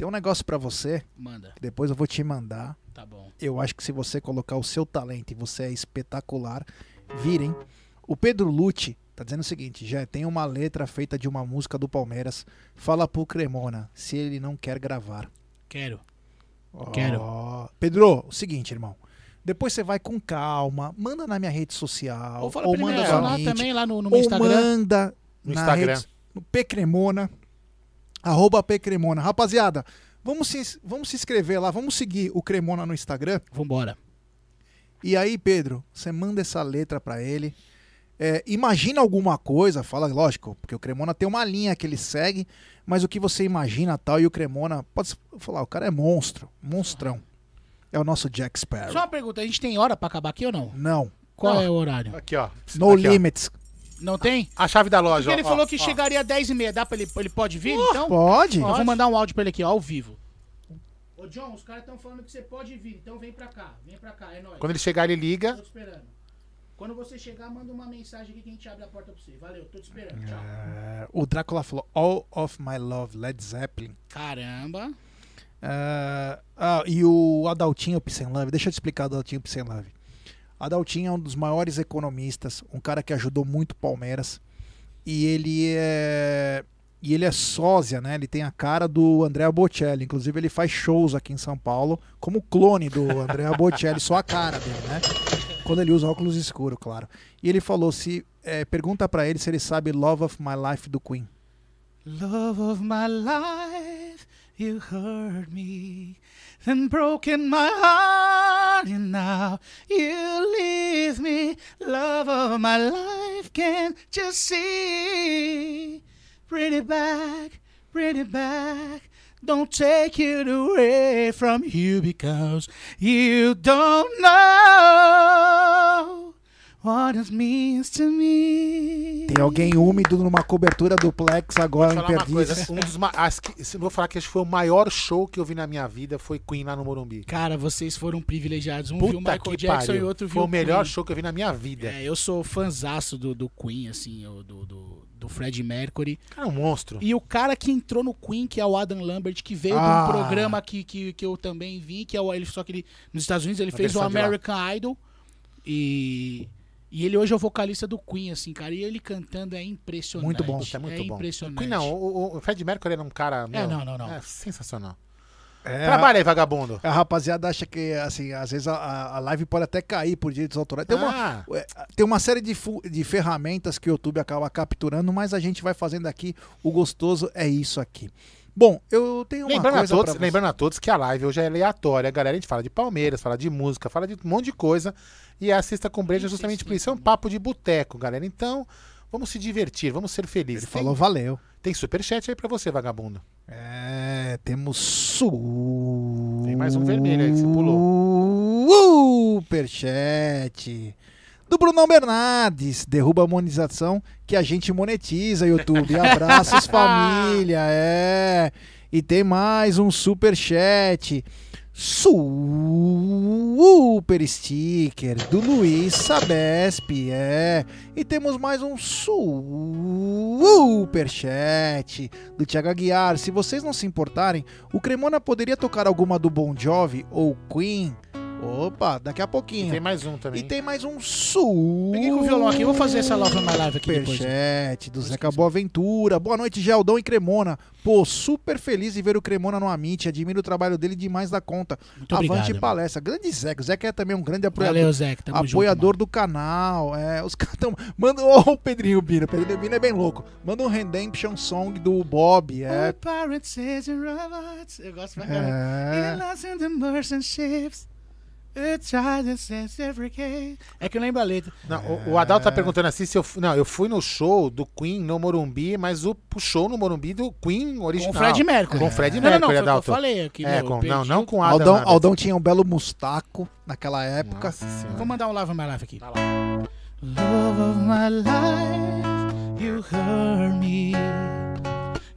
Tem um negócio pra você, Manda. depois eu vou te mandar. Tá bom. Eu acho que se você colocar o seu talento e você é espetacular, virem. O Pedro Lute tá dizendo o seguinte: já tem uma letra feita de uma música do Palmeiras. Fala pro Cremona se ele não quer gravar. Quero. Ó, Quero. Pedro, o seguinte, irmão. Depois você vai com calma, manda na minha rede social, Ou fala ou pra ele me manda Amit, também lá no, no meu ou Instagram. manda No na Instagram. rede- no Pcremona, arroba Pcremona. Rapaziada, vamos se, vamos se inscrever lá, vamos seguir o Cremona no Instagram. Vambora. E aí, Pedro, você manda essa letra pra ele. É, imagina alguma coisa, fala, lógico, porque o Cremona tem uma linha que ele segue, mas o que você imagina tal, e o Cremona, pode falar, o cara é monstro, monstrão. É o nosso Jack Sparrow. Só uma pergunta, a gente tem hora pra acabar aqui ou não? Não, Qual Não. é o horário? Aqui, ó. no Aqui, ó. Não tem? A chave da loja, Porque ele ó, falou ó, que ó. chegaria às 10h30. Dá pra ele, ele pode vir, então? Pode? Eu vou mandar um áudio pra ele aqui, ó, ao vivo. Ô, John, os caras estão falando que você pode vir, então vem pra cá. Vem pra cá, é nóis. Quando ele chegar, ele liga. Tô te esperando. Quando você chegar, manda uma mensagem aqui que a gente abre a porta pra você. Valeu, tô te esperando. Tchau. É, o Drácula falou All of My Love, Led Zeppelin. Caramba. É, ah, e o Adaltinho Pissenlove, deixa eu te explicar o Adaltinho Pissenlove. Adaltinho é um dos maiores economistas, um cara que ajudou muito o Palmeiras. E ele é. E ele é sósia, né? Ele tem a cara do Andrea Bocelli. Inclusive, ele faz shows aqui em São Paulo como clone do Andrea [LAUGHS] Bocelli, só a cara dele, né? Quando ele usa óculos escuros, claro. E ele falou: se é, pergunta pra ele se ele sabe Love of My Life do Queen. Love of my life, you hurt me and broken my heart, and now you leave me. Love of my life, can't you see? Bring it back, bring it back. Don't take it away from you because you don't know what it means to me. Tem alguém úmido numa cobertura duplex agora em coisa. Perdizes. Um dos ma- as vou falar que acho que foi o maior show que eu vi na minha vida foi Queen lá no Morumbi. Cara, vocês foram privilegiados. Um viu o Puta Michael que Jackson pariu. e outro viu Foi o melhor Queen. show que eu vi na minha vida. É, eu sou fanzaço do, do Queen, assim, do, do, do Fred Mercury. Cara, é um monstro. E o cara que entrou no Queen, que é o Adam Lambert, que veio Ah. de um programa que, que, que eu também vi, que é o, ele, só que ele, nos Estados Unidos ele A fez o. American Idol. E, e ele hoje é o vocalista do Queen, assim, cara. E ele cantando é impressionante. Muito bom. É muito bom. impressionante. Queen não, o, o Fred Mercury era um cara. meu, não, não, não. É sensacional. É, Trabalha aí, vagabundo. A rapaziada acha que, assim, às vezes a- a, live pode até cair por direitos autorais. Tem uma, Ah, é, tem uma série de, fu- de ferramentas que o YouTube acaba capturando, mas a gente vai fazendo aqui. O gostoso é isso aqui. Bom, eu tenho uma lembrando, a coisa todos, pra você. lembrando a todos que a live hoje é aleatória. Galera, a gente fala de Palmeiras, fala de música, fala de um monte de coisa. E a Sexta com Breja justamente por isso. É um papo de boteco, galera. Então, vamos se divertir, vamos ser felizes. Ele Tem, falou, valeu. tem superchat aí pra você, vagabundo. É, temos su... Tem mais um vermelho aí que você pulou. Superchat. Do Brunão Bernardes. Derruba a monetização que a gente monetiza, YouTube. Abraços, [LAUGHS] família. É. E tem mais um superchat. Super sticker do Luiz Sabesp, é. E temos mais um superchat do Thiago Aguiar. Se vocês não se importarem, o Cremona poderia tocar alguma do Bon Jovi ou Queen? Opa, daqui a pouquinho. Tem mais um também. E tem mais um super. Peguei com o violão aqui, eu vou fazer essa Love My Live aqui depois. Superchat do Zeca Boaventura. Boa noite, Geldão e Cremona. Pô, super feliz de ver o Cremona no Amit. Admiro o trabalho dele demais da conta. Muito obrigado, Avante irmão. palestra. Grande Zeca. O Zeca é também um grande apoiador. Valeu, Zeca. Tamo junto, apoiador do canal. É, os [LAUGHS] caras tão. Manda. Ô, o Pedrinho Bina. Pedrinho Bina é bem louco. Manda um Redemption Song do Bob. mano. É. Oh. Eu gosto pra É. caramba. In É que eu lembro a letra. Não, o, o Adalto tá perguntando assim se eu. Não, eu fui no show do Queen no Morumbi, mas o, o show no Morumbi do Queen Com original. o Fred Mercury. Com o Fred Não, não, Mercury, não, foi o que eu Adalto. falei aqui. É, meu, com, não, não com o Adam. Aldão. Aldão tinha um belo mustaco naquela época. Nossa. Vou mandar um Love My Life aqui. Love of my life, you hurt me.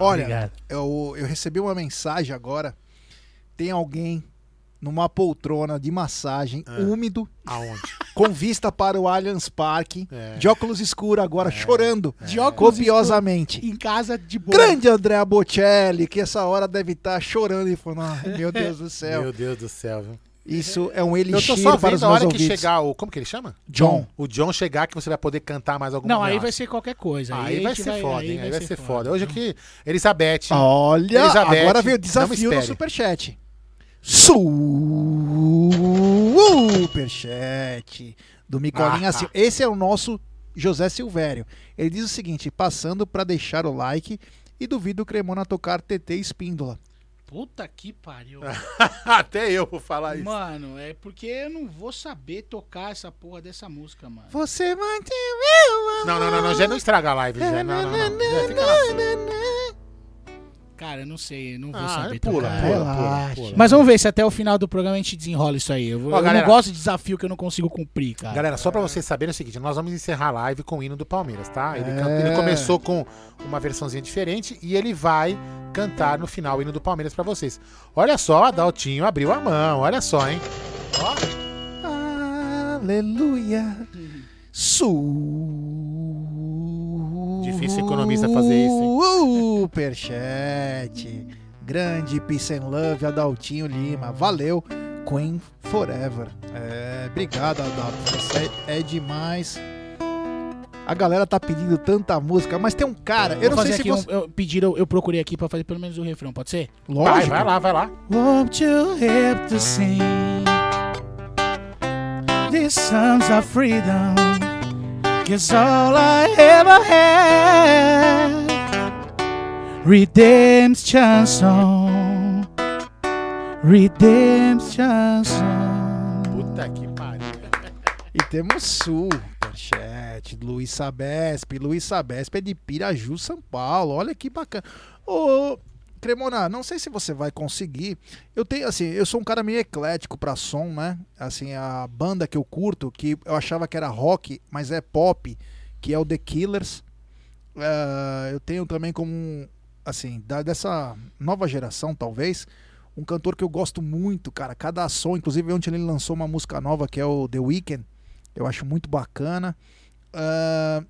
Olha, Obrigado. eu, eu recebi uma mensagem agora. Tem alguém numa poltrona de massagem, úmido, Aonde? [LAUGHS] com vista para o Allianz Parque, É. de óculos escuros agora, chorando De óculos copiosamente. Em casa de boa. Grande André Bocelli, que essa hora deve estar chorando e falando: "Ai, Meu Deus do céu. Meu Deus do céu, viu? Isso é um Eu tô elixir só para os vendo a meus hora que ouvidos. chegar o. Como que ele chama? John. O John chegar que você vai poder cantar mais alguma Não, aí vai ser qualquer coisa. Aí, a vai ser foda, hein? Aí vai ser foda. Hoje aqui, Elizabeth. Olha, Elizabeth, agora veio o desafio no. Superchat. Superchat do Micolinha Ah. assim. Esse é o nosso José Silvério. Ele diz o seguinte: passando para deixar o like e duvido o Cremona tocar TT Espíndola. Puta que pariu. Até eu vou falar isso. Mano, é porque eu não vou saber tocar essa porra dessa música, mano. Você manteve Não, não, não, não, já não estraga a live, já. Não, não, não. Já fica na sua. Cara, eu não sei, eu não vou Ah, saber pula, pula, Relaxa. pula, pula. Mas vamos ver se até o final do programa a gente desenrola isso aí. Eu, Ó, eu galera. não gosto de desafio que eu não consigo cumprir, cara. Galera, só pra vocês saberem é o seguinte, nós vamos encerrar a live com o hino do Palmeiras, tá? Ele, É. ele começou com uma versãozinha diferente e ele vai cantar no final o hino do Palmeiras pra vocês. Olha só, Adaltinho abriu a mão, olha só, hein? Aleluia. Su. Difícil economista fazer isso, Superchat. Grande Peace and Love, Adaltinho Lima. Valeu. Queen Forever. É, obrigado, Adalto. Você é, demais. A galera tá pedindo tanta música, mas tem um cara, eu Vou não sei se você. um, eu, pediram, eu procurei aqui pra fazer pelo menos o refrão, pode ser? Vai, Lógico. vai lá, vai lá. Won't you help to sing these songs of freedom? Cause all I ever had Redemption song Redemption song Puta que pariu. E temos Superchat, Luiz Sabesp. Luiz Sabesp é de Piraju, São Paulo. Olha que bacana. Ô, Cremona, não sei se você vai conseguir. Eu tenho, assim, eu sou um cara meio eclético pra som, né? Assim, a banda que eu curto, que eu achava que era rock, mas é pop, que é o The Killers. Ah, eu tenho também como, assim, da- dessa nova geração, talvez, um cantor que eu gosto muito, cara. Cada som, inclusive ontem ele lançou uma música nova que é o The Weeknd. Eu acho muito bacana. Ah,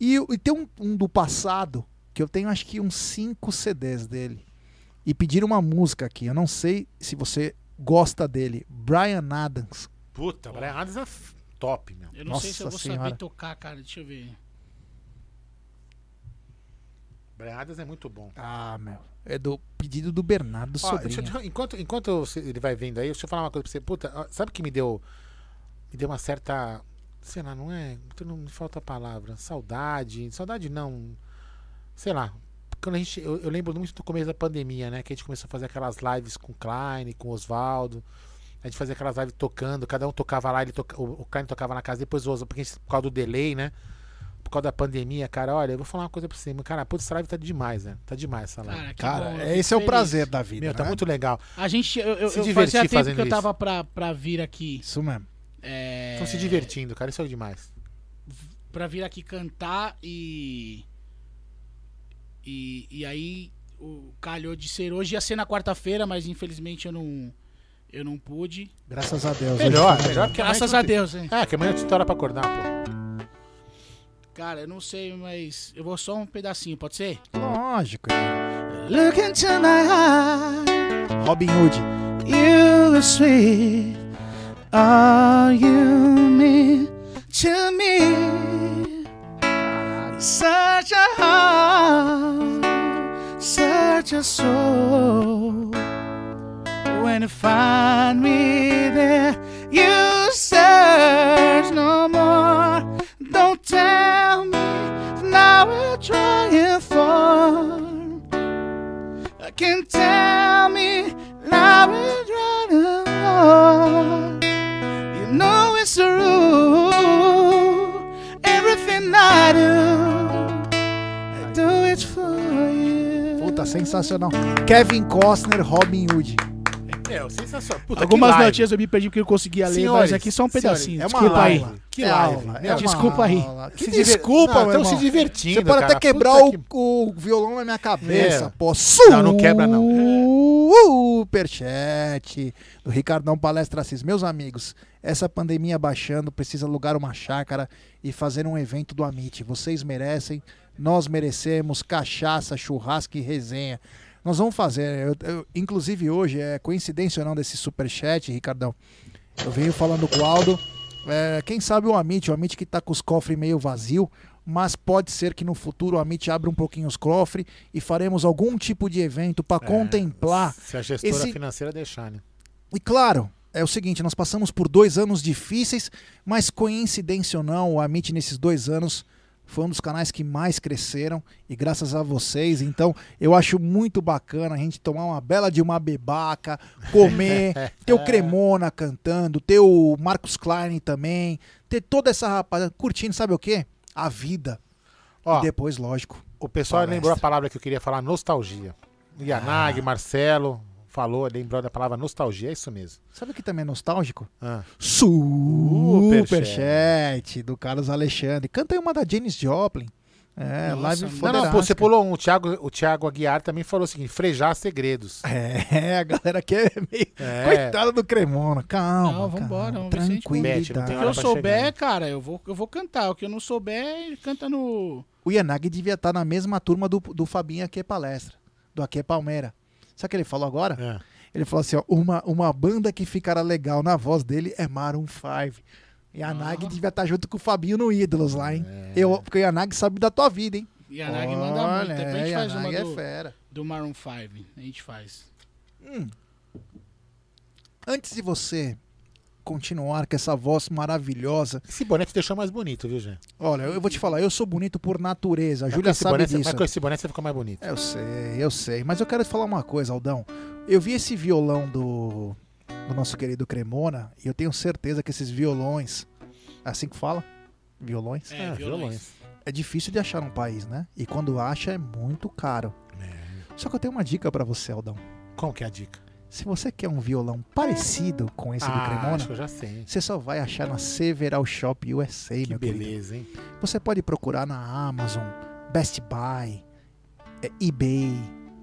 e, e tem um, um do passado, que eu tenho acho que uns 5 CDs dele. E pediram uma música aqui. Eu não sei se você gosta dele. Brian Adams. Puta, Brian Adams é top, meu. Eu não sei se eu Nossa vou Senhora. saber tocar, cara, deixa eu ver Brian Adams é muito bom. Ah, meu. É do pedido do Bernardo Ó, Sobrinho. deixa eu te- enquanto enquanto você- ele vai vendo aí, deixa eu falar uma coisa pra você. Puta, sabe o que me deu. Me deu uma certa. Sei lá, não é. Não me falta a palavra. Saudade. Saudade não. Sei lá. Quando a gente, eu, eu lembro muito do começo da pandemia, né? Que a gente começou a fazer aquelas lives com o Klein, com o Oswaldo. A gente fazia aquelas lives tocando, cada um tocava lá, ele toca, o, o Klein tocava na casa, depois o Oswaldo, porque a gente- por causa do delay, né? Por causa da pandemia, cara, olha, eu vou falar uma coisa pra você, mas, cara, putz, essa live tá demais, né? Tá demais essa live. Cara, Cara, bom, eu esse é o prazer da vida. Meu, tá né? muito legal. A gente, eu, eu, Se eu fazia tempo fazendo que eu isso. tava pra, pra vir aqui Isso mesmo. é, Estão se divertindo, cara, isso é demais. Pra vir aqui cantar e. E, e aí o calhou de ser hoje. Ia ser na quarta-feira, mas infelizmente eu não. Eu não pude. Graças a Deus. Melhor, melhor que Graças a Deus, hein? É, que amanhã te hora pra acordar, pô. Cara, eu não sei, mas eu vou só um pedacinho, pode ser? Lógico. Look into my eyes, Robin Hood. you sweet all you mean to me. Such a heart, such a soul. When you find me there, you search no more. Don't tell me now we're trying for. I can tell me now we're trying for. Sensacional. Kevin Costner, Robin Hood. Meu, sensacional. Puta, Algumas notinhas eu me perdi porque eu conseguia ler, Senhores, mas aqui só um senhores, pedacinho. É uma Desculpa aí. aula. Que é live. aula. É uma desculpa aí. aula. Que Se diver- desculpa, Não, meu tão irmão. se divertindo, Você pode cara. até quebrar o, que- o violão na minha cabeça, É. pô. Não, não quebra, não. Superchat do Ricardão Palestra Assis. Meus amigos, essa pandemia baixando, precisa alugar uma chácara e fazer um evento do Amit. Vocês merecem, nós merecemos cachaça, churrasco e resenha. Nós vamos fazer. eu- eu- inclusive hoje, é coincidência ou não desse superchat, Ricardão. Eu venho falando com o Aldo. é, quem sabe o Amit, o Amit que tá com os cofres meio vazio, mas pode ser que no futuro o Amit abra um pouquinho os cofres e faremos algum tipo de evento para contemplar. Se a gestora esse- financeira deixar, né? E claro, é o seguinte, nós passamos por dois anos difíceis, mas coincidência ou não, o Amit nesses dois anos foi um dos canais que mais cresceram e graças a vocês, então eu acho muito bacana a gente tomar uma bela de uma bebaca, comer, [LAUGHS] ter o Cremona cantando, ter o Marcos Klein também, ter toda essa rapaziada curtindo, sabe o quê? A vida. Ó, e depois, lógico, o pessoal palestra. lembrou a palavra que eu queria falar, nostalgia. Ah. Yanag, Marcelo, falou, lembrou da palavra nostalgia, é isso mesmo. sabe o que também é nostálgico? Ah. Superchat do Carlos Alexandre. Canta aí uma da Janis Joplin. É, Nossa, live não, Não, pô, você pulou um. O Thiago, o Thiago Aguiar também falou o seguinte: frejar segredos. É, a galera aqui é meio. É. Coitada do Cremona. Calma. Não, vambora, calma, Tranquilidade. Bete, tem O que eu souber, chegar, né? cara, eu vou, eu vou cantar. O que eu não souber, canta no. O Yanagi devia estar na mesma turma do, do Fabinho aqui é palestra. Do Aqui é Palmeira. Sabe o que ele falou agora? É. Ele falou assim: ó, uma, uma banda que ficará legal na voz dele é Maroon 5. E a Nag devia estar junto com o Fabinho no Ídolos lá, hein? É. Eu, porque o Yanagi sabe da tua vida, hein? E a Nag manda muito. Depois a gente é, faz uma Yanagi é do, fera. do Maroon 5. A gente faz. Antes de você continuar com essa voz maravilhosa, Esse boné te deixou mais bonito, viu, Jé? olha, eu vou te falar, eu sou bonito por natureza. A Júlia esse sabe boné, você- disso. Mas com esse boné você ficou mais bonito. Eu sei, eu sei. Mas eu quero te falar uma coisa, Aldão. Eu vi esse violão do, do nosso querido Cremona e eu tenho certeza que esses violões. É assim que fala? Violões? É, Ah, violões. É difícil de achar num país, né? E quando acha é muito caro. Só que eu tenho uma dica pra você, Aldão. Qual que é a dica? Se você quer um violão parecido com esse do ah, Cremona, acho que eu já sei. você só vai achar na Several Shop USA, Que meu querido. beleza, hein? Você pode procurar na Amazon, Best Buy, é, eBay,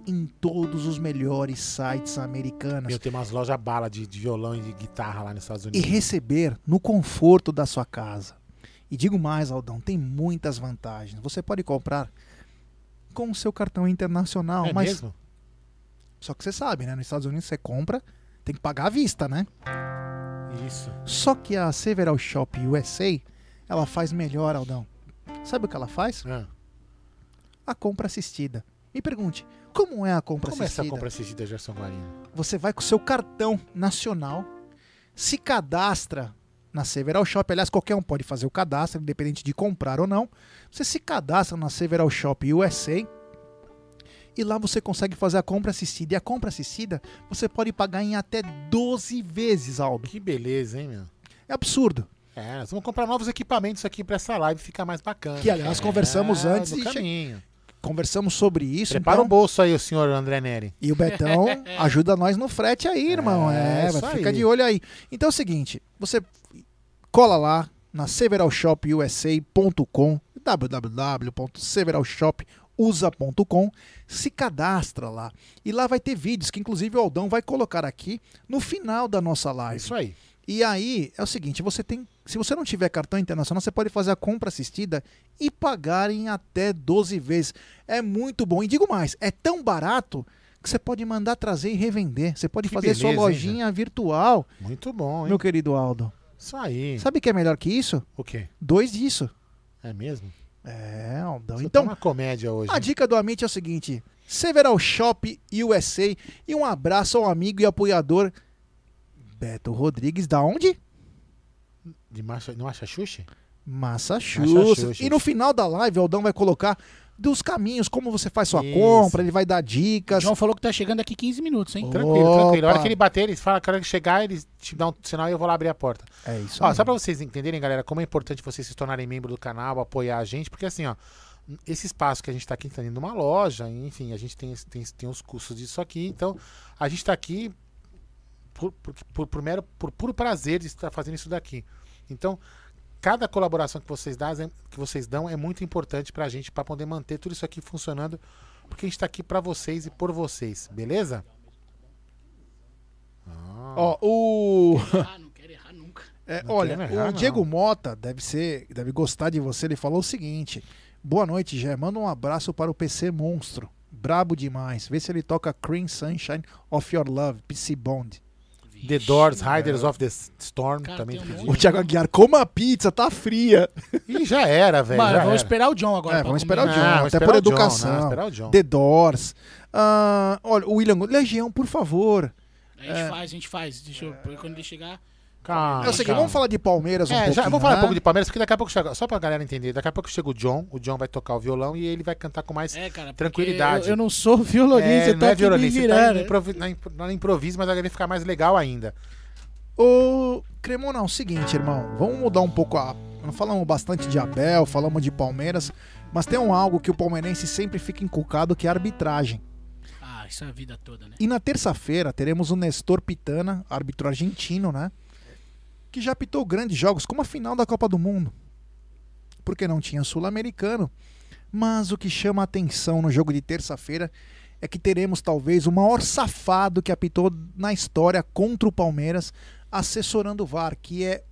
em todos os melhores sites americanos. Eu tenho umas lojas bala de, de violão e de guitarra lá nos Estados E Unidos. receber no conforto da sua casa. E digo mais, Aldão, tem muitas vantagens. Você pode comprar com o seu cartão internacional, é mas mesmo? Só que você sabe, né? Nos Estados Unidos você compra, tem que pagar à vista, né? Isso. Só que a Several Shop USA, ela faz melhor, Aldão. Sabe o que ela faz? Ah, A compra assistida. Me pergunte, como é a compra como é essa assistida? compra assistida, Gerson Guarino? Você vai com o seu cartão nacional, se cadastra na Several Shop. Aliás, qualquer um pode fazer o cadastro, independente de comprar ou não. Você se cadastra na Several Shop USA e lá você consegue fazer a compra assistida. E a compra assistida você pode pagar em até 12 vezes, Aldo. Que beleza, hein, meu? É absurdo. É, nós vamos comprar novos equipamentos aqui pra essa live ficar mais bacana. Que, aliás, É, conversamos antes no e caminho. Conversamos sobre isso. Prepara então- um bolso aí, o senhor André Neri. E o Betão [LAUGHS] ajuda nós no frete aí, irmão. É, É, isso vai ficar aí. de olho aí. Então é o seguinte, você cola lá na severalshopusa.com, www.severalshopusa.com, se cadastra lá. E lá vai ter vídeos que inclusive o Aldão vai colocar aqui no final da nossa live. Isso aí. E aí é o seguinte, você tem, se você não tiver cartão internacional, você pode fazer a compra assistida e pagar em até 12 vezes. É muito bom. E digo mais, é tão barato que você pode mandar trazer e revender. Você pode Que fazer sua beleza, hein, lojinha virtual, Muito bom, hein? meu querido Aldo. Isso aí. Sabe o que é melhor que isso? O quê? Dois disso. É mesmo? É, Aldão. Você tá Então, uma comédia hoje. a hein? dica do Amit é o seguinte: Several Shop USA e um abraço ao amigo e apoiador Beto Rodrigues, da onde? De acha Xuxa? Massachusetts. Massachusetts. E no final da live, Aldão vai colocar dos caminhos, como você faz sua Isso. compra, ele vai dar O dicas. João falou que tá chegando aqui 15 minutos, hein? Tranquilo, tranquilo. A hora Opa. que ele bater, eles falam que a hora que chegar, eles te dão um sinal e eu vou lá abrir a porta. É isso. Ó, aí. só pra vocês entenderem, galera, como é importante vocês se tornarem membro do canal, apoiar a gente, porque assim, ó, esse espaço que a gente tá aqui tá dentro de uma loja, enfim, a gente tem, tem, tem os custos disso aqui, então a gente tá aqui por, por, por, por mero, por puro prazer de estar fazendo isso daqui. Então, cada colaboração que vocês, dão, que vocês dão é muito importante pra gente, pra poder manter tudo isso aqui funcionando, porque a gente tá aqui pra vocês e por vocês, beleza? Ah, Ó, o. Ah, não quero errar nunca. [LAUGHS] É, Não olha, quero errar, o não. Diego Mota deve ser, deve gostar de você. Ele falou o seguinte: Boa noite, Gé. Manda um abraço para o PC Monstro. Brabo demais. Vê se ele toca Cream Sunshine of Your Love, PC Bond. The Doors, Riders of the Storm, Cara, também tem um pediu. O Thiago Aguiar, coma a pizza, tá fria. [LAUGHS] E já era, velho. Mano, já vamos era. esperar o John agora. É, pra vamos comer. esperar o John, Não, até esperar por o John, educação. não, esperar o John. The Doors. Ah, olha, o William, Legião, por favor. A gente faz, a gente faz. Deixa eu. Quando ele chegar. Calma, é o seguinte, calma. vamos falar de Palmeiras um É, já, vamos falar um né? pouco de Palmeiras, porque daqui a pouco chega. Só pra galera entender, daqui a pouco chega o John, o John vai tocar o violão e ele vai cantar com mais. É, cara. Tranquilidade. Eu, eu não sou violonista, É, eu tô não é violonista, você tá virando. no improvi- na imp- na improviso, mas vai ficar mais legal ainda. Ô, Cremona, é o seguinte, irmão, vamos mudar um pouco a. Nós falamos bastante de Abel, falamos de Palmeiras, mas tem um algo que o palmeirense sempre fica inculcado, que é a arbitragem. Ah, isso é a vida toda, né? E na terça-feira teremos o Nestor Pitana, árbitro argentino, né? Que já pitou grandes jogos, como a final da Copa do Mundo. Porque não tinha sul-americano. Mas o que chama a atenção no jogo de terça-feira é que teremos talvez o maior safado que apitou na história contra o Palmeiras, assessorando o VAR, que é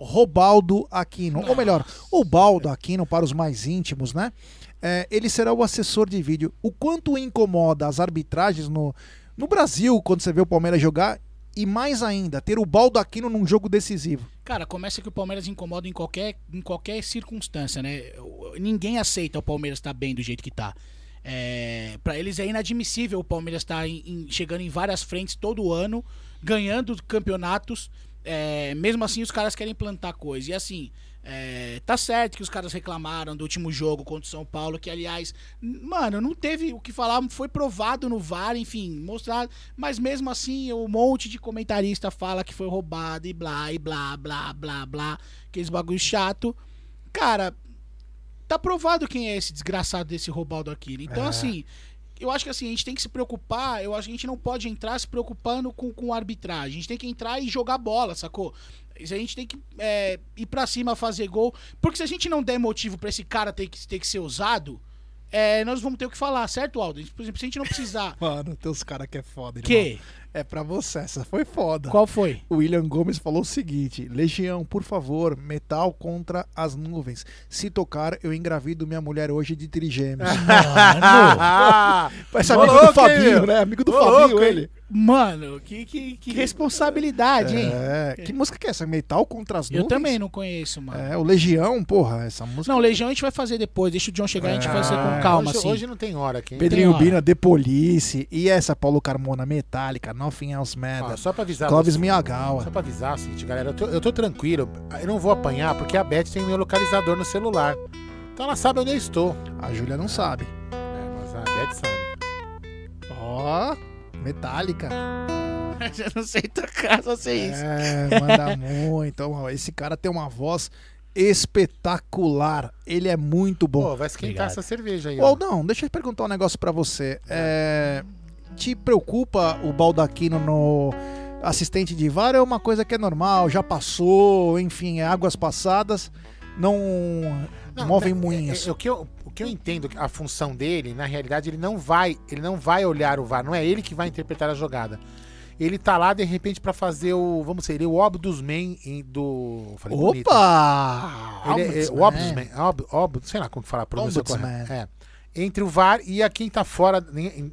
Robaldo Aquino. Ou melhor, o Baldo Aquino para os mais íntimos, né? É, ele será o assessor de vídeo. O quanto incomoda as arbitragens no, no Brasil quando você vê o Palmeiras jogar e mais ainda, ter o Baldo Aquino num jogo decisivo. Cara, começa que o Palmeiras incomoda em qualquer, em qualquer circunstância, né? Ninguém aceita o Palmeiras estar bem do jeito que tá. É, para eles é inadmissível o Palmeiras estar em- em- chegando em várias frentes todo ano, ganhando campeonatos. é, mesmo assim, os caras querem plantar coisa. E assim, é, tá certo que os caras reclamaram do último jogo contra o São Paulo, que aliás, mano, não teve o que falar, foi provado no VAR, enfim, mostrado. Mas mesmo assim, um monte de comentarista fala que foi roubado e blá, e blá, blá, blá, blá, aqueles bagulho chato. Cara, tá provado quem é esse desgraçado desse Robaldo Aquino. Então, assim, eu acho que assim, a gente tem que se preocupar, eu acho que a gente não pode entrar se preocupando com, com arbitragem. A gente tem que entrar e jogar bola, sacou? A gente tem que é, ir pra cima, fazer gol. Porque se a gente não der motivo pra esse cara ter que, ter que ser usado, é, nós vamos ter o que falar, certo, Aldo? Por exemplo, se a gente não precisar. [LAUGHS] Mano, tem uns caras que é foda, irmão. que? É pra você, essa foi foda. Qual foi? O William Gomes falou o seguinte: Legião, por favor, metal contra as nuvens. Se tocar, eu engravido minha mulher hoje de trigêmeos. [LAUGHS] Ah, [LAUGHS] Esse Ô, amigo do Fabinho, né? Amigo do Fabinho, ele. Mano, que, que, que [LAUGHS] responsabilidade, hein? É, que música que é essa? Metal contra as nuvens? Eu também não conheço, mano. É, o Legião, porra, essa música. Não, Legião a gente vai fazer depois. Deixa o John chegar, a gente vai fazer com calma, hoje, assim. hoje não tem hora aqui. hein? Pedrinho tem hora. Bina, The Police. E essa Paulo Carmona, Metallica, Nothing Else Matters. só pra avisar. Clóvis Miyagawa. Só pra avisar o seguinte, galera. Eu tô, eu tô tranquilo. Eu não vou apanhar porque a Beth tem o meu localizador no celular. Então ela sabe onde eu estou. A Júlia não sabe. É, mas a Beth sabe. Ó, Metallica. [LAUGHS] Eu não sei tocar, só sei isso. É, manda [LAUGHS] muito. Esse cara tem uma voz espetacular. Ele é muito bom. Pô, vai esquentar Obrigado. essa cerveja aí. Ô, ó. Aldão, deixa eu perguntar um negócio pra você. É, te preocupa o Baldaquino no assistente de VAR? É uma coisa que é normal, já passou, enfim, é águas passadas, não, Não, movem moinhos. é- é- o, que eu, que eu entendo, a função dele, na realidade, ele não vai, ele não vai olhar o VAR, não é ele que vai interpretar a jogada. Ele tá lá, de repente, pra fazer o, vamos dizer, o Obdusman em- do... falei bonito. Opa! Ele é, é, o Ombudsman, ob, ob, sei lá como que fala a pronúncia correta. É. entre o VAR e a quem tá fora,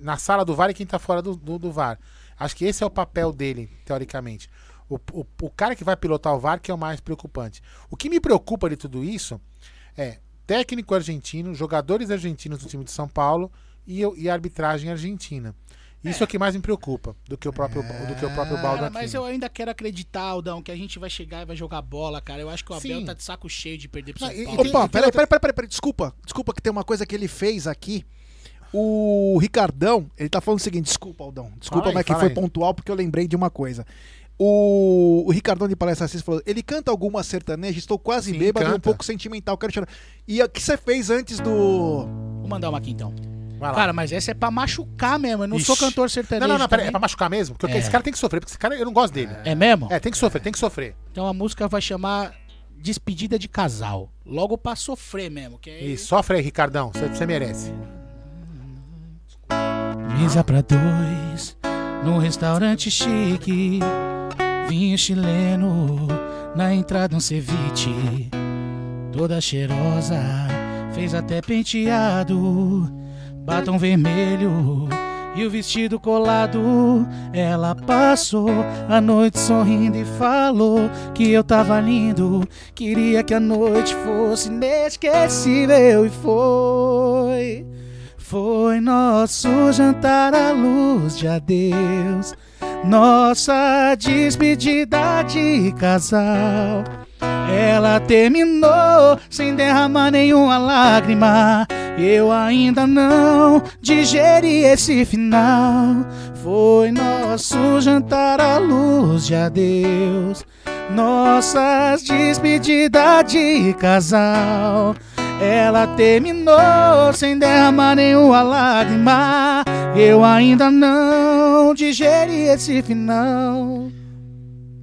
na sala do VAR e quem tá fora do, do, do VAR. Acho que esse é o papel dele, teoricamente. O, o, o cara que vai pilotar o VAR que é o mais preocupante. O que me preocupa de tudo isso é técnico argentino, jogadores argentinos do time de São Paulo e, e a arbitragem argentina. Isso é. é o que mais me preocupa do que o próprio, é. do que o próprio Baldo cara, Mas eu ainda quero acreditar, Aldão, que a gente vai chegar e vai jogar bola, cara. Eu acho que o Abel Sim. tá de saco cheio de perder pro São Paulo. Opa, peraí, peraí, peraí, peraí, desculpa. Desculpa que tem uma coisa que ele fez aqui. O Ricardão, ele tá falando o seguinte, desculpa, Aldão. Desculpa, aí, mas que foi aí. pontual porque eu lembrei de uma coisa. O, o Ricardão de Palestra Assis falou: ele canta alguma sertaneja, estou quase Sim, bêbado e um pouco sentimental, quero chorar. E o que você fez antes do. Vou mandar uma aqui então. Cara, mas essa é pra machucar mesmo. Eu não Ixi. sou cantor sertanejo. Não, não, não, pera, é pra machucar mesmo? Porque é. esse cara tem que sofrer, porque esse cara eu não gosto dele. É mesmo? É, tem que sofrer, tem que sofrer. Então a música vai chamar Despedida de Casal. Logo pra sofrer mesmo. Que é... Isso, sofre aí, Ricardão. Você, você merece. Mesa pra dois, num restaurante chique. Vinho chileno, na entrada um ceviche. Toda cheirosa, fez até penteado batom vermelho e o vestido colado. Ela passou a noite sorrindo e falou que eu tava lindo. Queria que a noite fosse inesquecível e foi. Foi nosso jantar à luz de adeus, nossa despedida de casal. Ela terminou sem derramar nenhuma lágrima. Eu ainda não digeri esse final. Foi nosso jantar à luz de adeus. Nossas despedidas de casal. Ela terminou sem derramar nenhuma lágrima. Eu ainda não digeri esse final.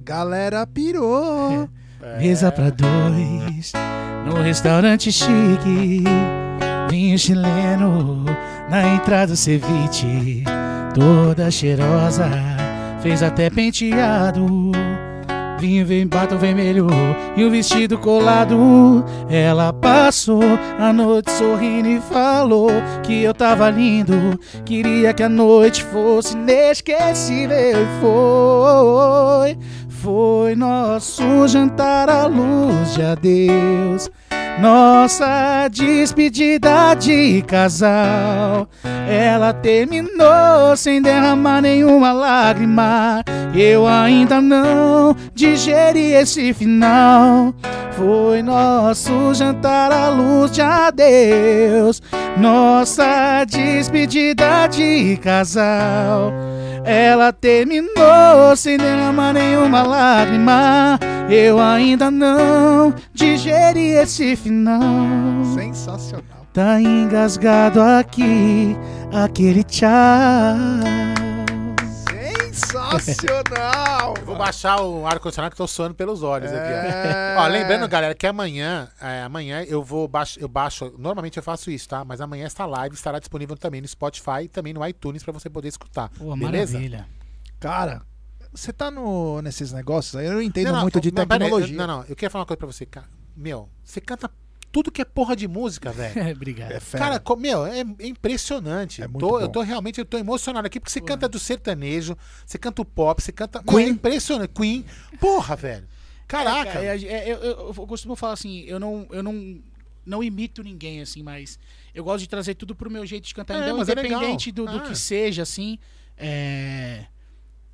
Galera pirou. Mesa pra dois, no restaurante chique. Vinho chileno, na entrada ceviche. Toda cheirosa, fez até penteado. Vinho vem batom vermelho e o vestido colado. Ela passou a noite sorrindo e falou que eu tava lindo. Queria que a noite fosse inesquecível. E foi. Foi nosso jantar à luz de adeus. Nossa despedida de casal. Ela terminou sem derramar nenhuma lágrima. Eu ainda não digeri esse final. Foi nosso jantar à luz de adeus. Nossa despedida de casal. Ela terminou sem derramar nenhuma lágrima. Eu ainda não digeri esse final. Sensacional. Tá engasgado aqui, aquele tchau. Sensacional! vou baixar o ar-condicionado que tô suando pelos olhos é... aqui. Ó, lembrando, galera, que amanhã, é, amanhã eu vou baixo, eu baixo, normalmente eu faço isso, tá? Mas amanhã esta live estará disponível também no Spotify e também no iTunes para você poder escutar. Pô, beleza? Maravilha. Cara, você tá no, nesses negócios aí, eu não entendo não, não, muito de não, tecnologia. Não, não, eu queria falar uma coisa pra você, cara. Meu, você canta tudo que é porra de música, velho. [LAUGHS] Obrigado. É cara, meu, é, é impressionante. É tô, eu tô realmente eu tô emocionado aqui, porque você porra. canta do sertanejo, você canta o pop, você canta. Queen. é impressionante. Queen. Porra, velho. Caraca. É, cara, é, eu, eu, eu, costumo falar assim, eu não, eu não, não imito ninguém, assim, mas eu gosto de trazer tudo pro meu jeito de cantar. É, então, é independente do, do ah. que seja, assim. É,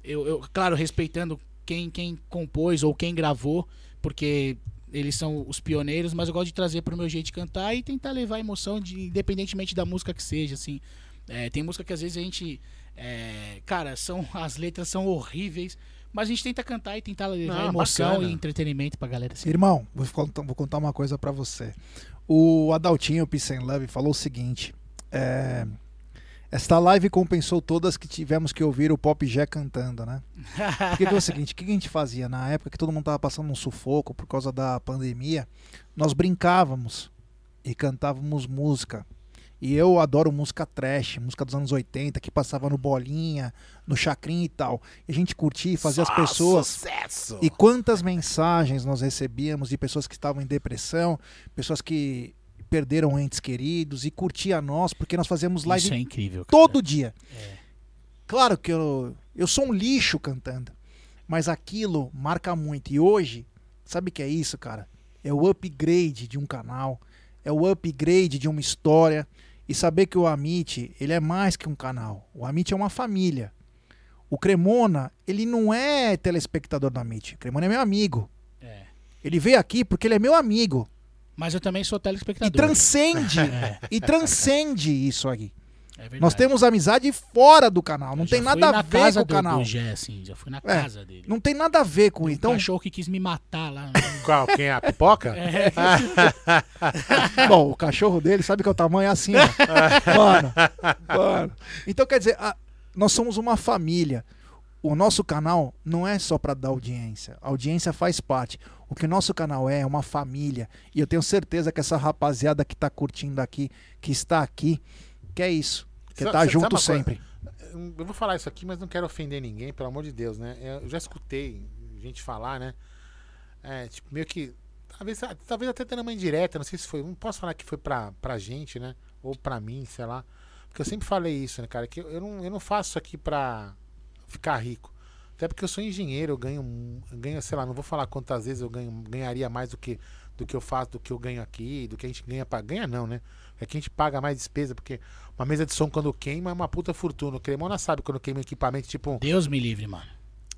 eu, eu, claro, respeitando quem, quem compôs ou quem gravou, porque eles são os pioneiros, mas eu gosto de trazer para o meu jeito de cantar e tentar levar emoção, de, independentemente da música que seja, assim. É, tem música que às vezes a gente. É, cara, são, [LAUGHS] as letras são horríveis, mas a gente tenta cantar e tentar levar Não, emoção bacana. e entretenimento pra galera. Assim. Irmão, vou, vou contar uma coisa para você. O Adaltinho Peace and Love falou o seguinte: é, esta live compensou todas que tivemos que ouvir o Pop Gé cantando, né? Porque é o seguinte, o que a gente fazia na época que todo mundo tava passando um sufoco por causa da pandemia, nós brincávamos e cantávamos música. E eu adoro música trash, música dos anos 80, que passava no Bolinha, no Chacrin e tal. E a gente curtia e fazia Só as pessoas. Sucesso. E quantas mensagens nós recebíamos de pessoas que estavam em depressão, pessoas que perderam entes queridos e curtir a nós, porque nós fazemos live é incrível. todo dia. É. Claro que eu, eu sou um lixo cantando, mas aquilo marca muito. E hoje, sabe o que é isso, cara? É o upgrade de um canal, é o upgrade de uma história. E saber que o Amit, ele é mais que um canal. O Amit é uma família. O Cremona, ele não é telespectador do Amit. O Cremona é meu amigo. É. Ele veio aqui porque ele é meu amigo. Mas eu também sou E telespectador. transcende. [LAUGHS] E transcende isso aí. É verdade. Nós temos amizade fora do canal. Não Eu tem nada na a ver casa com o canal. Do Gé, assim, já fui na É, casa dele. Não tem nada a ver com Um isso. Então, cachorro que quis me matar lá. [LAUGHS] Qual? Quem é? A pipoca? É. [LAUGHS] bom, o cachorro dele sabe que é o tamanho é assim, ó. mano, mano. Então, quer dizer, a- nós somos uma família. O nosso canal não é só para dar audiência. A audiência faz parte. O que o nosso canal é é uma família. E eu tenho certeza que essa rapaziada que tá curtindo aqui, que está aqui, que é isso. Que Sa- tá junto uma coisa? sempre. Eu vou falar isso aqui, mas não quero ofender ninguém, pelo amor de Deus, né? Eu já escutei gente falar, né? É, tipo, meio que. Talvez, talvez até tendo uma indireta, não sei se foi. Não posso falar que foi pra, pra gente, né? Ou pra mim, sei lá. Porque eu sempre falei isso, né, cara? Que eu, eu, não, eu não faço isso aqui pra ficar rico. Até porque eu sou engenheiro, eu ganho, ganho, sei lá, não vou falar quantas vezes eu ganho, ganharia mais do que, do que eu faço, do que eu ganho aqui, do que a gente ganha para ganha não, né? É que a gente paga mais despesa, porque uma mesa de som quando queima é uma puta fortuna. O Cremona sabe quando queima equipamento, tipo Deus me livre, mano.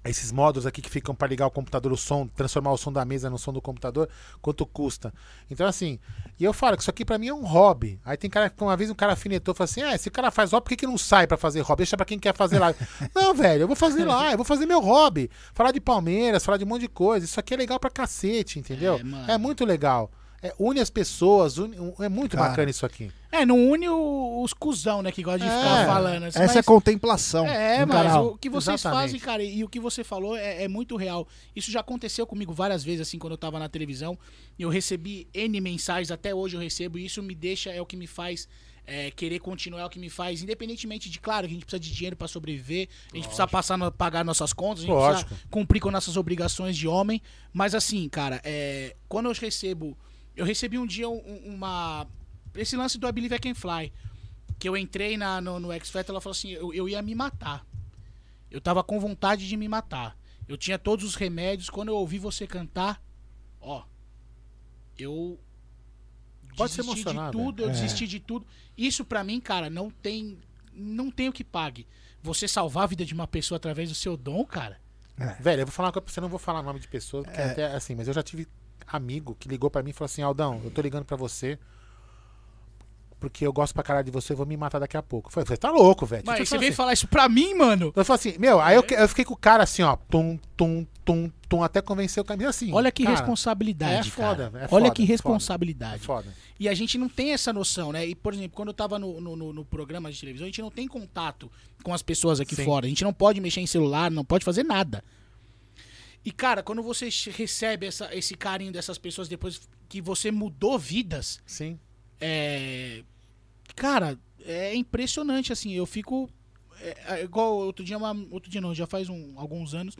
Esses módulos aqui que ficam para ligar o computador, o som, transformar o som da mesa no som do computador, quanto custa. Então, assim, e eu falo que isso aqui pra mim é um hobby. Aí tem cara que uma vez um cara afinetou e falou assim: ah, esse cara faz hobby, por que, que não sai pra fazer hobby? Deixa pra quem quer fazer lá. [LAUGHS] não, velho, eu vou fazer lá, eu vou fazer meu hobby. Falar de Palmeiras, falar de um monte de coisa. Isso aqui é legal pra cacete, entendeu? É. É, muito legal. É, une as pessoas, une- é muito Cara. bacana isso aqui. É, não une o- os cuzão, né, que gosta de É. ficar falando. assim, Essa é mas- contemplação É, mas canal. o que vocês Exatamente. fazem, cara, e o que você falou é, é muito real. Isso já aconteceu comigo várias vezes, assim, quando eu tava na televisão. Eu recebi N mensagens, até hoje eu recebo, e isso me deixa, é o que me faz é, querer continuar, é o que me faz, independentemente de, claro, que a gente precisa de dinheiro pra sobreviver, a gente precisa passar no- pagar nossas contas, a gente Lógico. precisa cumprir com nossas obrigações de homem. Mas assim, cara, é, quando eu recebo. Eu recebi um dia um- uma. Esse lance do I Believe I Can Fly. Que eu entrei na, no, no X Factor, ela falou assim: eu, eu ia me matar. Eu tava com vontade de me matar. Eu tinha todos os remédios. Quando eu ouvi você cantar, ó. Eu. Pode se desisti emocionar, de tudo, eu. É. desisti de tudo. Isso pra mim, cara, não tem. Não tem o que pague. Você salvar a vida de uma pessoa através do seu dom, cara. Velho, eu vou falar uma coisa pra você, não vou falar nome de pessoa, porque É. até assim, mas eu já tive amigo que ligou pra mim e falou assim: Aldão, eu tô ligando pra você porque eu gosto pra caralho de você, eu vou me matar daqui a pouco. Eu falei, você tá louco, velho. Mas você veio assim, falar isso pra mim, mano? Eu falei assim, meu, aí eu, eu fiquei com o cara assim, ó, tum, tum, tum, tum, até convencer o caminho assim. Olha que cara, responsabilidade, é foda, cara. é Olha foda, que é responsabilidade. É foda. E a gente não tem essa noção, né? E, por exemplo, quando eu tava no, no, no- no programa de televisão, a gente não tem contato com as pessoas aqui Sim. fora. A gente não pode mexer em celular, não pode fazer nada. E, cara, quando você recebe essa- esse carinho dessas pessoas depois que você mudou vidas, Sim. é. Cara, é impressionante, assim. Eu fico. É, é igual outro dia, uma, outro dia não, já faz um- alguns anos.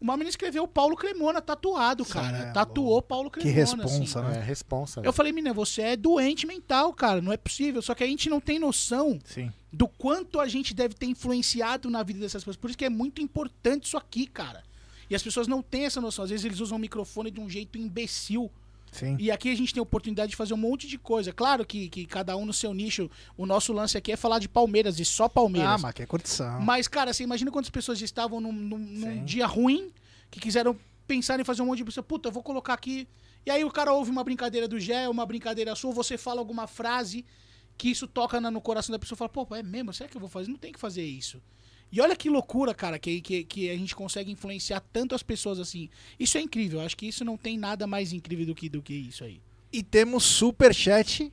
Uma menina escreveu Paulo Cremona tatuado, cara. é Tatuou Paulo Que Cremona. responsa, assim. né? É responsa. Eu falei, menina, você é doente mental, cara. Não é possível. Só que a gente não tem noção Sim. do quanto a gente deve ter influenciado na vida dessas pessoas. Por isso que é muito importante isso aqui, cara. E as pessoas não têm essa noção. Às vezes eles usam o microfone de um jeito imbecil. Sim. E aqui a gente tem a oportunidade de fazer um monte de coisa. Claro que, que cada um no seu nicho. O nosso lance aqui é falar de Palmeiras e só Ah, Palmeiras. mas que é curtição. Mas, cara, você imagina quantas pessoas estavam num, num- num dia ruim, que quiseram pensar em fazer um monte de coisa. Puta, eu vou colocar aqui. E aí o cara ouve uma brincadeira do Gé, uma brincadeira sua, você fala alguma frase que isso toca no coração da pessoa e fala, pô, é mesmo? Será que eu vou fazer? Não tem que fazer isso. E olha que loucura, cara, que, que, que a gente consegue influenciar tanto as pessoas assim. Isso é incrível. Eu acho que isso não tem nada mais incrível do que, do que isso aí. E temos superchat.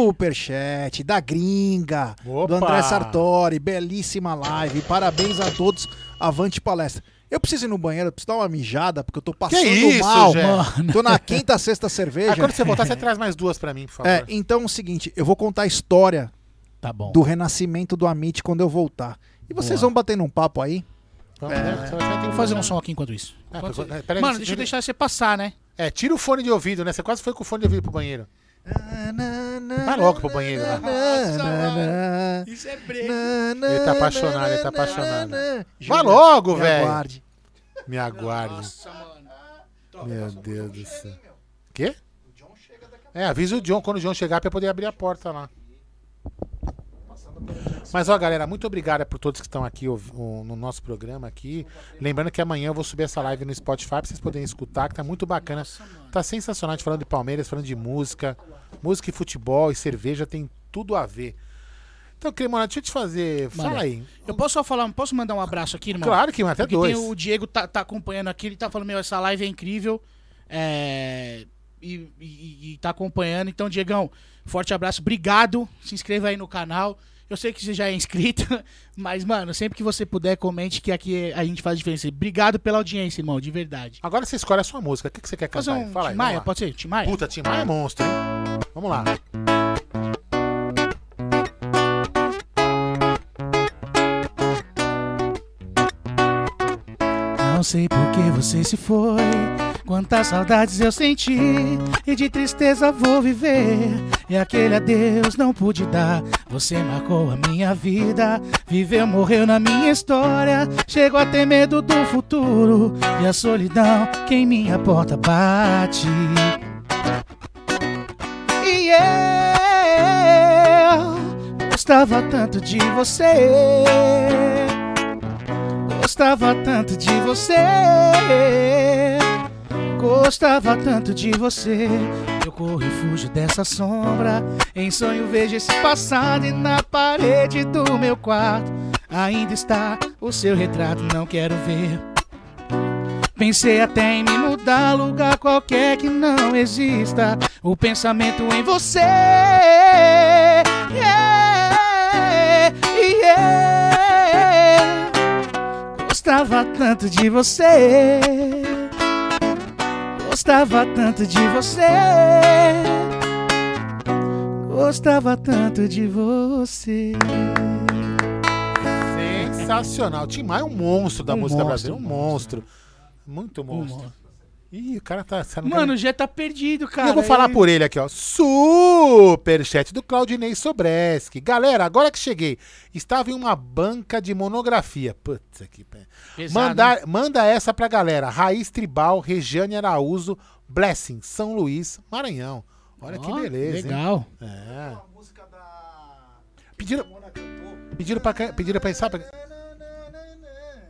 Superchat da gringa. Do Opa! André Sartori. Belíssima live. Parabéns a todos. Avante palestra. Eu preciso ir no banheiro, eu preciso dar uma mijada, porque eu tô passando isso, mal, mano. Tô na quinta, sexta Ah, cerveja. quando você voltar, você [LAUGHS] traz mais duas pra mim, por favor. É, então é o seguinte, eu vou contar a história Tá bom. do renascimento do Amit quando eu voltar. E vocês Boa. vão batendo um papo aí? Vamos, né? Vou fazer um som aqui enquanto isso. É, Enquanto você- peraí, Mano, deixa eu deixar você passar, né? É, tira o fone de ouvido, né? Você quase foi com o fone de ouvido pro banheiro. Vai logo pro banheiro lá. Isso é breve. Ele tá apaixonado, ele tá apaixonado. Vai logo, me velho. aguarde. Me aguarde. Nossa, mano. Meu Deus do céu. Quê? É, avisa o John quando o John chegar pra eu poder abrir a porta lá. Mas ó, galera, muito obrigado por todos que estão aqui o- no nosso programa aqui. Lembrando que amanhã eu vou subir essa live no Spotify pra vocês poderem escutar, que tá muito bacana. Tá sensacional, a gente falando de Palmeiras, falando de música. Música e futebol e cerveja tem tudo a ver. Então, Cremona, deixa eu te fazer. Fala Manda. aí. Eu posso só falar, posso mandar um abraço aqui, irmão? Claro que até Porque dois. o Diego tá, tá acompanhando aqui, ele tá falando, meu, essa live é incrível. É, e, e- e tá acompanhando. Então, Diegão, forte abraço, obrigado. Se inscreva aí no canal. Eu sei que você já é inscrito, [LAUGHS] mas, mano, sempre que você puder, comente que aqui a gente faz diferença. Obrigado pela audiência, irmão, de verdade. Agora você escolhe a sua música. O que, que você quer Fazer cantar? um Fala aí. Maia, pode ser? Tim Maia? Puta, Tim Maia é monstro, hein? Vamos lá. Não sei por que você se foi. Quantas saudades eu senti e de tristeza vou viver. E aquele adeus não pude dar. Você marcou a minha vida, viveu, morreu na minha história. Chego a ter medo do futuro e a solidão que em minha porta bate. E eu gostava tanto de você. Gostava tanto de você. Gostava tanto de você. Eu corro e fujo dessa sombra. Em sonho vejo esse passado e na parede do meu quarto ainda está o seu retrato. Não quero ver. Pensei até em me mudar, lugar qualquer que não exista. O pensamento em você. Yeah, yeah. Gostava tanto de você. Gostava tanto de você. Gostava tanto de você. Sensacional. Tim Maia é um monstro da Um música monstro, brasileira. Um monstro. Muito monstro. Ih, o cara tá. tá- Mano, já tá perdido, E cara. eu vou falar É- por ele aqui, ó. Superchat do Claudinei Sobreski. Galera, agora que cheguei, estava em uma banca de monografia. Putz, aqui. pé. Pesado, Manda, manda essa pra galera. Raiz Tribal, Regiane Araújo, Blessing, São Luís, Maranhão. Olha que Ó, beleza, hein? Legal. É. Pediram, pediram pra, pediram pra, sabe,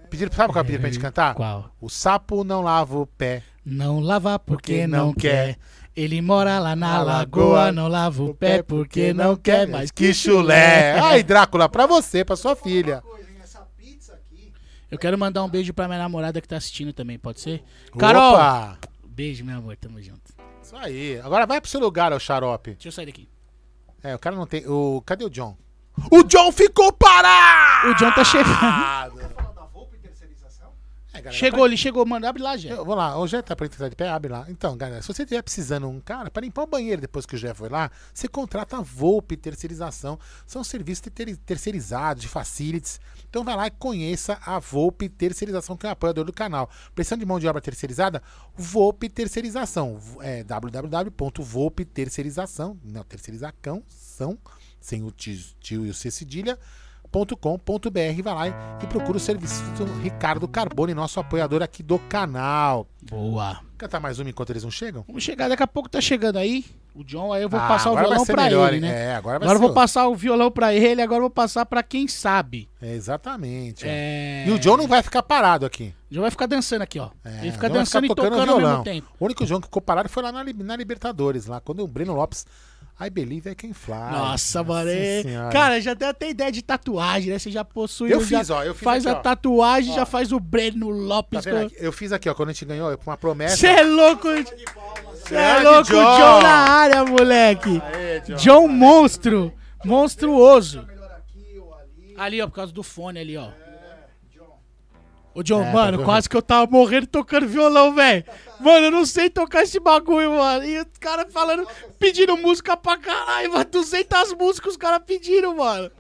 pediram, sabe qual pediram pra gente cantar? Qual? O sapo não lava o pé. Não lava porque Porque não não quer. quer. Ele mora lá na lagoa, lagoa, não lava o pé porque não quer, mas que chulé. Ai, Drácula, pra você, pra sua filha. Eu quero mandar um beijo pra minha namorada que tá assistindo também, pode ser? Carol! Opa! Beijo, meu amor, tamo junto. Isso aí. Agora vai pro seu lugar, ô xarope. Deixa eu sair daqui. É, o cara não tem. O, cadê o John? O John ficou parado! O John tá chegando. [LAUGHS] É, galera, Chegou, ele chegou, mano, abre lá, Jé. Eu vou lá, o Jé tá pra entrar de pé, abre lá. Então, galera, se você estiver precisando um cara para limpar o banheiro depois que o Jé foi lá, você contrata a Volpe Terceirização. São serviços ter- terceirizados, de facilities. Então vai lá e conheça a Volpe Terceirização, que é o apoiador do canal. Precisando de mão de obra terceirizada? Volpe Terceirização. É www.volpeterceirização, não, terceirizacão, são, sem o tio, tio e o C cedilha, .com.br vai lá e- procura o serviço do Ricardo Carbone, nosso apoiador aqui do canal. Boa. Cantar mais uma enquanto eles não chegam? Vamos chegar, daqui a pouco tá chegando aí. O John, aí eu vou Ah, passar o violão pra melhor, ele, né? É, agora vai Agora eu ser vou passar o violão pra ele, agora eu vou passar pra quem sabe. É, exatamente. É... E o John não vai ficar parado aqui. O John vai ficar dançando aqui, ó. É, ele fica dançando e ficar tocando ao mesmo tempo. O único John que ficou parado foi lá na, na Libertadores, lá, quando o Breno Lopes. I believe I can fly. Nossa, mano. é-. Cara, já tem até ideia de tatuagem, né? Você já possui. Eu já fiz, ó, eu fiz Faz aqui, a ó. tatuagem, Ó. já faz o Breno Tá Lopes. vendo aqui? Eu fiz aqui, ó, quando a gente ganhou, com uma promessa. Você é louco? Você é louco, John. John na área, moleque. Aê, John. John monstro. Monstruoso. Ali, ó, por causa do fone ali, ó. Ô, John, É, mano, tá quase que eu tava morrendo tocando violão, velho. Mano, eu não sei tocar esse bagulho, mano. E os caras falando, pedindo música pra caralho, mano. 200 músicas os caras pediram, mano.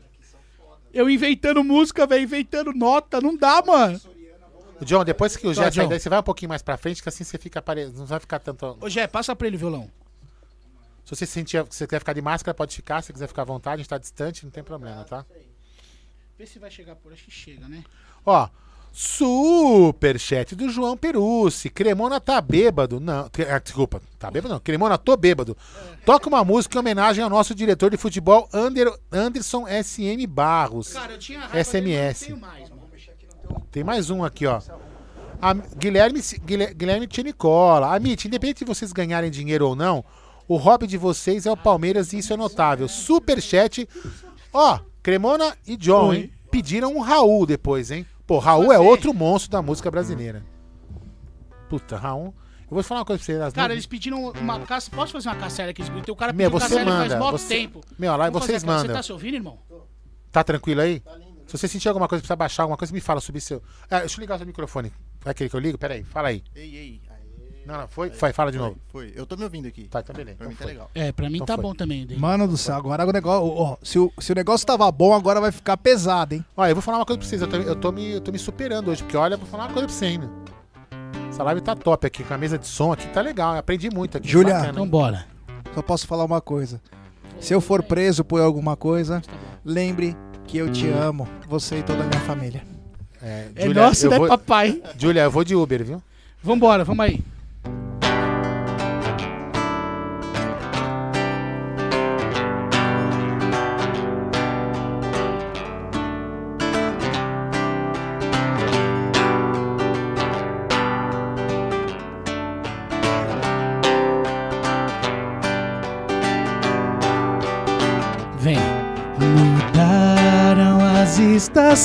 Eu inventando música, velho, inventando nota, não dá, mano. John, depois que o Tá, Jé sair John. daí, você vai um pouquinho mais pra frente, que assim você fica apare... Não vai ficar tanto. Ô, Jé, passa pra ele o violão. Se você sentir, se você quiser ficar de máscara, pode ficar. Se você quiser ficar à vontade, a gente tá distante, não tem problema, tá? Vê se vai chegar por acho que chega, né? Ó, superchat do João Perucci. Cremona tá bêbado. Não, ah, desculpa, tá bêbado não. Cremona, tô bêbado. Toca uma música em homenagem ao nosso diretor de futebol, Ander, Anderson SM Barros. Cara, eu tinha SMS. dele, mais. Tem mais um aqui, ó. A Guilherme, Guilherme, Guilherme Tchenicola. Amit, independente de vocês ganharem dinheiro ou não, o hobby de vocês é o Palmeiras e isso é notável. Superchat. Ó, Cremona e John, hein? Pediram um Raul depois, hein? Pô, Raul é outro monstro da música brasileira. Puta, Raul. Eu vou falar uma coisa pra vocês. Cara, eles pediram uma caça. Posso fazer uma caçela aqui? O cara Meu, pediu você caçela manda, faz mó você- tempo. Meu, lá Vamos vocês mandam. Você tá se ouvindo, irmão? Tá tranquilo aí? Se você sentir alguma coisa, precisa baixar alguma coisa, me fala sobre seu. Ah, deixa eu ligar o seu microfone. É aquele que eu ligo? Pera aí, fala aí. Ei, ei. Não, não, foi? Foi, fala de novo. Foi. Eu tô me ouvindo aqui. Tá, então beleza. Pra Então mim tá foi. legal. É, pra mim Então tá foi. bom também. Mano do céu, agora o negócio. Ó, se, o, se o negócio tava bom, agora vai ficar pesado, hein? Olha, eu vou falar uma coisa pra vocês. Eu tô, eu tô me, eu tô me superando hoje, porque olha, eu vou falar uma coisa pra vocês ainda. Essa live tá top aqui, com a mesa de som aqui, tá legal. Eu aprendi muito aqui. Júlia. bacana, Então bora. Só posso falar uma coisa. Se eu for preso por alguma coisa, lembre que eu te amo, você e toda a minha família. É, É Júlia, nosso, eu né, vou, papai? Júlia, eu vou de Uber, viu? Vambora, vamos aí.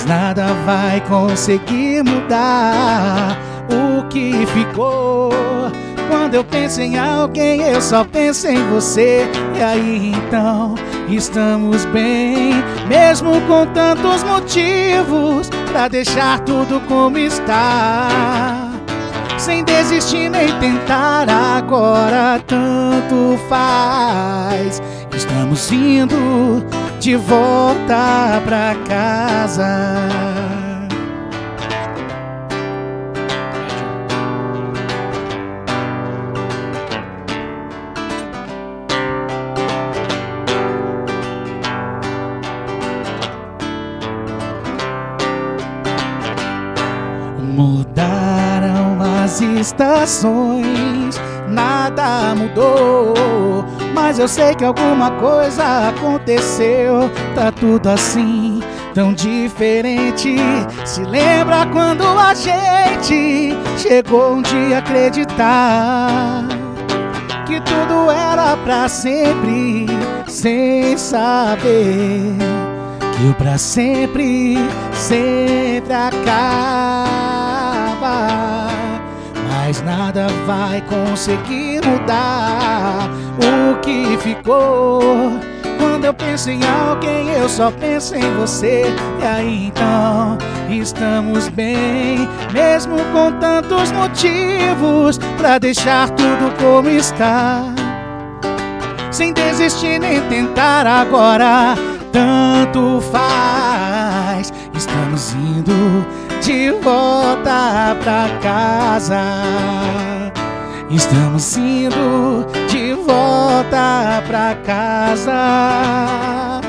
Mas nada vai conseguir mudar o que ficou. Quando eu penso em alguém, eu só penso em você. E aí então estamos bem, mesmo com tantos motivos pra deixar tudo como está sem desistir nem tentar agora tanto faz. Estamos indo de volta pra casa. Mudaram as estações, nada mudou. Mas eu sei que alguma coisa aconteceu. Tá tudo assim, tão diferente. Se lembra quando a gente chegou um dia a acreditar que tudo era pra sempre, sem saber que o pra sempre sempre acaba. Mas nada vai conseguir mudar o que ficou. Quando eu penso em alguém, eu só penso em você. E aí então estamos bem, mesmo com tantos motivos pra deixar tudo como está sem desistir nem tentar agora. Tanto faz, estamos indo de volta pra casa. Estamos indo de volta pra casa.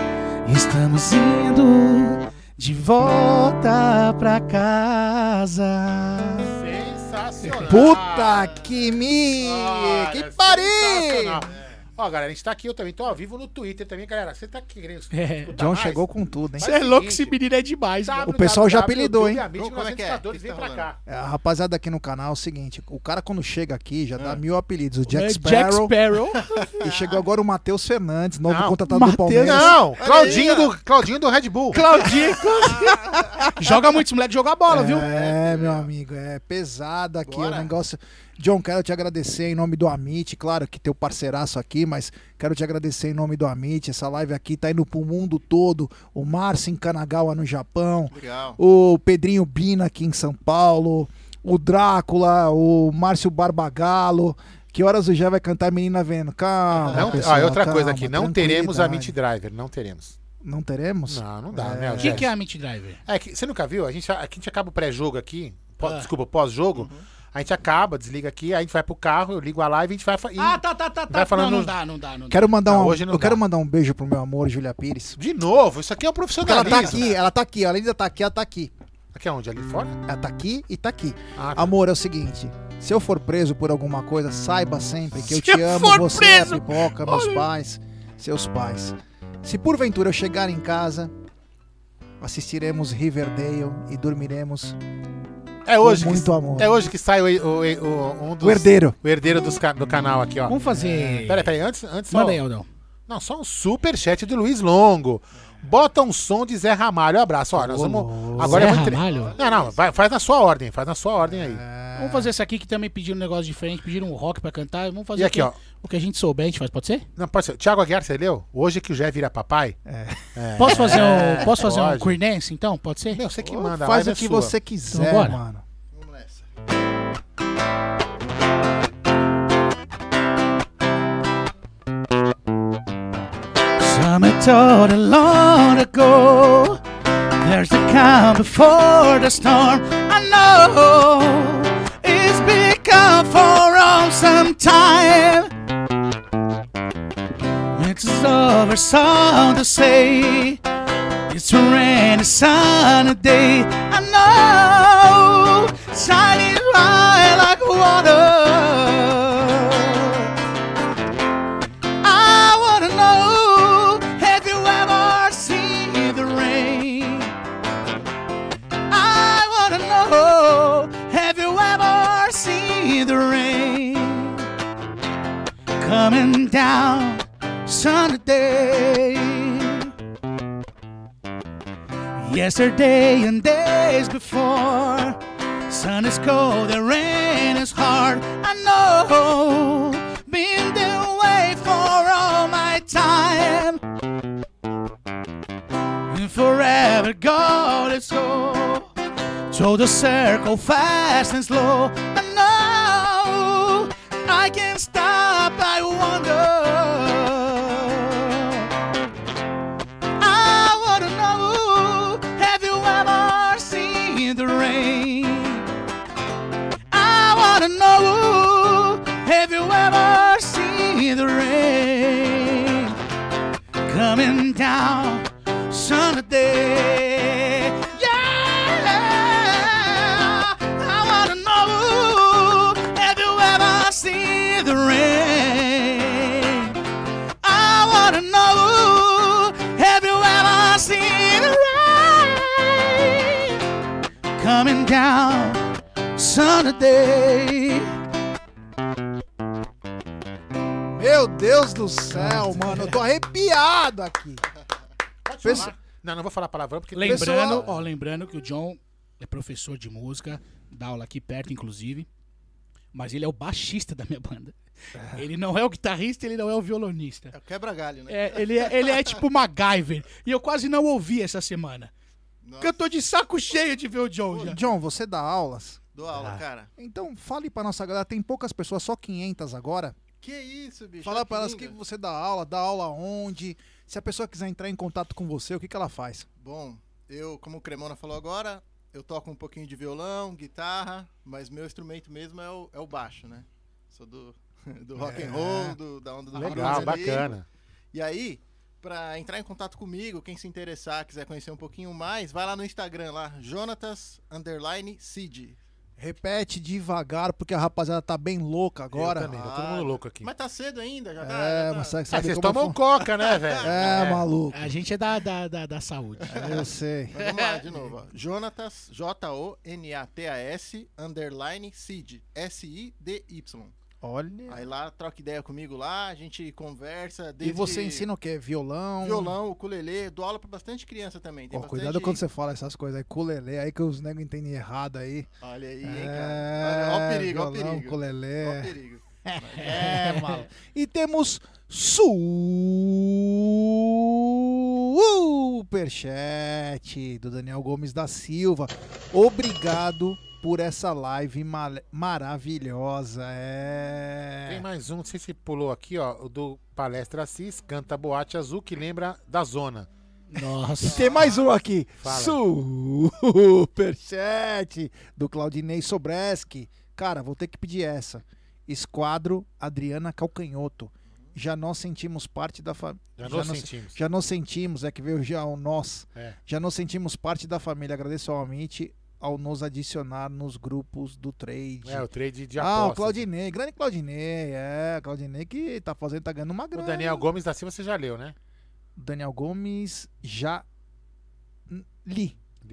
Estamos indo de volta pra casa. Sensacional. Puta que me. Olha, que pariu! Ó, galera, a gente tá aqui, eu também tô ao vivo no Twitter também, galera. Você tá querendo É. John mais? chegou com tudo, hein? Você é louco, esse menino é demais, Tá, mano. O pessoal já apelidou, hein? Como é que é? 1914, O que vem pra tá cá. É, a rapaziada aqui no canal é o seguinte: o cara quando chega aqui já dá Ah. mil apelidos. O É, Jack Jack Sparrow. Sparrow. [LAUGHS] E chegou agora o Matheus Fernandes, novo Não, contratado do Palmeiras. Não, Claudinho, do, Claudinho do Red Bull. Claudinho. [LAUGHS] Joga muito, esse moleque joga bola, viu? É, meu amigo, é pesado aqui o negócio. John, quero te agradecer em nome do Amit, claro que teu parceiraço aqui, mas quero te agradecer em nome do Amit. Essa live aqui tá indo pro mundo todo. O Márcio em Kanagawa, no Japão. Legal. O Pedrinho Bina aqui em São Paulo. O Drácula, o Márcio Barbagalo. Que horas o Jé vai cantar Menina Vendo? Calma. Não, pessoal, e outra calma, coisa aqui, não teremos a Mint tranquilidade. Driver, não teremos. Não teremos? Não, não dá, É. né? O que, que é a Mint Driver? É que você nunca viu? A gente, aqui a gente acaba o pré-jogo aqui, pós- Ah. desculpa, pós-jogo. A gente acaba, desliga aqui, a gente vai pro carro, eu ligo a live e a gente vai. e- Ah, tá, tá, tá, tá. falando- Não, não dá, não dá, não dá. Quero mandar Não, um, hoje não eu quero dá. mandar um beijo pro meu amor, Julia Pires. De novo, isso aqui é um Porque ela profissionalismo. tá aqui, ela tá aqui, ela ainda tá aqui, ela tá aqui. Aqui é onde? Ali fora? Ela tá aqui e tá aqui. Ah, tá. Amor, é o seguinte: se eu for preso por alguma coisa, saiba sempre que eu Se te eu amo, for você, preso, a pipoca, meus olha. pais, seus pais. Se porventura eu chegar em casa, assistiremos Riverdale e dormiremos É hoje, com muito que, amor. é hoje que sai o, o- o- um dos, O herdeiro. o herdeiro dos do canal aqui, ó. Vamos fazer. Peraí, peraí, antes, antes só, Manda aí, Aldão. Não, só um super chat do Luiz Longo. Bota um som de Zé Ramalho. Um abraço. Ó, nós vamos. Agora Zé é muito. Ramalho? Não, não, vai- faz na sua ordem, faz na sua ordem aí. Vamos fazer esse aqui que também pediram um negócio diferente, pediram um rock pra cantar. Vamos fazer E aqui, o ó. O que a gente souber, a gente faz, pode ser? Não, pode ser. Tiago Aguiar, você leu? Hoje que o Jé vira papai? É. Posso fazer um, posso fazer um queer dance, então? Pode ser? Meu, você que manda. a Faz o é que sua. você quiser, Então, bora. mano. Vamos nessa. Summer told a long ago There's a calm before the storm I know It's been gone for all some time Over so to say It's a rainy sunny day I know Shining bright like water I wanna know Have you ever seen the rain? I wanna know Have you ever seen the rain? Coming down Sunday Yesterday and days before Sun is cold, the rain is hard. I know, been the way for all my time. And forever go, let's go. Through the circle, fast and slow. I know, I can't stop, have you ever seen the rain coming down Sunday? Yeah, I wanna know, have you ever seen the rain? I wanna know, have you ever seen the rain coming down Sunday? Meu Deus do céu, mano. Eu tô arrepiado aqui. Pode falar. Não, não vou falar palavrão porque. Lembrando, Pessoal- ó, lembrando que o John é professor de música, dá aula aqui perto, inclusive. Mas ele é o baixista da minha banda. Ele não é o guitarrista, ele não é o violonista. É o quebra-galho, né? É, ele, é, ele é tipo MacGyver. E eu quase não ouvi essa semana. Porque eu tô de saco cheio de ver o John já. John, você dá aulas? Dou aula, cara. Então fale pra nossa galera, tem poucas pessoas, só 500 agora. Que isso, bicho? Fala olha pra elas que você dá aula, dá aula onde. Se a pessoa quiser entrar em contato com você, o que, que ela faz? Bom, eu, como o Cremona falou agora, eu toco um pouquinho de violão, guitarra, mas meu instrumento mesmo é o, é o baixo, né? Sou do, [LAUGHS] do rock and roll, do, da onda do Legal, bacana. E aí, pra entrar em contato comigo, quem se interessar, quiser conhecer um pouquinho mais, vai lá no Instagram lá, Jonatas underline Cid. Repete devagar, porque a rapaziada tá bem louca agora. Eu também, tá todo mundo louco aqui. Mas tá cedo ainda, já tá. É, já tá. mas sabe, sabe vocês como tomam coca, né, velho? [LAUGHS] É, maluco. A gente é da, da, da, da saúde. [LAUGHS] Eu sei. Mas vamos lá, de [LAUGHS] novo. Jonatas, J-O-N-A-T-A-S, underline, Cid, S-I-D-Y. Olha. Aí lá, troca ideia comigo lá, a gente conversa. E você ensina o quê? Violão? Violão, ukulele, dou aula pra bastante criança também. Tem Ó, bastante... cuidado quando você fala essas coisas aí, culelê, aí que os negros entendem errado aí. Olha aí, hein, É, cara. Olha, ó o perigo, ó o violão, perigo. culelê. Ó o perigo. [LAUGHS] É, mano. E temos superchat do Daniel Gomes da Silva. Obrigado por essa live ma- maravilhosa. É. Tem mais um, não sei se pulou aqui, ó, o do Palestra Assis, canta Boate Azul, que lembra da zona. Nossa. Tem mais um aqui. Fala. Superchat do Claudinei Sobreski. Cara, vou ter que pedir essa. Esquadro Adriana Calcanhoto. Já nós sentimos parte da família. Já nós sentimos. Já nós sentimos, é que veio já o nós. É. Já nós sentimos parte da família. Agradeço ao Amit ao nos adicionar nos grupos do trade. É, o trade de ah, apostas. o Claudinei, grande Claudinei, é, Claudinei que tá fazendo, tá ganhando uma O grana. Daniel Gomes da Silva você já leu, né? Daniel Gomes já n-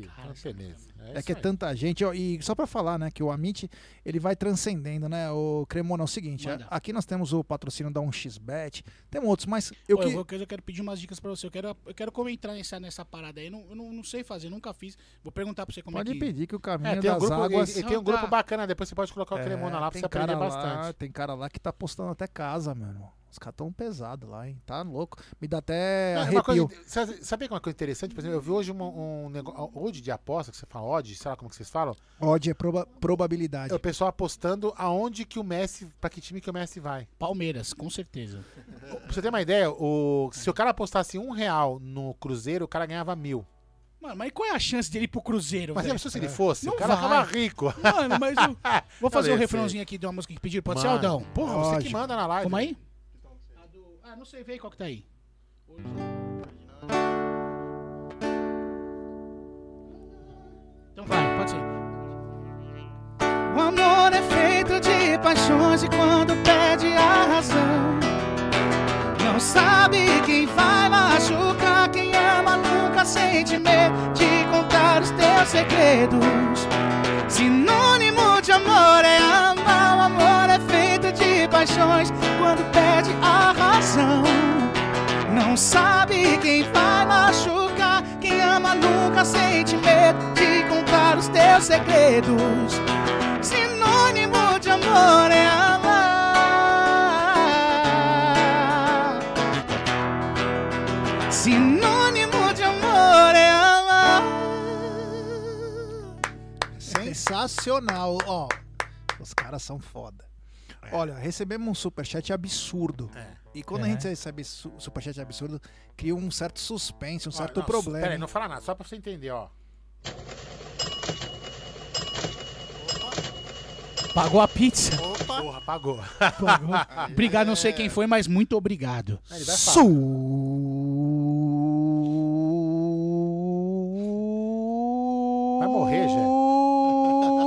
Li. Então, beleza. É, É isso que é aí. tanta gente, ó, e só pra falar, né, que o Amit, ele vai transcendendo, né, o Cremona, é o seguinte, a- aqui nós temos o patrocínio da 1xBet, tem outros, mas eu Pô, que... eu, vou- eu quero pedir umas dicas pra você. Eu quero, eu quero como entrar nessa, nessa parada aí. Eu não, eu não, não sei fazer, nunca fiz. Vou perguntar pra você como Pode é que. pedir que o caminho É, tem um das grupo, águas... e, e tem um grupo tá. bacana, depois você pode colocar o É, Cremona lá pra tem você aprender cara bastante. Lá, tem cara lá que tá postando até casa, mano. Os caras tão pesados lá, hein? Tá louco. Me dá até Não, é uma arrepio. coisa, sabe, sabe uma coisa interessante? Por exemplo, eu vi hoje um, um negócio. Odd de aposta, que você fala odd, sei lá como que vocês falam. Odd é proba- probabilidade. É o pessoal apostando aonde que o Messi, pra que time que o Messi vai. Palmeiras, com certeza. Pra você ter uma ideia, o, se o cara apostasse um real no Cruzeiro, o cara ganhava mil. Mano, mas qual é a chance dele ir pro Cruzeiro, Mas velho? se ele fosse, Não o cara vai. ficava rico. Mano, mas eu... [LAUGHS] Vou fazer Eu um refrãozinho aqui de uma música que pediram. Pode ser, Mano. Aldão? Porra, você que Lógico. manda na live. Como aí? Ah, não sei, vê qual que tá aí. Então vai, pode ser. O amor é feito de paixões e quando perde a razão Não sabe quem vai machucar Quem ama nunca sente medo de contar os teus segredos Sinônimo de amor é amar O amor é de paixões quando perde a razão Não sabe quem vai machucar Quem ama nunca sente medo de contar os teus segredos Sinônimo de amor é amar. Sinônimo de amor é amar. Sensacional. Ó, os caras são foda. Olha, recebemos um superchat absurdo. E quando a É. gente recebe su superchat absurdo, cria um certo suspense, um certo Não, problema. Pera aí, hein? não fala nada, só pra você entender, ó. Pagou a pizza. Opa! Porra, pagou. Pagou. [LAUGHS] Obrigado, não sei quem foi, mas muito obrigado. Ele vai falar. Vai morrer, já.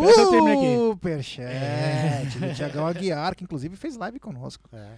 Pera aqui. Superchat do Tiagão Aguiar, que inclusive fez live conosco. É.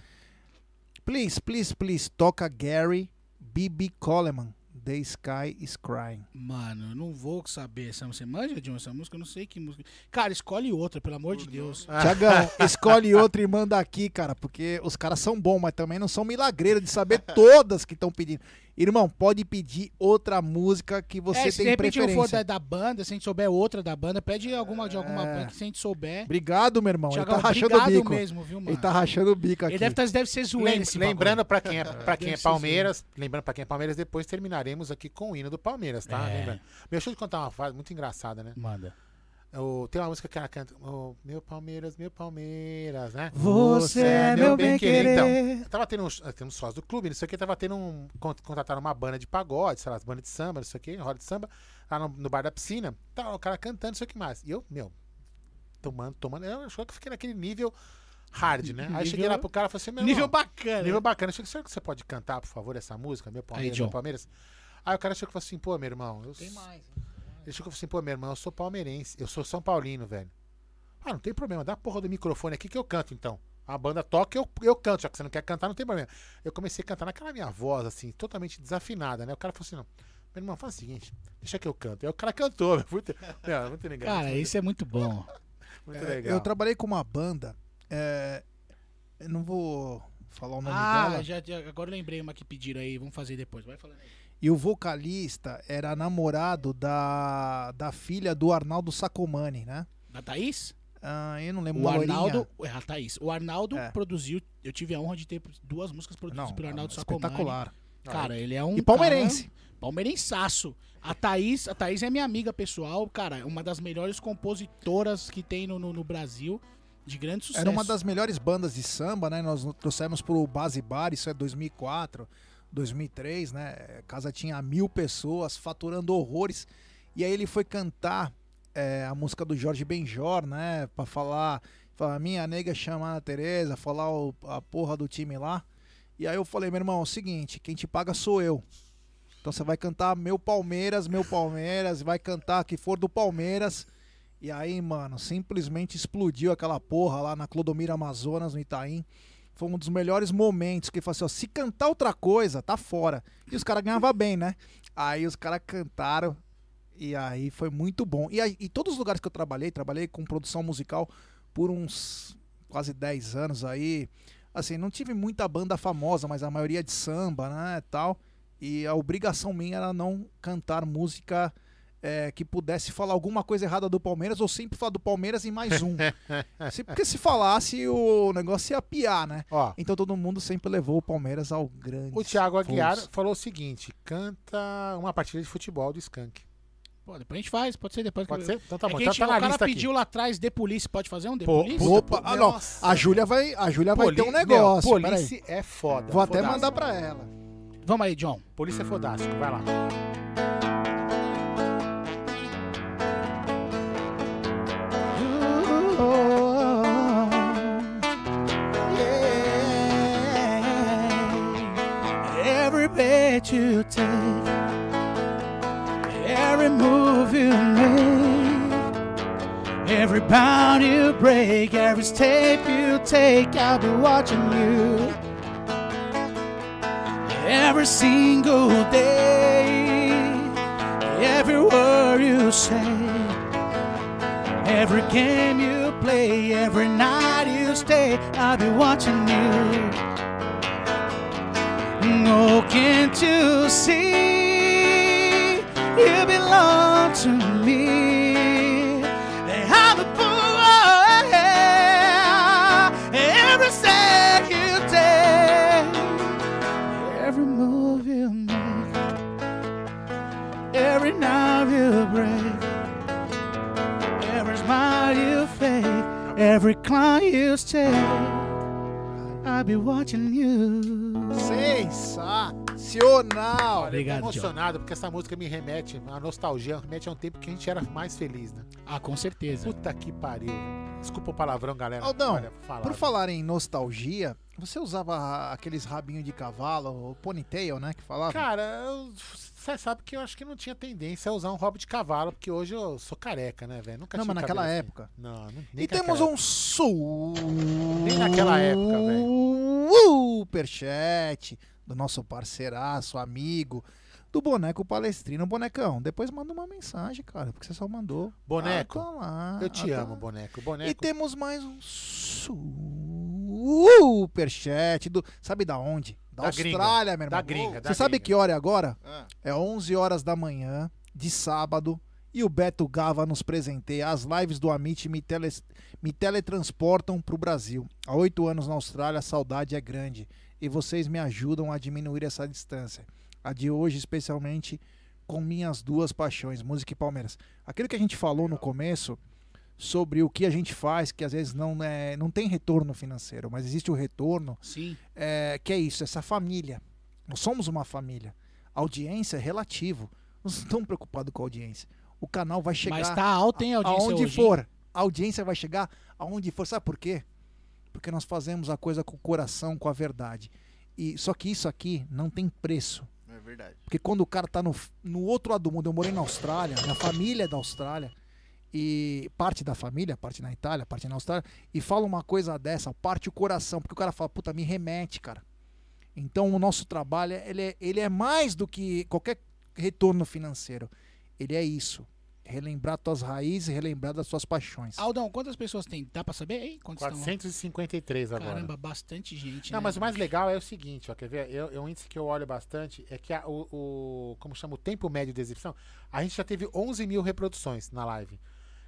Please, please, please, toca Gary B.B. Coleman. The Sky is Crying. Mano, eu não vou saber essa Você manja de essa música? Eu não sei que música. Cara, escolhe outra, pelo amor de Deus. Tiagão, [LAUGHS] escolhe outra e manda aqui, cara, porque os caras são bons, mas também não são milagreiros de saber [LAUGHS] todas que estão pedindo. Irmão, pode pedir outra música que você é, se de tem repente não for da, da banda, se a gente souber outra da banda, pede alguma de alguma É. banda que se a gente souber. Obrigado, meu irmão. Thiagão, ele tá rachando o obrigado bico. mesmo, viu, mano? Ele tá rachando o bico aqui. Ele deve, tá, deve ser zoando Lem- lembrando pra quem é, [LAUGHS] pra quem é ser Palmeiras, lembrando pra quem é Palmeiras, depois terminaremos aqui com o hino do Palmeiras, tá? É. Lembrando. Meu, deixa eu te contar uma frase muito engraçada, né? Manda. O- tem uma música que ela canta, "Oh, meu Palmeiras, meu Palmeiras, né? Você é meu bem querer. Então, tava tendo uns, tendo uns sócios do clube, não sei o que, tava tendo um. con- Contrataram uma banda de pagode, sei lá, as bandas de samba, não sei o que, roda de samba, lá no, no bar da piscina. Tá, o cara cantando, não sei o que mais. E eu, meu, tomando, tomando. Eu acho que eu fiquei naquele nível hard, né? Aí eu cheguei Nível- lá pro cara e falei assim, meu Nível irmão, bacana. Nível bacana. Eu falei, será que você pode cantar, por favor, essa música? Meu Palmeiras, John. meu Palmeiras. Aí o cara chegou e falou assim, pô, meu irmão. Eu, Tem mais. Ele chegou e falou assim, pô, meu irmão, eu sou palmeirense. Eu sou São Paulino, velho. Ah, não tem problema, dá a porra do microfone aqui que eu canto então. A banda toca, eu, eu canto, já que você não quer cantar, não tem problema. Eu comecei a cantar naquela minha voz, assim, totalmente desafinada, né? O cara falou assim, não, meu irmão, faz o seguinte, deixa que eu canto. Aí o cara cantou, meu, [LAUGHS] muito, meu, muito legal. Cara, isso é muito bom. [LAUGHS] muito É, legal. Eu trabalhei com uma banda. é, eu não vou falar o nome Ah, dela. já, já- agora eu lembrei uma que pediram aí, vamos fazer depois. Vai falando aí. E o vocalista era namorado da, da filha do Arnaldo Sacomani, né? Da Thaís? Ah, eu não lembro. O. Arnaldo. É, a Thaís. O Arnaldo É. produziu. Eu tive a honra de ter duas músicas produzidas Não, pelo Arnaldo Sacomani. espetacular. Cara, ele é um. E palmeirense. cara- palmeirensaço. A Thaís, a Thaís é minha amiga pessoal, cara. é Uma das melhores compositoras que tem no, no, no Brasil. De grande sucesso. Era uma das melhores bandas de samba, né? Nós trouxemos pro Base Bar, isso é 2004, 2003, né? A casa tinha mil pessoas, faturando horrores. E aí ele foi cantar é, a música do Jorge Benjor, né? Pra falar, falar minha nega chama Ana Tereza, falar o- a porra do time lá. E aí eu falei, meu irmão, é o seguinte, quem te paga sou eu. Então você vai cantar meu Palmeiras, meu Palmeiras, vai cantar que for do Palmeiras. E aí, mano, simplesmente explodiu aquela porra lá na Clodomiro Amazonas, no Itaim. Foi um dos melhores momentos que ele falou assim, ó, se cantar outra coisa, tá fora. E os caras ganhavam bem, né? Aí os caras cantaram e aí foi muito bom. E, aí, e todos os lugares que eu trabalhei, trabalhei com produção musical por uns quase 10 anos aí. Assim, não tive muita banda famosa, mas a maioria de samba, né, tal. E a obrigação minha era não cantar música é, que pudesse falar alguma coisa errada do Palmeiras ou sempre falar do Palmeiras e mais um. [LAUGHS] Se- porque se falasse, o negócio ia piar, né? Ó, Então todo mundo sempre levou o Palmeiras ao grande. o Thiago Aguiar falou o seguinte: canta uma partida de futebol do Skank. Pô, depois a gente faz, pode ser depois. Pode que ser? Então tá é bom. que a Então gente- tá na o cara lista pediu lá atrás The Police, pode fazer um The Pô, Police? pô, Opa, ah, não. Nossa, A Júlia vai, a Júlia vai ter um negócio. Meu. Police é foda. Vou até fodástico. mandar pra ela. Vamos aí, John. Polícia é fodástico, vai lá. Every you take, every move you make, every bound you break, every step you take, I'll be watching you. Every single day, every word you say. Every game you play, every night you stay, I'll be watching you. Oh, can't you see. You belong to me? I'm a fool, every step you take, every move you make, every nerve you break. Every smile you fake, every climb you stay, I'll be watching you. Sensacional! Olha, Obrigado, eu tô emocionado porque essa música me remete, a nostalgia, remete a um tempo que a gente era mais feliz, né? Ah, com certeza. Puta que pariu. velho. Desculpa o palavrão, galera. Aldão, Olha. Por falar em nostalgia, você usava aqueles rabinhos de cavalo, o ponytail, né? Que falava? Cara, você sabe que eu acho que não tinha tendência a usar um rabo de cavalo, porque hoje eu sou careca, né, velho? Nunca Não, tive mas naquela assim. época. Não, não nem E temos um su... Nem naquela época, Superchat do nosso parceiraço, amigo, do Boneco Palestrino. Bonecão, depois manda uma mensagem, cara, porque você só mandou. Boneco, Ah, tá lá, Eu te ah, tá amo, boneco. Boneco. E temos mais um superchat do. Sabe da onde? Da, Da gringa. Austrália, meu irmão. Da gringa, da Você sabe gringa. que hora é agora? Ah, É 11 horas da manhã de sábado e o Beto Gava nos presenteia. As lives do Amit me, tele, me teletransportam para o Brasil. Há oito anos na Austrália, a saudade é grande e vocês me ajudam a diminuir essa distância. A de hoje, especialmente com minhas duas paixões, música e Palmeiras. Aquilo que a gente falou no começo sobre o que a gente faz, que às vezes não, é, não tem retorno financeiro, mas existe o retorno Sim. é, que é isso, essa família. Nós somos uma família. A audiência é relativo. Nós não estamos preocupados com a audiência. O canal vai chegar Mas tá alta, hein, a audiência aonde hoje, for. A audiência vai chegar aonde for. Sabe por quê? Porque nós fazemos a coisa com o coração, com a verdade. E só que isso aqui não tem preço. é verdade. Porque quando o cara tá no, no outro lado do mundo, eu morei na Austrália, minha família é da Austrália, e parte da família, parte na Itália, parte na Austrália, e fala uma coisa dessa, parte o coração, porque o cara fala, puta, me remete, cara. Então o nosso trabalho, ele é, ele é mais do que qualquer retorno financeiro. Ele é isso. Relembrar tuas raízes, relembrar das suas paixões. Aldão, quantas pessoas tem? Dá pra saber, hein? Quantos estão? 453 agora. Caramba, bastante gente. Não, né, mas o mais legal é o seguinte, ó, quer ver? Eu, é um índice que eu olho bastante, é que a- o, o- como chama, o tempo médio de exibição, a gente já teve 11 mil reproduções na live.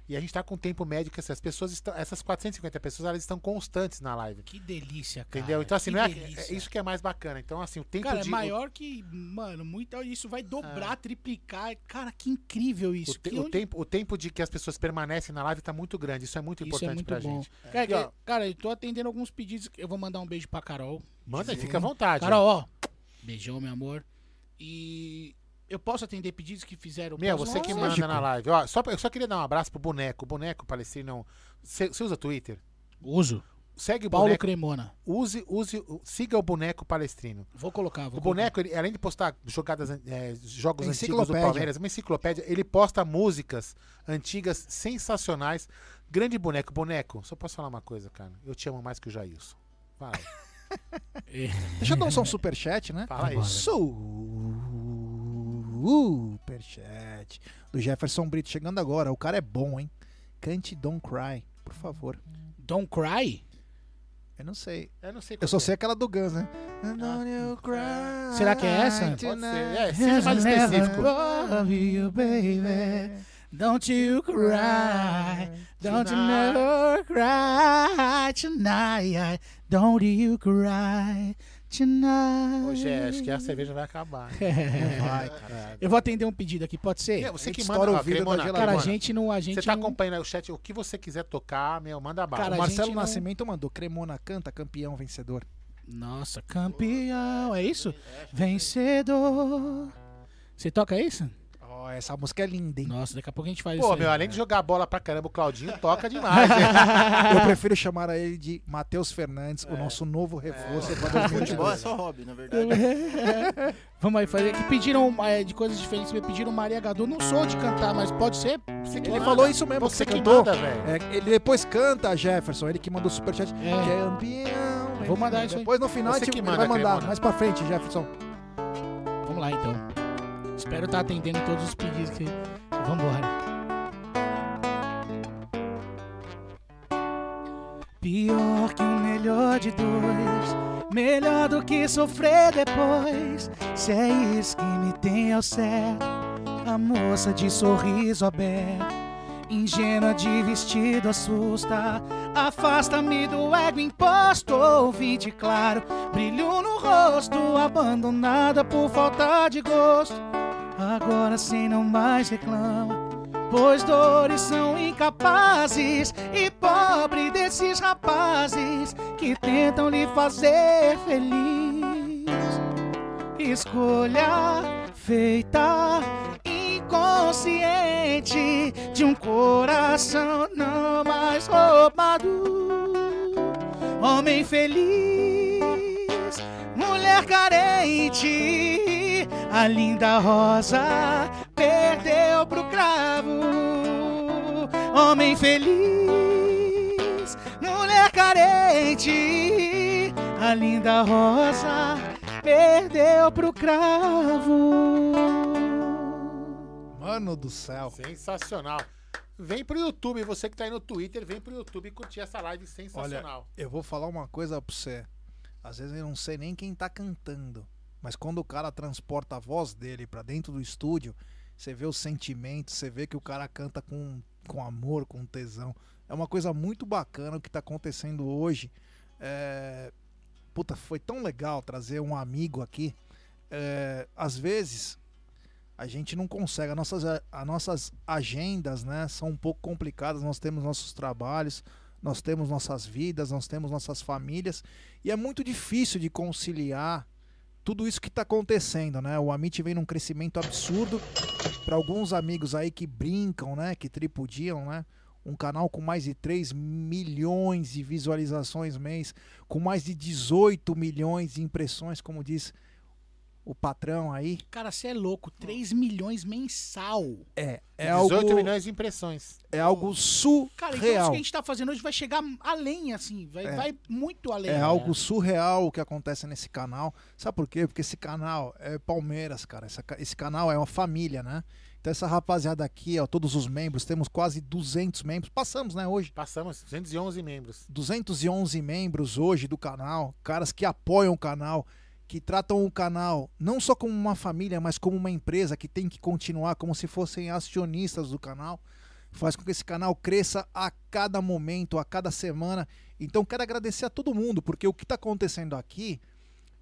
E a gente tá com tempo médio que assim, as pessoas estão, essas 450 pessoas, elas estão constantes na live. Que delícia, cara. Entendeu? Então, assim, que não é, delícia. é isso que é mais bacana. Então, assim, o tempo Cara, de. é maior que. Mano, muito. Isso vai dobrar, Ah. triplicar. Cara, que incrível O, isso. te- que o onde- tempo, o tempo de que as pessoas permanecem na live tá muito grande. Isso é muito Isso é importante muito pra bom. gente. Cara, cara, eu tô atendendo alguns pedidos. Eu vou mandar um beijo pra Carol. manda fica à vontade. Carol, ó. Beijão, meu amor. E eu posso atender pedidos que fizeram. Meu, você que Lógico. manda na live. Ó, só, eu só queria dar um abraço pro boneco. O boneco palestino. Você usa Twitter? Uso. Segue o Paulo boneco. Cremona. Use, use, siga o boneco palestrino. Vou colocar. Vou O boneco, ele, além de postar jogadas, é, jogos antigos do. Palmeiras, uma enciclopédia, ele posta músicas antigas sensacionais. Grande boneco. Boneco, só posso falar uma coisa, cara. Eu te amo mais que o Jailson. Vai. [LAUGHS] Deixa eu dar um som superchat, né? Fala aí. Superchat. Do Jefferson Brito chegando agora. O cara é bom, hein? Cante Don't Cry, por favor. Don't Cry? Eu não sei. Eu não sei Eu só é. sei aquela do Guns, né? Don't you cry Será que é essa? Pode ser. tonight. É, seja mais específico. Love you, baby. Don't you cry. Don't you never cry tonight. Don't you cry tonight. Hoje é, acho que a cerveja vai acabar. [LAUGHS] Vai, cara. É. Eu vou atender um pedido aqui, pode ser? Meu, você que manda o vidro da geladeira. Cara, a gente não. A gente Você tá não... acompanhando aí o chat, o que você quiser tocar, meu, manda bala. Cara, o Marcelo não- Nascimento mandou Cremona canta, campeão, vencedor. Nossa, campeão, é isso? Vencedor. Você toca isso? Ó, essa música é linda, hein? Nossa, daqui a pouco a gente faz Pô, isso. aí. meu, além de jogar bola pra caramba, o Claudinho toca demais. [LAUGHS] né? Eu prefiro chamar a ele de Matheus Fernandes, É. o nosso novo reforço pra [LAUGHS] Futebol é 2022. só hobby, na verdade. [LAUGHS] Vamos aí fazer. Que pediram é, de coisas diferentes. Me pediram Maria Gadu. Não sou de cantar, mas pode ser. Ele manda. falou isso mesmo, Você que cantou. manda, velho. É, ele depois canta, Jefferson, ele que mandou o superchat. É. Campeão. Vou mandar isso aí. Depois no final Você a gente vai mandar. Mais pra frente, Jefferson. Vamos lá então. Espero estar atendendo todos os pedidos que. Vambora. Pior que o melhor de dois. Melhor do que sofrer depois. Se é isso que me tem ao certo. A moça de sorriso aberto. Ingênua de vestido assusta. Afasta-me do ego imposto. Ouvinte claro. Brilho no rosto. Abandonada por falta de gosto. Agora sim não mais reclama. Pois dores são incapazes e pobre desses rapazes que tentam lhe fazer feliz. Escolha feita inconsciente de um coração não mais roubado. Homem feliz, mulher carente, a linda rosa perdeu pro cravo. Homem feliz, mulher carente, a linda rosa perdeu pro cravo. Mano do céu. Sensacional. Vem pro YouTube, você que tá aí no Twitter, vem pro YouTube curtir essa live Olha, sensacional. eu vou falar uma coisa pra você. Às vezes eu não sei nem quem tá cantando. Mas quando o cara transporta a voz dele pra dentro do estúdio, você vê o sentimento, você vê que o cara canta com, com amor, com tesão. É uma coisa muito bacana o que tá acontecendo hoje. É, Puta, foi tão legal trazer um amigo aqui. É, Às vezes a gente não consegue, as nossas, as nossas agendas né, são um pouco complicadas, nós temos nossos trabalhos, nós temos nossas vidas, nós temos nossas famílias, e é muito difícil de conciliar tudo isso que está acontecendo, né? O Amit vem num crescimento absurdo. Para alguns amigos aí que brincam, né? Que tripudiam, né? Um canal com mais de 3 milhões de visualizações mês, com mais de 18 milhões de impressões, como diz o patrão aí. Cara, você é louco. 3 milhões mensal. É, é 18 algo, milhões de impressões. é algo Cara, então isso surreal. que a gente tá fazendo hoje vai chegar além, assim. Vai, É. vai muito além. É algo surreal o que acontece nesse canal. Sabe por quê? Porque esse canal é Palmeiras, cara. Essa esse canal é uma família, né? Então essa rapaziada aqui, ó, todos os membros, temos quase 200 membros. Passamos, né, hoje? Passamos 211 membros. 211 membros hoje do canal, caras que apoiam o canal, que tratam o canal não só como uma família, mas como uma empresa que tem que continuar como se fossem acionistas do canal. Faz com que esse canal cresça a cada momento, a cada semana. Então quero agradecer a todo mundo, porque o que está acontecendo aqui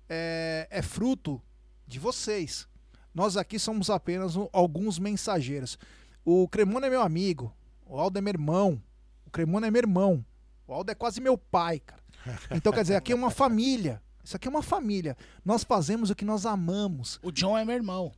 é, é fruto de vocês. Nós aqui somos apenas alguns mensageiros. O Cremona é meu amigo, o Aldo é meu irmão, o Cremona é meu irmão, o Aldo é quase meu pai, cara. Então, quer dizer, aqui é uma família. Isso aqui é uma família. Nós fazemos o que nós amamos. O John é meu irmão.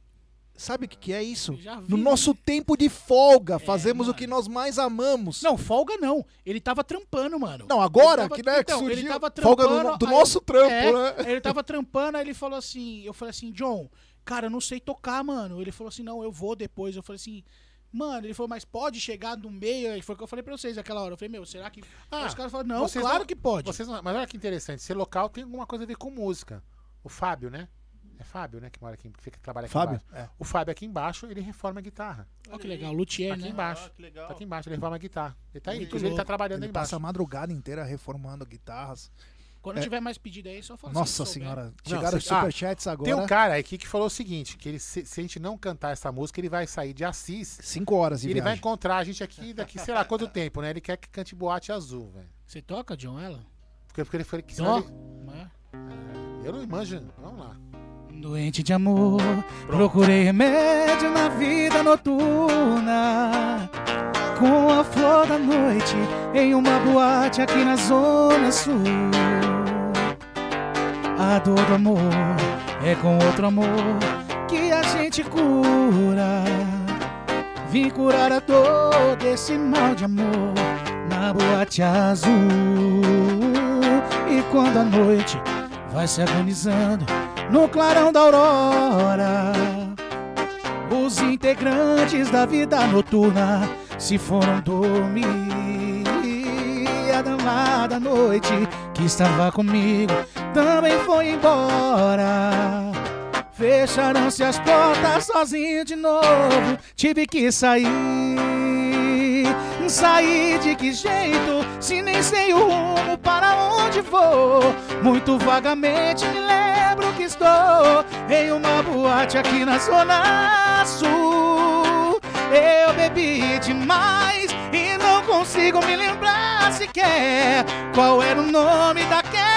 Sabe o que, que é isso? Eu já vi, No nosso tempo de folga, fazemos o mano. que nós mais amamos. Não, folga não. Ele tava trampando, mano. Não, agora tava- que, né, que então, surgiu. ele tava folga do, trampando, do nosso trampo, É, né? Ele tava [LAUGHS] trampando, aí ele falou assim, eu falei assim, John, cara, eu não sei tocar, mano. Ele falou assim, não, eu vou depois. Eu falei assim, mano, ele falou, mas pode chegar no meio? Aí foi o que eu falei pra vocês naquela hora. Eu falei, meu, será que. Ah, Aí os caras falaram, não, claro não- que pode. Vocês não- mas olha que interessante, ser local tem alguma coisa a ver com música. O Fábio, né? É Fábio, né? Que mora aqui, que fica, trabalha aqui Fábio? embaixo. É. O Fábio aqui embaixo, ele reforma a guitarra. Olha que legal, Luthier, aqui né? embaixo. Ah, que legal. Tá aqui embaixo, ele reforma a guitarra. Ele tá aí, inclusive ele tá trabalhando Ele aí embaixo. passa a madrugada inteira reformando guitarras. Quando tiver mais pedido aí, só fala Nossa se senhora, Não, chegaram os cê- ah, superchats agora. Tem um cara aqui que falou o seguinte, que ele, se, se a gente não cantar essa música, ele vai sair de Assis Cinco horas e ele vai encontrar a gente aqui daqui, sei lá quanto tempo, né? Ele quer que cante boate azul, velho. Você toca, John, ela? Porque, porque ele foi que Dó? ele- Eu não manjo. Vamos lá. Doente de amor, procurei remédio na vida noturna. Com a flor da noite em uma boate aqui na Zona Sul. A dor do amor é com outro amor que a gente cura. Vim curar a dor desse mal de amor na boate azul. E quando a noite vai se agonizando no clarão da aurora. Os integrantes da vida noturna se foram dormir. A danada noite que estava comigo também foi embora. Fecharam-se as portas sozinho de novo. Tive que sair. Sair de que jeito? Se nem sei o rumo para onde vou. Muito vagamente me lembro que estou em uma boate aqui na Zona Sul. Eu bebi demais e não consigo me lembrar sequer qual era o nome daquela.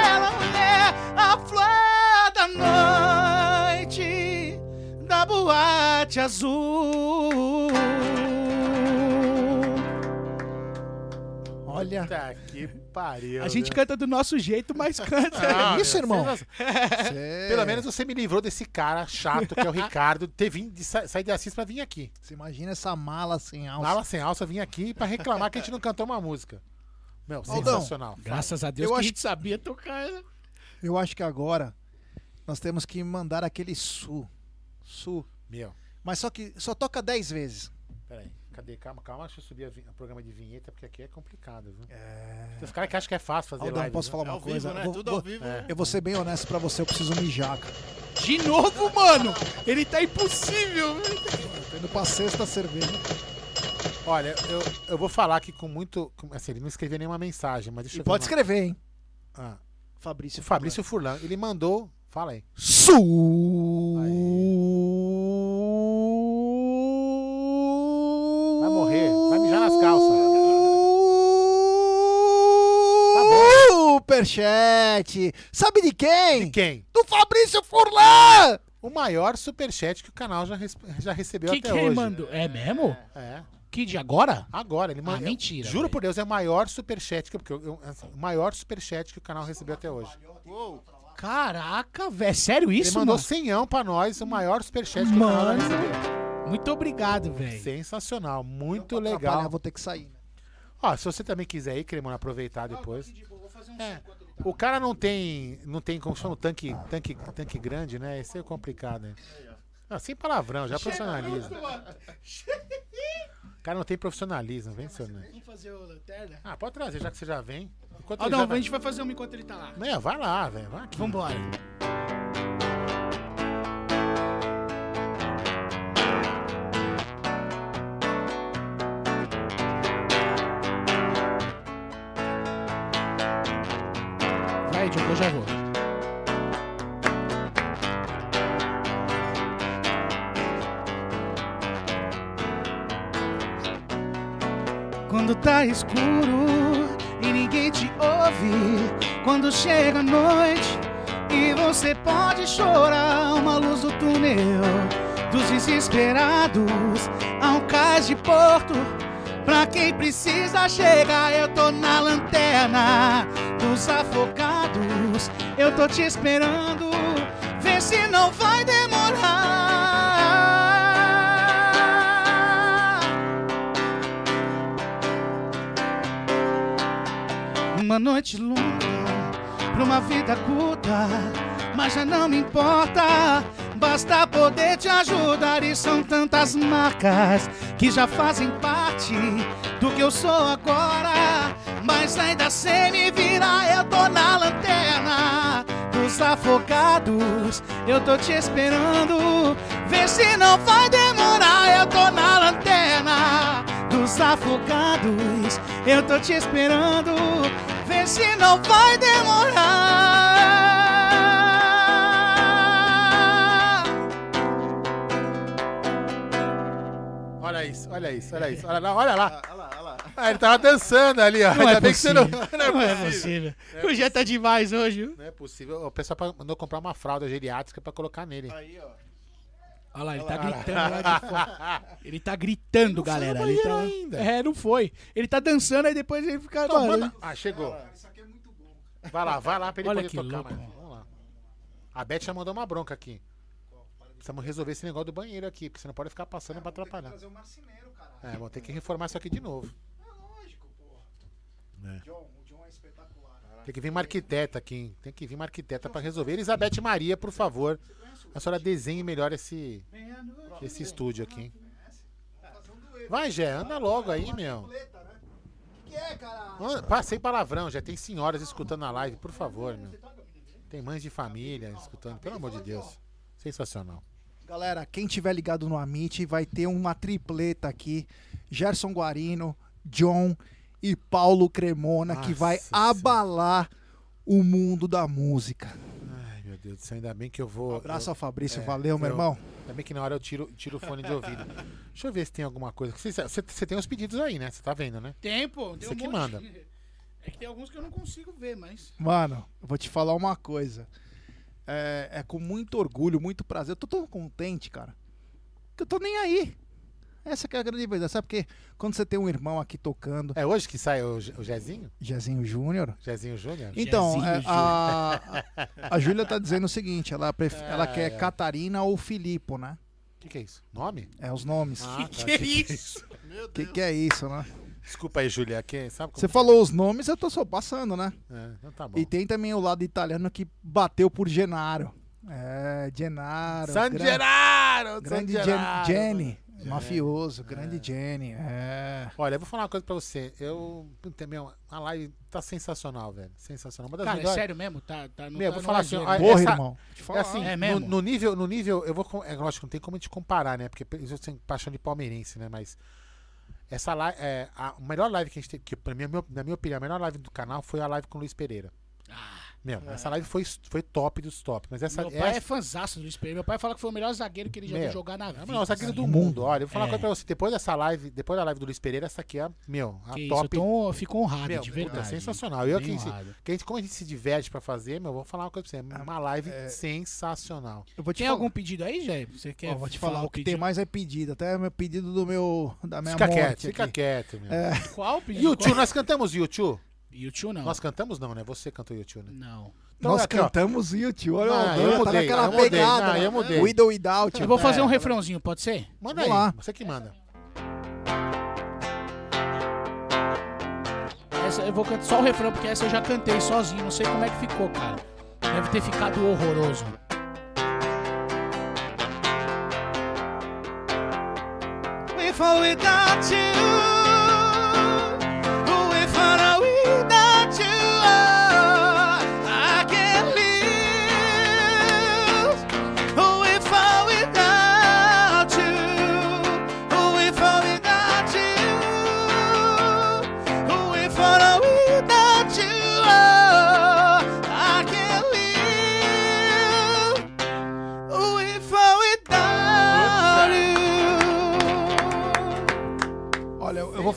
boate azul. Olha, Puta que pariu. A gente viu? canta do nosso jeito, mas canta. [LAUGHS] Ah, isso, meu, irmão? você- cê- Pelo menos você me livrou desse cara chato que é o [LAUGHS] Ricardo, ter vindo de sa- sair de Assis pra vir aqui. Você imagina essa mala sem alça. Mala sem alça, vim aqui pra reclamar que a gente não cantou uma música. Meu, Aldão, sensacional. Graças a Deus Eu que acho- a gente sabia tocar. Eu acho que agora nós temos que mandar aquele su. Su. Meu, Mas só que só toca 10 vezes. peraí. Cadê? Calma, calma. Deixa eu subir o programa de vinheta, porque aqui é complicado, viu? Tem os caras que acham que é fácil fazer Aldão, live. posso viu? falar É uma ao coisa? vivo, né? Vou- Tudo vou- ao vivo. É. né? Eu vou ser bem honesto pra você, eu preciso mijar, cara. De novo, mano! Ele tá impossível! Tô indo pra sexta cerveja. Olha, eu, eu vou falar aqui com muito. Assim, ele não escreveu nenhuma mensagem, mas deixa E eu ver pode uma- escrever, hein? Ah, Fabrício. o Fabrício Furlan, ele mandou. Fala aí. Su. Superchat. Sabe de quem? De quem? Do Fabrício Furlan. o maior superchat que o canal já, já recebeu Que até que hoje. ele mandou? É mesmo? É. Que de agora? Agora, ele mandou. mentira, Juro velho. por Deus, é o maior superchat que, porque eu- eu- assim, o maior superchat que o canal recebeu até hoje. Uou. Caraca, velho. É sério Ele isso, mandou mano? senhão pra nós, o maior superchat que o canal já Mano. recebeu. Muito obrigado, velho. Sensacional, muito legal. vou ter que sair. né? Ó, se você também quiser ir, Cremona, aproveitar depois. É, o cara não tem, não tem como chama, tanque, tanque, tanque grande, né? Isso é complicado, né? Ah, sem palavrão, já profissionalismo. O cara não tem profissionalismo, vem, seu né? Vamos fazer o lanterna? Ah, pode trazer, já que você já vem. Enquanto Ah, não, já a gente vai fazer uma enquanto ele tá lá. É, vai lá, velho. Vai aqui. Vambora. Vai, eu já vou. Quando tá escuro e ninguém te ouve, quando chega a noite e você pode chorar, uma luz do túnel dos desesperados, há um cais de porto. Pra quem precisa chegar, eu tô na lanterna dos afogados. Eu tô te esperando, vê se não vai demorar. Uma noite longa pra uma vida curta, mas já não me importa. Basta poder te ajudar e são tantas marcas que já fazem parte do que eu sou agora. Mas ainda sem me virar, eu tô na lanterna dos afogados. Eu tô te esperando, vê se não vai demorar. Eu tô na lanterna dos afogados. Eu tô te esperando, vê se não vai demorar. Olha isso, olha isso, olha isso. [LAUGHS] Olha lá, olha lá. Ah, Olha lá, olha lá. Ah, ele tava dançando ali, ó. Não Ainda é bem que você não. possível. Não é Não é possível. possível. O Jé tá demais hoje. viu? Não é possível. O pessoal mandou comprar uma fralda geriátrica pra colocar nele. Aí, ó. Olha lá, ele tá gritando lá de fora. [LAUGHS] Ele tá gritando, galera. no Ele tá... ainda. É, não foi. Ele tá dançando, aí depois ele fica. Então, Mano, manda- Ah, chegou. Vai lá, vai lá pra ele Olha poder que tocar louco. mais. Vamos lá. A Beth já mandou uma bronca aqui. Precisamos resolver esse negócio do banheiro aqui, porque você não pode ficar passando pra atrapalhar. Trazer o marceneiro, caralho. É, vamos ter que reformar isso aqui de novo. É lógico, porra. É. John, o John é espetacular. Tem que vir uma arquiteta aqui. hein? Tem que vir uma arquiteta pra resolver. Elizabeth Maria, por favor. A senhora desenhe melhor esse, esse estúdio aqui. hein? Vai, Gé, anda logo aí, meu. O que é, caralho? Anda- pa- Sem palavrão, já tem senhoras escutando na live, por favor, meu. Tem mães de família escutando, pelo amor de Deus. Sensacional. Galera, quem tiver ligado no Amit vai ter uma tripleta aqui. Gerson Guarino, John e Paulo Cremona, que vai Nossa Senhora. abalar o mundo da música. Ai, meu Deus do céu, ainda bem que eu vou. Um abraço eu, ao Fabrício, é, valeu, meu eu- irmão. Ainda bem que na hora eu tiro, tiro o fone de ouvido. Deixa eu ver se tem alguma coisa. Você, tem os pedidos aí, né? Você tá vendo, né? Tem, pô. Tem Você um que monte. manda. É que tem alguns que eu não consigo ver, mas. Mano, eu vou te falar uma coisa. É, é com muito orgulho, muito prazer. Eu tô tão contente, cara. Que eu tô nem aí. Essa que é a grande verdade. Sabe porque quando você tem um irmão aqui tocando, É hoje que sai o, o Jezinho? Jezinho Júnior. Jezinho Júnior? Então, Jezinho é, a, a Júlia tá dizendo o seguinte: ela, pref- ela Ai, quer ai. Catarina ou Filipe, né? O que, que é isso? Nome? É os nomes. Ah, Que tá. isso? Meu O que, que é isso, né? Desculpa aí, Júlia. Que, sabe como Você que falou os nomes, eu tô só passando, né? É, então tá bom. E tem também o lado italiano que bateu por Genaro. É, Genaro. San gran- Gennaro! San Grande Gen- Gennaro. Jenny. Mafioso, grande Jenny. É. Olha, eu vou falar uma coisa pra você. Eu. meu, a live tá sensacional, velho. Sensacional. Uma das Cara, é melhores. sério mesmo? Tá, tá, não Meu, tá vou no falar assim, ó, Porra, essa- irmão. Te É falar. assim, É no, mesmo? no nível, no nível, eu vou. É lógico, não tem como a gente comparar, né? Porque eu tenho paixão de palmeirense, né? Mas. Essa live. É, a melhor live que a gente teve, que pra mim, na minha opinião, a melhor live do canal foi a live com o Luiz Pereira. Meu, essa live foi, foi top dos top. Mas essa. Meu pai essa é fãzaço do Luiz Pereira. Meu pai fala que foi o melhor zagueiro que ele já Meu, viu jogar na é vida. o melhor zagueiro do mundo. Olha, eu vou falar uma É. coisa pra você. Depois dessa live, depois da live do Luiz Pereira, essa aqui é, meu, a Que isso, eu, top. tô, eu fico honrado, Meu, de verdade. sensacional. Eu que, que a gente, como a gente se diverte pra fazer, meu, vou falar uma coisa pra você. É uma live sensacional. Eu vou te Tem falar. algum pedido aí, Jé? Você quer Ó, vou te falar, o que tem pedido? mais é pedido. Até meu pedido do meu. Da minha Fica morte quieto, fica aqui. quieto, meu. É. Qual pedido? YouTube, nós cantamos YouTube? YouTube não. Nós cantamos não, né? Você cantou YouTube, né? Não. Então, Nós aqui, ó. cantamos YouTube. Olha, Ah, o eu tá mudei, naquela eu mudei. pegada. Não, eu mudei. With or without. Eu vou fazer É. um refrãozinho, pode ser? Manda Vamos aí, lá. você que manda. Essa eu vou cantar só o refrão, porque essa eu já cantei sozinho. Não sei como é que ficou, cara. Deve ter ficado horroroso. If I without you,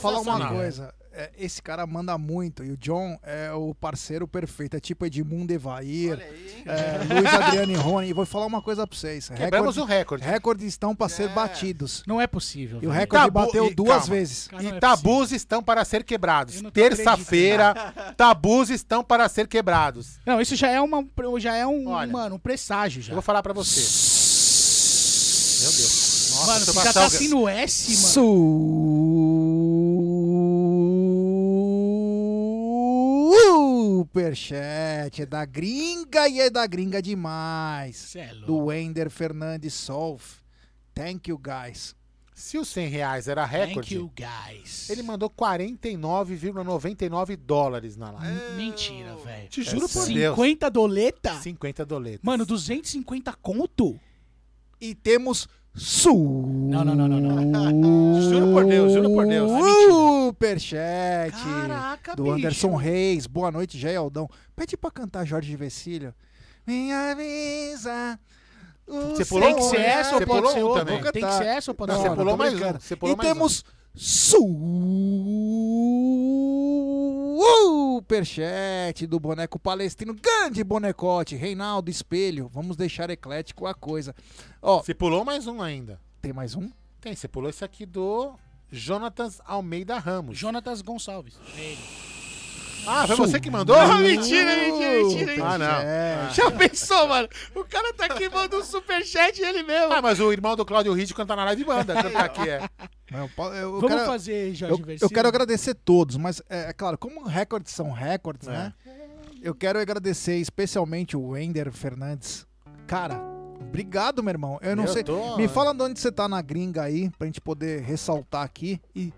falar uma coisa. É, esse cara manda muito. E o John é o parceiro perfeito. É tipo Edmundo Evair, é, Luiz Adriano e Rony. E vou falar uma coisa pra vocês. Quebramos o recorde. Recordes estão pra ser batidos. Não é possível. E o recorde Tabu- bateu e- duas calma. vezes. Cara, E é tabus estão para ser quebrados. Terça-feira, tabus estão para ser quebrados. Não, isso já é uma, já é um, Olha, mano, um presságio já. Eu vou falar pra você. Meu Deus. Nossa, Mano, você já tá assim no S, mano. Superchat é da gringa e é da gringa demais. É. Do Wender Fernandes Solf. Thank you, guys. Se os 100 reais era Thank recorde, you, guys. ele mandou 49,99 dólares na live. Mentira, velho. Te juro por Deus. 50 doleta? 50 doletas. Mano, 250 conto? E temos Su. Não, não, não, não, não. [LAUGHS] Juro por Deus, juro por Deus. Superchat Caraca, do bicho. Anderson Reis. Boa noite, Jé Aldão. Pede pra cantar Jorge Vecílio. Me avisa. Você pulou Tem que ser essa ou Você pode pulou ser outra? também. Tem que ser essa ou pode ser você outra? pulou tô mais um, você pulou e mais um. temos Superchat do boneco palestrino. Grande bonecote. Reinaldo Espelho. Vamos deixar eclético a coisa. Ó, Você pulou mais um ainda. tem mais um? Tem, você pulou esse aqui do Jonatas Almeida Ramos. Jonatas Gonçalves. Ele. Ah, foi você que mandou? [LAUGHS] Mentira, mentira, mentira, mentira. Ah, não. Superchat. Já pensou, mano? O cara tá aqui mandando um superchat ele mesmo. Ah, mas o irmão do Cláudio Ride canta na live e manda. Cantar aqui, é. Não, eu, eu Vamos quero, fazer, Jorge eu, eu quero agradecer todos, mas é, é claro, como recordes são recordes, né? Eu quero agradecer especialmente o Wender Fernandes. Cara, obrigado, meu irmão. Eu não Eu sei. tô- Me fala de onde você tá na gringa aí, pra gente poder ressaltar aqui e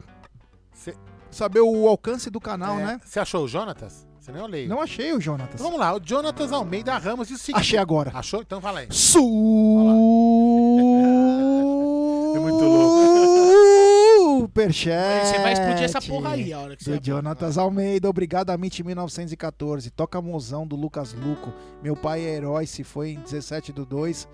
Cê- saber o alcance do canal, é, né? Você achou o Jonatas? Você nem olhei. Não achei o Jonatas. Então vamos lá, o Jonatas Almeida Ramos disse o seguinte. Achei agora. Achou? Então fala aí. [LAUGHS] É muito Superchat. Você vai explodir essa porra aí, a hora que você Do. Jonatas Almeida, obrigado a Mit 1914. Toca mozão do Lucas Luco. Meu pai é herói, se foi em 17 do 2.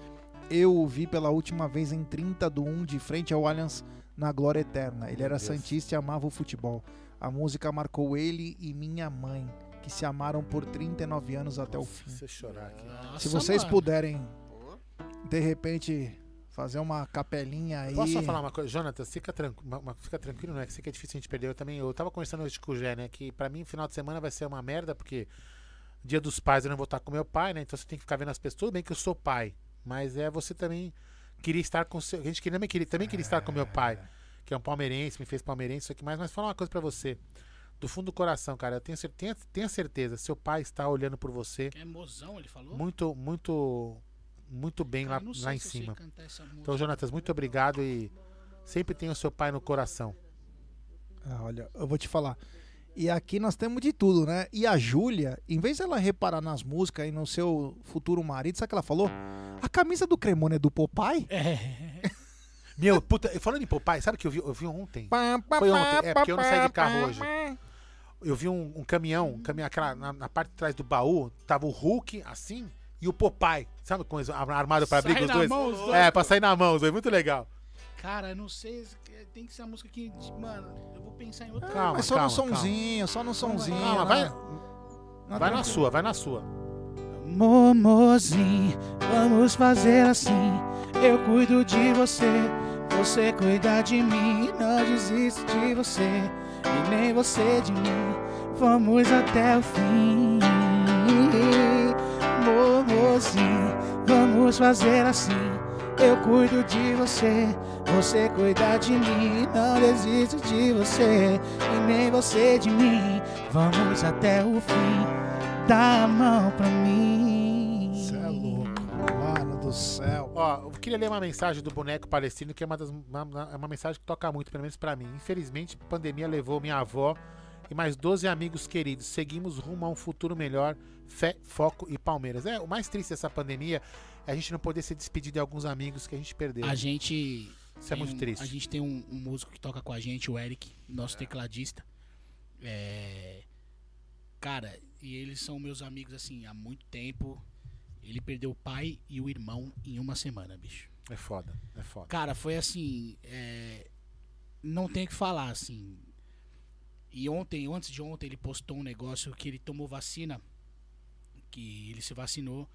Eu o vi pela última vez em 30 do 1, de frente ao Allianz na Glória Eterna. Ele era santista e amava o futebol. A música marcou ele e minha mãe, que se amaram por 39 anos até o fim. Você chorar aqui. Nossa, Se vocês mano. puderem, de repente, fazer uma capelinha aí. Posso só falar uma coisa? Jonatas, fica, tranqu... fica tranquilo, né? Que sei que é difícil a gente perder. Eu também, eu tava conversando hoje com o Gé, né? Que pra mim, final de semana vai ser uma merda, porque dia dos pais eu não vou estar com meu pai, né? Então você tem que ficar vendo as pessoas. Tudo bem que eu sou pai, mas é você também queria estar com seu. A gente queria, também queria, também queria estar com meu pai, que é um palmeirense, me fez palmeirense, isso aqui mais. Mas falar uma coisa pra você. Do fundo do coração, cara, eu tenho, tenha certeza, seu pai está olhando por você É mozão, ele falou? muito, muito, muito bem Cara, lá, lá em cima. Então, Jonatas, muito obrigado e sempre tenha o seu pai no coração. Ah, olha, eu vou te falar. E aqui nós temos de tudo, né? E a Júlia, em vez dela reparar nas músicas e no seu futuro marido, sabe o que ela falou? A camisa do Cremona é do Popeye? É. Meu, puta, falando em Popeye, sabe o que eu vi, eu vi ontem? Foi ontem, é porque eu não saí de carro hoje. Eu vi um, um caminhão, um caminhão aquela, na, na parte de trás do baú, tava o Hulk, assim, e o Popeye. Sabe com armado pra abrir os dois? mão os dois. É, pra sair na mão, os dois. Muito legal. Cara, eu não sei. Tem que ser a música que. Mano, eu vou pensar em outra. Calma, Mas só calma, no sonzinho, só no sonzinho. Calma, vai, Não, vai na sua, vai na sua. Momozinho, vamos fazer assim. Eu cuido de você, você cuida de mim. Não desisto de você e nem você de mim. Vamos até o fim. Momozinho, vamos fazer assim. Eu cuido de você, você cuida de mim. Não desisto de você e nem você de mim. Vamos até o fim. Dá a mão pra mim. Cê é louco, mano do céu. Ó, eu queria ler uma mensagem do boneco palestino, que é uma, das, uma, é uma mensagem que toca muito, pelo menos pra mim. Infelizmente, a pandemia levou minha avó e mais 12 amigos queridos. Seguimos rumo a um futuro melhor. Fé, foco e Palmeiras. É, o mais triste dessa pandemia é a gente não poder se despedir de alguns amigos que a gente perdeu. A gente. Isso é tem muito um- triste. A gente tem um, um músico que toca com a gente, o Eric, nosso tecladista. É, Cara, e eles são meus amigos assim há muito tempo. Ele perdeu o pai e o irmão em uma semana, bicho. É foda, é foda. Cara, foi assim. é, Não tem o que falar, assim. E ontem, antes de ontem, ele postou um negócio que ele tomou vacina. Que ele se vacinou.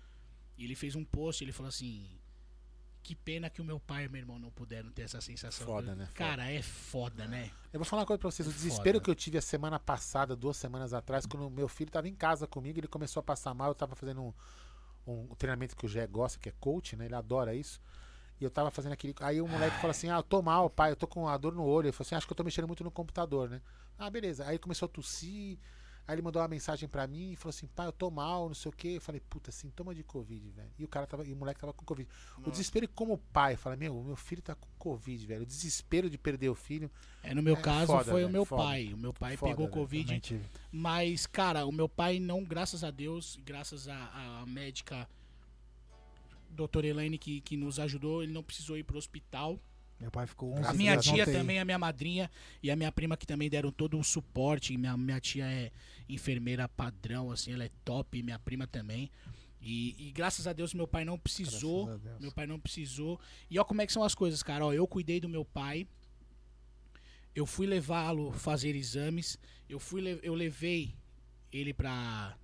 E ele fez um post, ele falou assim. Que pena que o meu pai e meu irmão não puderam ter essa sensação. Foda, né? Foda. Cara, é foda, né? Eu vou falar uma coisa pra vocês. O Foda. desespero que eu tive a semana passada, duas semanas atrás, quando meu filho tava em casa comigo, ele começou a passar mal. Eu tava fazendo um, um treinamento que o Gé gosta, que é coach, né? Ele adora isso. E eu tava fazendo aquele. Aí o moleque falou assim: Ah, eu tô mal, pai, eu tô com uma dor no olho. Ele falou assim: Acho que eu tô mexendo muito no computador, né? Ah, beleza. Aí começou a tossir. Aí ele mandou uma mensagem pra mim e falou assim: Pai, eu tô mal, não sei o quê. Eu falei: Puta, sintoma de Covid, velho. E o cara tava. E o moleque tava com Covid. O desespero como pai, fala: Meu, meu filho tá com Covid, velho. O desespero de perder o filho. É, no meu É caso foda, foi o velho, meu foda. pai. O meu pai Foda, pegou velho. Covid. Mas, cara, o meu pai não, graças a Deus, graças à à médica doutora Elaine que, que nos ajudou, ele não precisou ir pro hospital. Meu pai ficou 11 A minha Deus, tia também, a minha madrinha e a minha prima que também deram todo o suporte. Minha, minha tia é enfermeira padrão, assim, ela é top, minha prima também. E, e graças a Deus meu pai não precisou. Meu pai não precisou. E ó como é que são as coisas, cara. Ó, eu cuidei do meu pai. Eu fui levá-lo fazer exames. Eu fui eu levei ele pra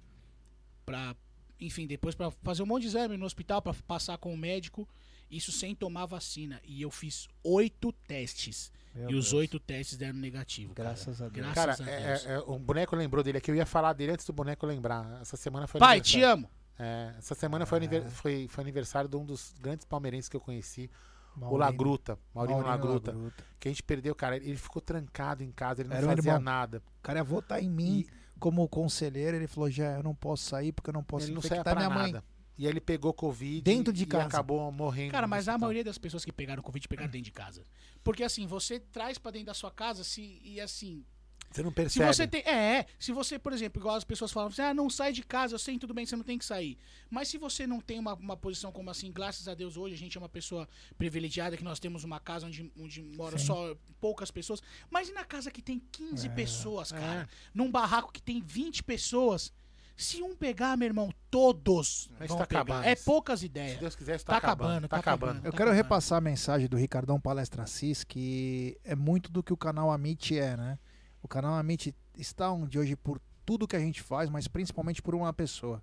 pra enfim, depois pra fazer um monte de exame no hospital pra passar com o médico, isso sem tomar vacina. E eu fiz oito testes. Meu e os oito testes deram negativo. cara. Graças a Deus. Graças Cara, a é, Deus. é, é, o boneco lembrou dele aqui. Eu ia falar dele antes do boneco lembrar. Essa semana foi Pai, aniversário- te amo. É, essa semana foi, aniver- foi, foi aniversário de um dos grandes palmeirenses que eu conheci, o Maurino. Lagruta, Maurinho, Maurinho Lagruta, Lagruta. que a gente perdeu, cara. Ele ficou trancado em casa, ele não Era fazia nada. O cara ia votar em mim como conselheiro. Ele falou: já, eu não posso sair porque eu não posso ele não infectar pra minha mãe. E aí ele pegou Covid Dentro de e casa. acabou morrendo. Cara, mas a maioria das pessoas que pegaram Covid pegaram dentro de casa. Porque assim, você traz pra dentro da sua casa se, e assim, Você não Se percebe. você tem. É, é. Se você, por exemplo, igual as pessoas falam assim, ah, não sai de casa, eu sei, tudo bem, você não tem que sair. Mas se você não tem uma, uma posição como assim, graças a Deus, hoje a gente é uma pessoa privilegiada, que nós temos uma casa onde, onde moram só poucas pessoas. Mas e na casa que tem 15 pessoas, cara? Num barraco que tem 20 pessoas? Se um pegar, meu irmão, todos Mas vão tá pegar. acabando. É poucas Se ideias. Deus quiser, isso Tá tá, acabando. acabando, Tá tá acabando. acabando. Eu Tá quero acabando. repassar a mensagem do Ricardão Palestra Assis, que é muito do que o canal Amit é, né? O canal Amit está onde hoje por tudo que a gente faz, mas principalmente por uma pessoa,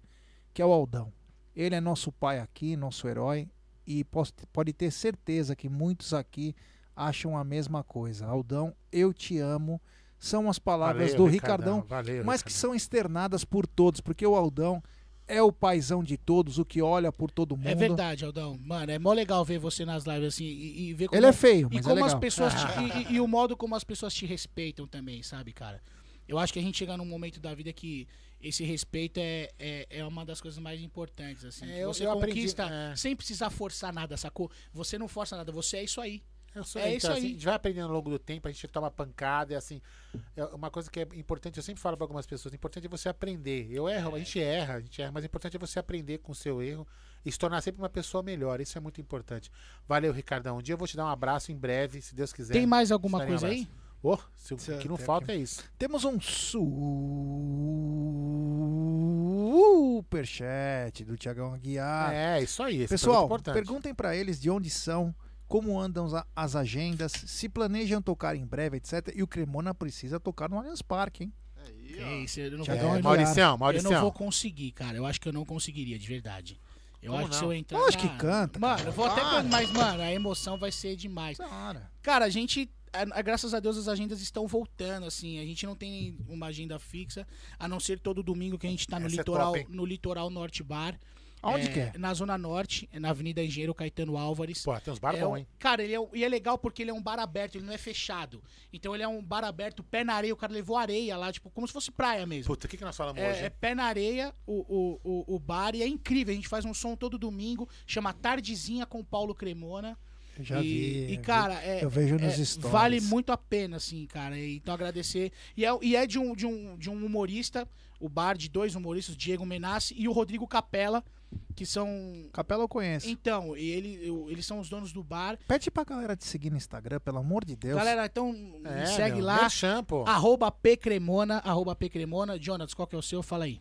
que é o Aldão. Ele é nosso pai aqui, nosso herói, e posso- pode ter certeza que muitos aqui acham a mesma coisa. Aldão, eu te amo. São as palavras Valeu, do Ricardão, valeu, mas que Ricardão. são externadas por todos, porque o Aldão é o paizão de todos, o que olha por todo mundo. É verdade, Aldão. Mano, é mó legal ver você nas lives assim e, e ver como. Ele é feio, E mas é como as legal. pessoas te- [LAUGHS] e, e- e o modo como as pessoas te respeitam também, sabe, cara? Eu acho que a gente chega num momento da vida que esse respeito é, é, é uma das coisas mais importantes, assim. É, que eu- você eu aprendi- conquista é. sem precisar forçar nada, sacou? Você não força nada, você é isso aí. Eu sou, É então, isso assim, aí. a gente vai aprendendo ao longo do tempo, a gente toma pancada, e assim. é uma coisa que é importante, eu sempre falo para algumas pessoas, o importante é você aprender. Eu erro, a gente erra, a gente erra, mas o importante é você aprender com o seu erro e se tornar sempre uma pessoa melhor. Isso é muito importante. Valeu, Ricardão. Um dia eu vou te dar um abraço em breve, se Deus quiser. Tem mais alguma darei um coisa aí? Ô, se o que não falta é isso. Temos um superchat do Tiagão Aguiar. é, isso aí. Esse Pessoal, perguntem pra eles de onde são, como andam as agendas, se planejam tocar em breve, etc. E o Cremona precisa tocar no Allianz Parque, hein? Aí, ó. isso, eu não vou, Aguiar. Mauricião, eu Mauricião. não vou conseguir, cara. Eu acho que eu não conseguiria, de verdade. Eu Como acho que se não? eu entrar. Lógico na- que canta, Mano, cara. eu vou até. Para. can- Mas, mano, a emoção vai ser demais. Cara. Cara, a gente. a- a- graças a Deus as agendas estão voltando, assim. A gente não tem uma agenda fixa, a não ser todo domingo que a gente tá no é litoral, top, hein? no litoral Norte Bar. Aonde que é? Na Zona Norte, na Avenida Engenheiro Caetano Álvares. Pô, tem uns bar É bom, um- hein? Cara, ele é, e é legal porque ele é um bar aberto, ele não é fechado. Então ele é um bar aberto, pé na areia, o cara levou areia lá, tipo, como se fosse praia mesmo. Puta, o que, que nós falamos hoje? É, é hein? pé na areia, o, o, o, o bar, e é incrível. A gente faz um som todo domingo, chama Tardezinha com Paulo Cremona. Eu já e, vi. E, cara, é, eu vejo nos é, stories. vale muito a pena, assim, cara. Então agradecer. E é, e é de, um, de, um, de um humorista, o bar de dois humoristas, Diego Menassi e o Rodrigo Capella, que são. Capela eu conheço. Então, e ele, eu- eles são os donos do bar. Pede pra galera te seguir no Instagram, pelo amor de Deus. Galera, então É, me segue meu, lá. merchan, pô. Arroba Pcremona, arroba Pcremona. Jonas, qual que é o seu? Fala aí.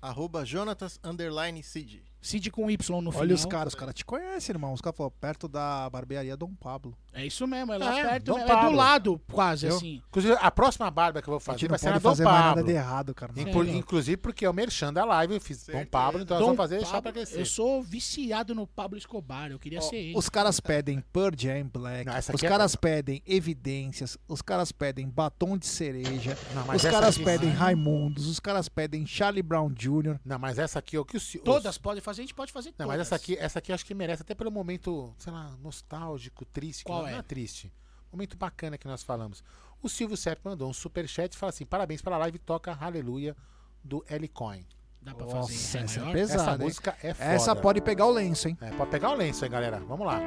Arroba Jonatas underline Cid. Cid com Y no final. Olha os caras, os caras te conhecem, irmão. Os caras falaram perto da barbearia Dom Pablo. É isso mesmo, é lá É, perto, Dom é do Pablo. lado, quase, Eu? assim. Inclusive, a próxima barba que eu vou fazer vai ser na Dom fazer mais nada Pablo. de errado, cara. Não. Inclu- Sério? inclusive porque é o merchan da live, eu fiz Dom. Pablo, então nós Dom vamos fazer Pablo, pra aquecer. Eu sou viciado no Pablo Escobar, eu queria ser ele. Os caras pedem Pearl Jam Black, Não, os é- caras pedem evidências, os caras pedem batom de cereja, Não, os caras aqui- pedem Raimundos, os caras pedem Charlie Brown Jr. Não, mas essa aqui, o que o Sil- Todas os- podem fazer, a gente pode fazer Não, todas. mas essa aqui, essa aqui acho que merece, até pelo momento, sei lá, nostálgico, triste. Qual não, é? não é triste. Momento bacana que nós falamos. O Silvio Sepp mandou um superchat e fala assim: parabéns pela live, toca Aleluia do L Coin. Dá pra Nossa, fazer. essa é pesada. Essa hein? música é foda. Essa pode pegar o lenço, hein? É, pode pegar o lenço aí, galera. Vamos lá.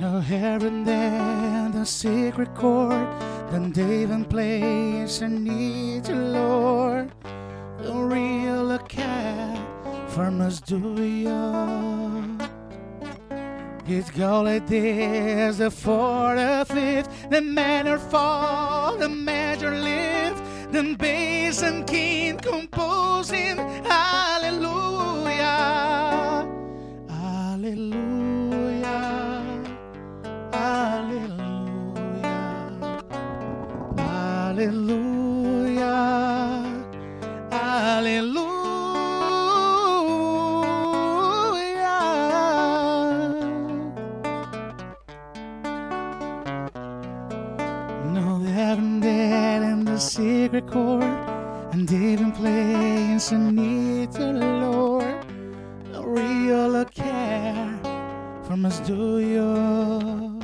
No here and there, the secret chord, then David plays and need a Lord. The real cat from us do you. It go like this, the four, the fifth, the minor fall, the major lift, then bass and king composing, hallelujah, hallelujah, chord, and been playing some need to the Lord. A real care from us, do you?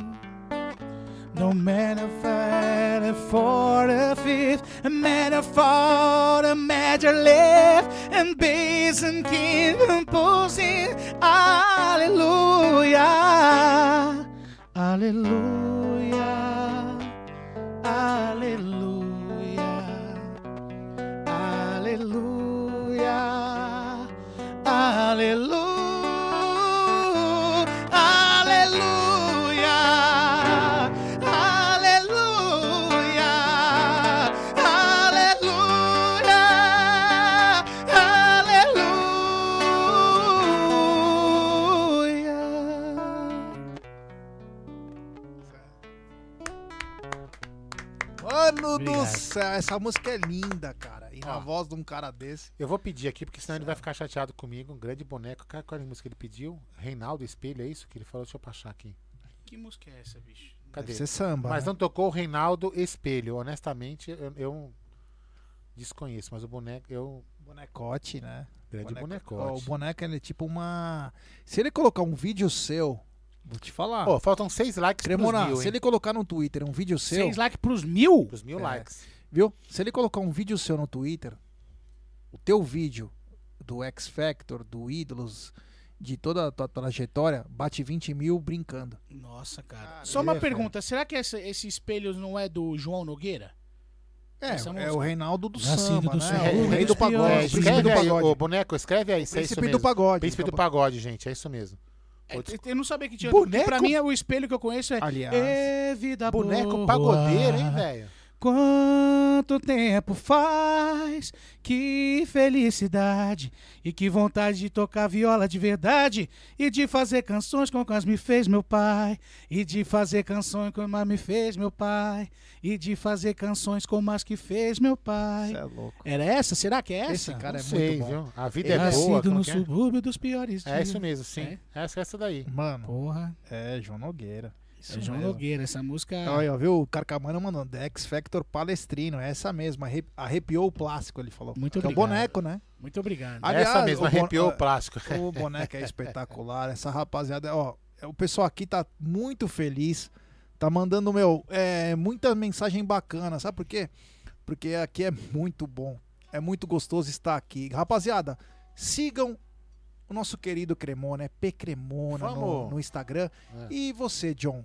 No matter for the four, the fifth, a matter for the major left, and bass and king composing, hallelujah, hallelujah. Essa música é linda, cara. E na Ó. voz de um cara desse. Eu vou pedir aqui, porque senão ele vai ficar chateado comigo. Um grande boneco. Qual qual é a música que ele pediu? Reinaldo Espelho, é isso que ele falou? Deixa eu achar aqui. Que música é essa, bicho? Cadê? Deve ser samba. Mas né? não tocou o Reinaldo Espelho. Honestamente, eu, eu desconheço, mas o boneco, eu. Bonecote, né? Grande Boneco- bonecote. Ó, O boneco ele é tipo uma. Se ele colocar um vídeo seu Vou te falar. Pô, faltam seis likes Cremona, pros mil, se hein? ele colocar no Twitter um vídeo seu, Seis likes pros mil? Pros mil É. likes. Viu? Se ele colocar um vídeo seu no Twitter, o teu vídeo do X Factor, do Ídolos, de toda a tua trajetória, bate 20 mil brincando. Nossa, cara. Cara, Só uma é, pergunta, será que esse, esse espelho não é do João Nogueira? É, Essa é o Reinaldo do Nascido samba, do né? Sul, o rei do pagode. É, o príncipe escreve do aí, ô, boneco, escreve aí, se é isso príncipe mesmo. do pagode. Príncipe do Então, pagode, gente, é isso mesmo. É, eu não sabia que tinha. Boneco? Pra mim, é o espelho que eu conheço é. Aliás. É vida Boneco boa. pagodeiro, hein, velho? Quanto tempo faz? Que felicidade e que vontade de tocar viola de verdade e de fazer canções como as me fez meu pai e de fazer canções como as me fez meu pai e de fazer canções como as que fez meu pai. Cê é louco. Era essa? Será que é essa? Esse cara é Não sei, muito bom. viu? A vida Ele é boa. Nascido no é? subúrbio dos piores É dias. isso mesmo, sim. É? Essa, essa daí. Mano, Porra, é João Nogueira. Isso é João mesmo. Nogueira. Essa música. Olha, ó, viu? O Carcamano mandando The X Factor Palestrino. É essa mesma. arre- Arrepiou o plástico, ele falou. Muito que é o obrigado. boneco, né? Muito obrigado. Aliás, essa mesma, o bon- arrepiou o plástico. O boneco é espetacular. Essa rapaziada, ó, o pessoal aqui tá muito feliz. Tá mandando, meu, é, muita mensagem bacana. Sabe por quê? Porque aqui é muito bom. É muito gostoso estar aqui. Rapaziada, sigam o nosso querido Cremona, é P Cremona no, no Instagram. É. E você, John?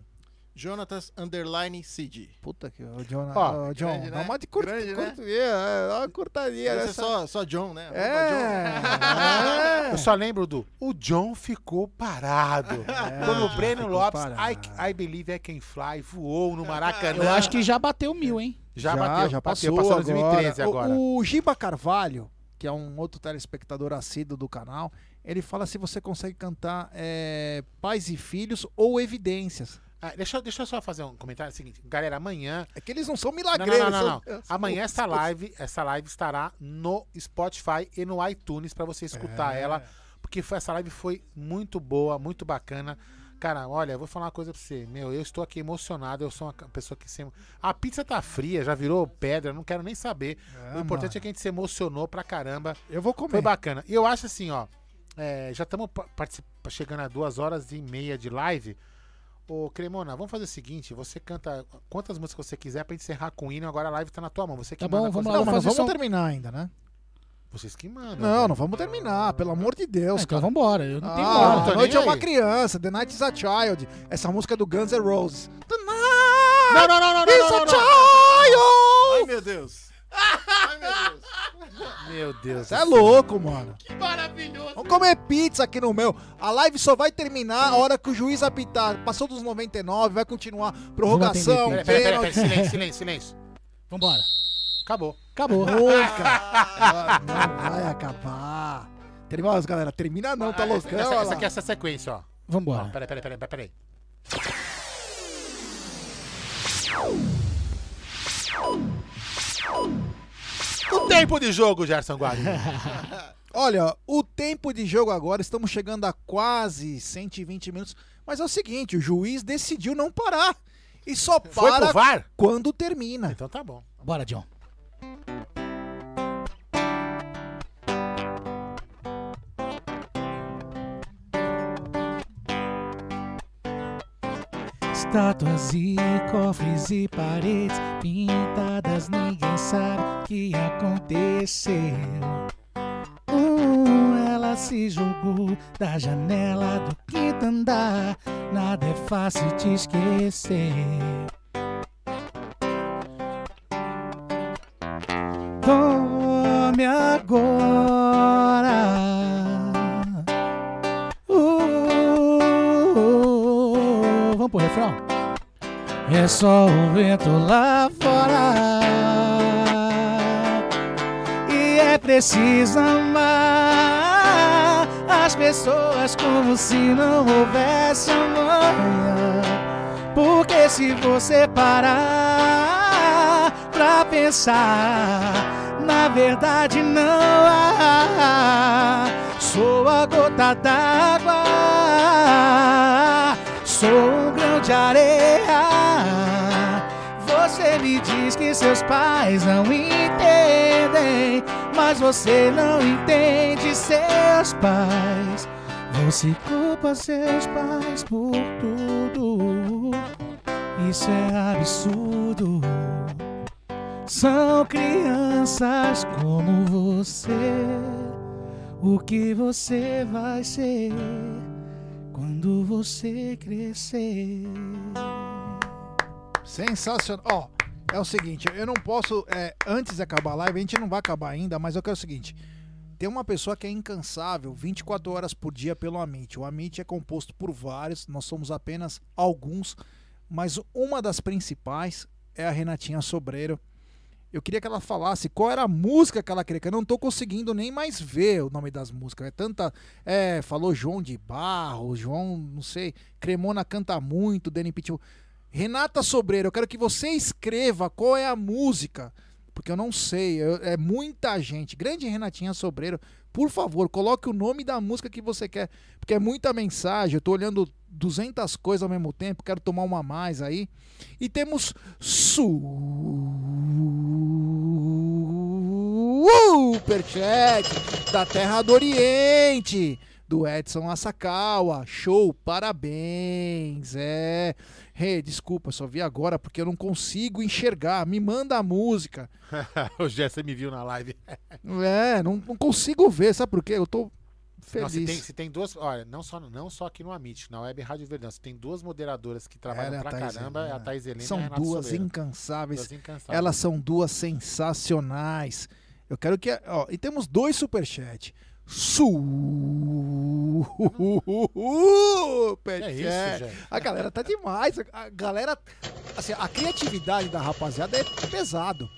Jonatas Underline CD. Puta que. Ô, John, Ó, ô, John grande, dá né? uma de curta, Grande, né? curta, é, dá uma curtadinha. Esse é só, só John, né? É, é. Eu só lembro do O John ficou parado. [LAUGHS] Quando o Breno Lopes. I, I Believe I Can Fly, voou no Maracanã. Eu acho que já bateu mil, hein? já, bateu, já bateu, passou, passou 2013 agora. O, o Giba Carvalho, que é um outro telespectador assíduo do canal, ele fala se você consegue cantar é, Pais e Filhos ou Evidências. Ah, deixa, eu- deixa eu só fazer um comentário. É seguinte, galera, amanhã. É que eles não são Não, milagreiros. não, não, não, são- não. Amanhã essa live, essa live estará no Spotify e no iTunes pra você escutar É. ela, porque foi- essa live foi muito boa, muito bacana. Cara, olha, eu vou falar uma coisa pra você. Meu, eu estou aqui emocionado. Eu sou uma pessoa que sempre. A pizza tá fria, já virou pedra, não quero nem saber. É, o importante mano. é que a gente se emocionou pra caramba. Eu vou comer. Foi bacana. E eu acho assim, ó. é, já estamos chegando a duas horas e meia de live. Ô, Cremona, vamos fazer o seguinte: você canta quantas músicas você quiser pra encerrar com o hino. Agora a live tá na tua mão. Você que Tá bom, manda vamos lá, Não, mas não fazer vamos só- terminar ainda, né? Vocês que mandam. Não, velho. não vamos terminar, pelo amor de Deus, Ah, então vambora. Eu não tenho Ah, hora. a noite é uma criança, The Night is a Child. Essa música é do Guns N' Roses. The Night Não, não, não, não, is não, a não, não. Child! Ai, meu Deus. Ai, meu Deus. Meu Deus. Você é louco, mano. Que maravilhoso. Vamos comer pizza aqui no meu. A live só vai terminar a hora que o juiz apitar. Passou dos 99, vai continuar. Prorrogação, peraí, peraí, pênalti. peraí. Silêncio, silêncio, silêncio. Vambora. Acabou. Acabou. Ah, Não vai acabar. Termina, galera. Termina não, tá Ah, loucão. essa, essa, aqui é essa sequência, ó. Vambora. peraí, peraí, peraí, peraí. O tempo de jogo, Gerson Guarani. [LAUGHS] Olha, o tempo de jogo agora, estamos chegando a quase 120 minutos. Mas é o seguinte, o juiz decidiu não parar. E só para quando termina. Então tá bom. Bora, John. Estátuas e cofres e paredes pintadas, ninguém sabe o que aconteceu. Ela se jogou da janela do quinto andar, nada é fácil de esquecer. Só o vento lá fora. E é preciso amar as pessoas como se não houvesse amanhã. Porque se você parar pra pensar, na verdade não há. Sou a gota d'água, sou um grão de areia. Me diz que seus pais não entendem, mas você não entende seus pais. Você culpa seus pais por tudo. Isso é absurdo. São crianças como você. O que você vai ser quando você crescer? Sensacional. Ó, é o seguinte, eu não posso. é, antes de acabar a live, a gente não vai acabar ainda, mas eu quero o seguinte. Tem uma pessoa que é incansável 24 horas por dia pelo Amit. O Amit é composto por vários, nós somos apenas alguns, mas uma das principais é a Renatinha Sobreiro. Eu queria que ela falasse qual era a música que ela queria, que eu não tô conseguindo nem mais ver o nome das músicas. É tanta. É, falou João de Barro, João, não sei, Cremona canta muito, Danny Pitbull. Renata Sobreiro, eu quero que você escreva qual é a música, porque eu não sei, eu- é muita gente. Grande Renatinha Sobreiro, por favor, coloque o nome da música que você quer, porque é muita mensagem. Eu tô olhando 200 coisas ao mesmo tempo, quero tomar uma a mais aí. E temos Superchat da Terra do Oriente, do Edson Asakawa. Show, parabéns. É. Rê, desculpa, só vi agora porque eu não consigo enxergar. Me manda a música. [LAUGHS] o você me viu na live. [LAUGHS] É, não, não consigo ver, sabe por quê? Eu tô Não, se, tem, feliz. se tem duas. Olha, não só, não só aqui no Amit, na Web Rádio Verdão. Se tem duas moderadoras que trabalham Ela é a pra Thaís caramba, é a Helena. Thaís Helena e a São duas incansáveis. Duas incansáveis. Elas são duas sensacionais. Eu quero que. Ó, e temos dois superchat. Superchat. É isso, Jé. A galera tá demais. A galera. Assim, a criatividade da rapaziada é pesado.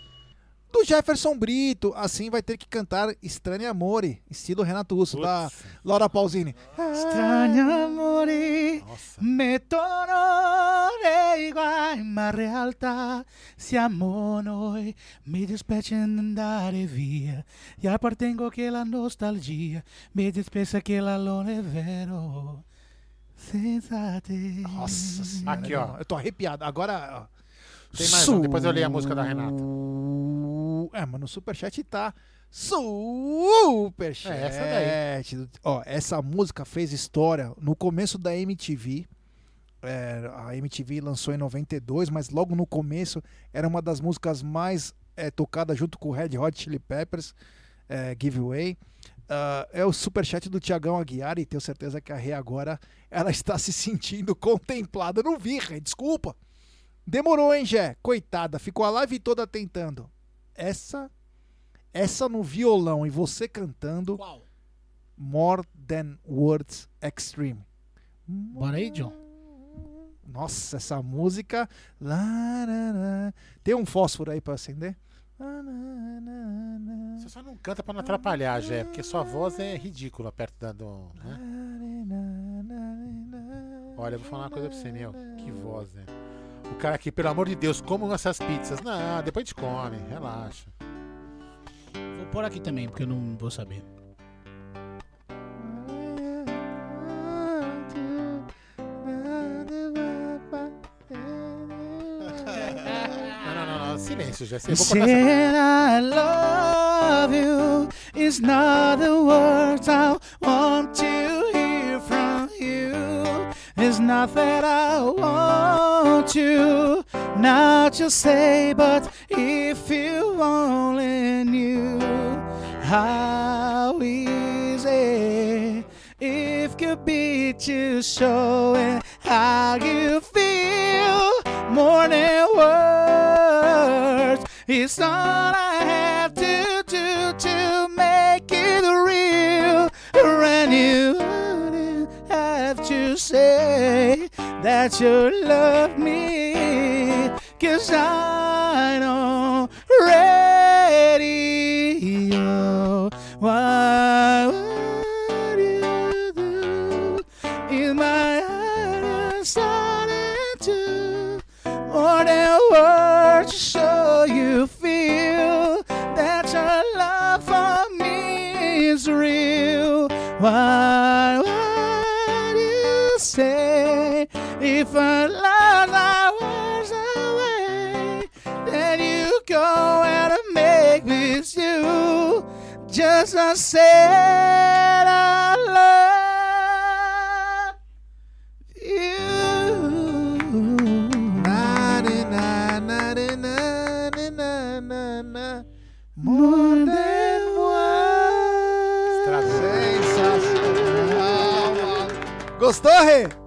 Do Jefferson Brito, assim vai ter que cantar Estranho Amore, estilo Renato Russo, da Laura Pausini. Extraño morir, Nossa. me tornaré igual más realtà. Siamo noi, mi dispiace andare via. E appartengo che la nostalgia mi dispiace che l'alone è vero. Senza te. Nossa senhora. Aqui, ó. Eu tô arrepiado. Agora. ó. Tem mais um, depois eu leio a música da Renata. É, mas no Superchat tá. Superchat. É, essa daí. Ó, essa música fez história no começo da MTV. É, a MTV lançou em 92, mas logo no começo era uma das músicas mais é, tocadas junto com o Red Hot Chili Peppers, é, Giveaway. Ah, é o superchat do Tiagão Aguiar e tenho certeza que a Rê agora ela está se sentindo [LAUGHS] contemplada. Eu não vi, Rê, desculpa. Demorou, hein, Jé? Coitada, ficou a live toda tentando. Essa, essa no violão e você cantando Qual? More Than Words Extreme. Bora aí, John. Nossa, essa música. Tem um fósforo aí pra acender? Você só não canta pra não atrapalhar, Jé, porque sua voz é ridícula perto da do. Né? Olha, eu vou falar uma coisa pra você, meu. Que voz, né? O cara aqui, pelo amor de Deus, como essas pizzas? Não, depois a gente come, relaxa. Vou pôr aqui também, porque eu não vou saber. [LAUGHS] Não, não, não, não. silêncio. Eu vou Said. I love you is not the words I want to not that I want you not to say, but if you only knew how easy it could be to show it how you feel more than words. It's all I have that you love me. Cause I know radio. Why different lives I was away. Then you go and make me you just a said I love you. Na na na na na na na more Gostou, Rê?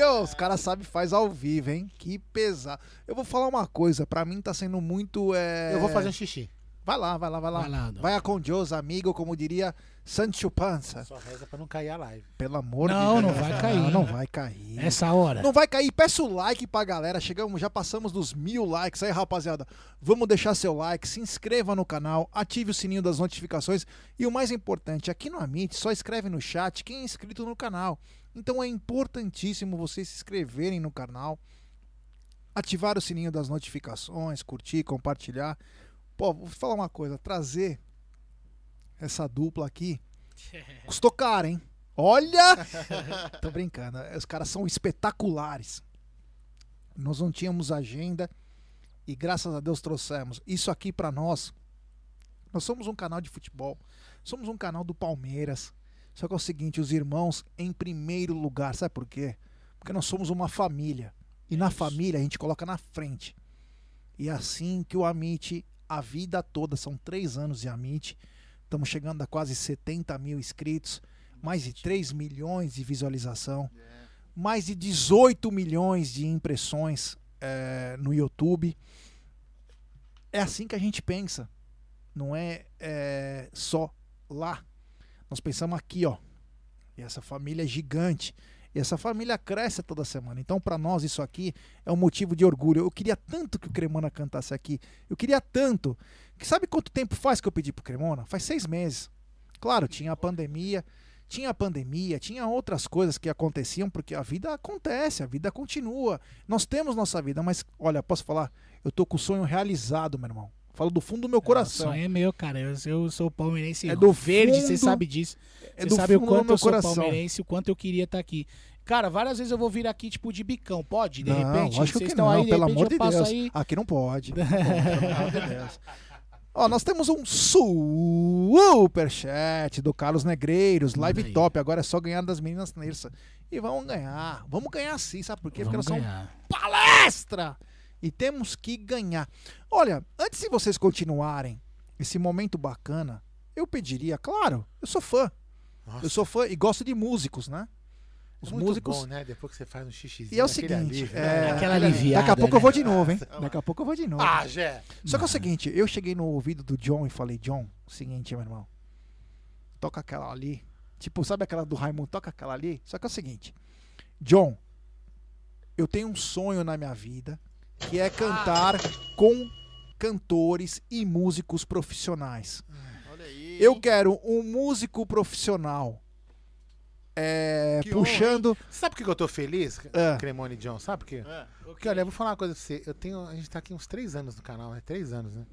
Aí, ó, os caras sabem faz ao vivo, hein? Que pesado. Eu vou falar uma coisa, pra mim tá sendo muito. É... Eu vou fazer um xixi. Vai lá, vai lá, vai lá. Vai lá. Vai com Deus, amigo, como diria Sancho Panza. Só reza pra não cair a live. Pelo amor Não, de não Deus. vai cair. Não, não vai cair. Essa hora. Não vai cair. Peça o like pra galera. Chegamos, já passamos dos mil likes aí, rapaziada. Vamos deixar seu like, se inscreva no canal, ative o sininho das notificações e o mais importante, aqui no Amit, só escreve no chat quem é inscrito no canal. Então é importantíssimo vocês se inscreverem no canal, ativar o sininho das notificações, curtir, compartilhar. Pô, vou falar uma coisa, trazer essa dupla aqui [LAUGHS] custou caro, hein? Olha! [LAUGHS] Tô brincando. Os caras são espetaculares. Nós não tínhamos agenda e graças a Deus trouxemos. Isso aqui pra nós. Nós somos um canal de futebol. Somos um canal do Palmeiras. Só que é o seguinte, os irmãos em primeiro lugar. Sabe por quê? Porque nós somos uma família. E na família a gente coloca na frente. E é assim que o Amit, a vida toda, são três anos de Amit. Estamos chegando a quase 70 mil inscritos, mais de 3 milhões de visualização, mais de 18 milhões de impressões eh, no YouTube. É assim que a gente pensa. Não é eh, só lá. Nós pensamos aqui, ó. E essa família é gigante. E essa família cresce toda semana. Então, para nós, isso aqui é um motivo de orgulho. Eu queria tanto que o Cremona cantasse aqui. Eu queria tanto. Que sabe quanto tempo faz que eu pedi pro Cremona? Faz seis meses. Claro, tinha a pandemia. Tinha a pandemia, tinha outras coisas que aconteciam, porque a vida acontece, a vida continua. Nós temos nossa vida, mas olha, posso falar? Eu tô com o sonho realizado, meu irmão. Falo do fundo do meu O coração. sonho é meu, cara. Eu, eu sou palmeirense É do verde, você sabe disso. É Você sabe o quanto eu sou coração. palmeirense, o quanto eu queria estar aqui. Cara, várias vezes eu vou vir aqui, tipo, de bicão. Pode, de não, repente? Vocês que estão não, aí, pelo amor de Deus. aí. Aqui não pode. Não [LAUGHS] pode, pelo amor de Deus. Ó, nós temos um superchat do Carlos Negreiros, live aí. top. Agora é só ganhar das meninas Nersa. E vamos ganhar. Vamos ganhar sim, sabe por quê? Porque Vamos nós somos ganhar. palestra. E temos que ganhar. Olha, antes de vocês continuarem esse momento bacana, eu pediria, claro, eu sou fã. Nossa, Eu sou fã e gosto de músicos, né? Os é muito músicos. bom, né? Depois que você faz um xixizinho. E é o seguinte, alívio, é, né? Aquela aliviada, Daqui a pouco eu né? vou de novo, hein? Daqui a pouco eu vou de novo. Ah, Jé. Só que é o seguinte, eu cheguei no ouvido do John e falei, John, seguinte, meu irmão, toca aquela ali. Tipo, sabe aquela do Raimundo? Toca aquela ali. Só que é o seguinte, John, eu tenho um sonho na minha vida que é cantar com cantores e músicos profissionais. Olha aí. Eu quero um músico profissional é, Que honra, puxando. Sabe por que eu tô feliz, É. Cremone John? Sabe por quê? É. Porque, olha, eu vou falar uma coisa pra você. Eu tenho. A gente tá aqui uns três anos no canal, né? Três anos, né?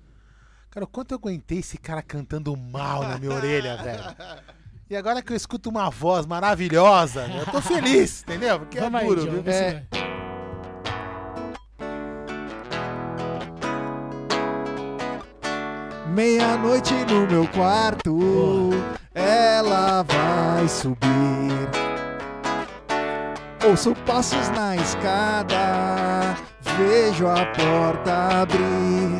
Cara, o quanto eu aguentei esse cara cantando mal na minha orelha, [LAUGHS] velho. E agora que eu escuto uma voz maravilhosa, né, eu tô feliz, entendeu? Porque Vamos é aí, duro, John, viu? É. Meia-noite no meu quarto, ela vai subir. Ouço passos na escada, vejo a porta abrir.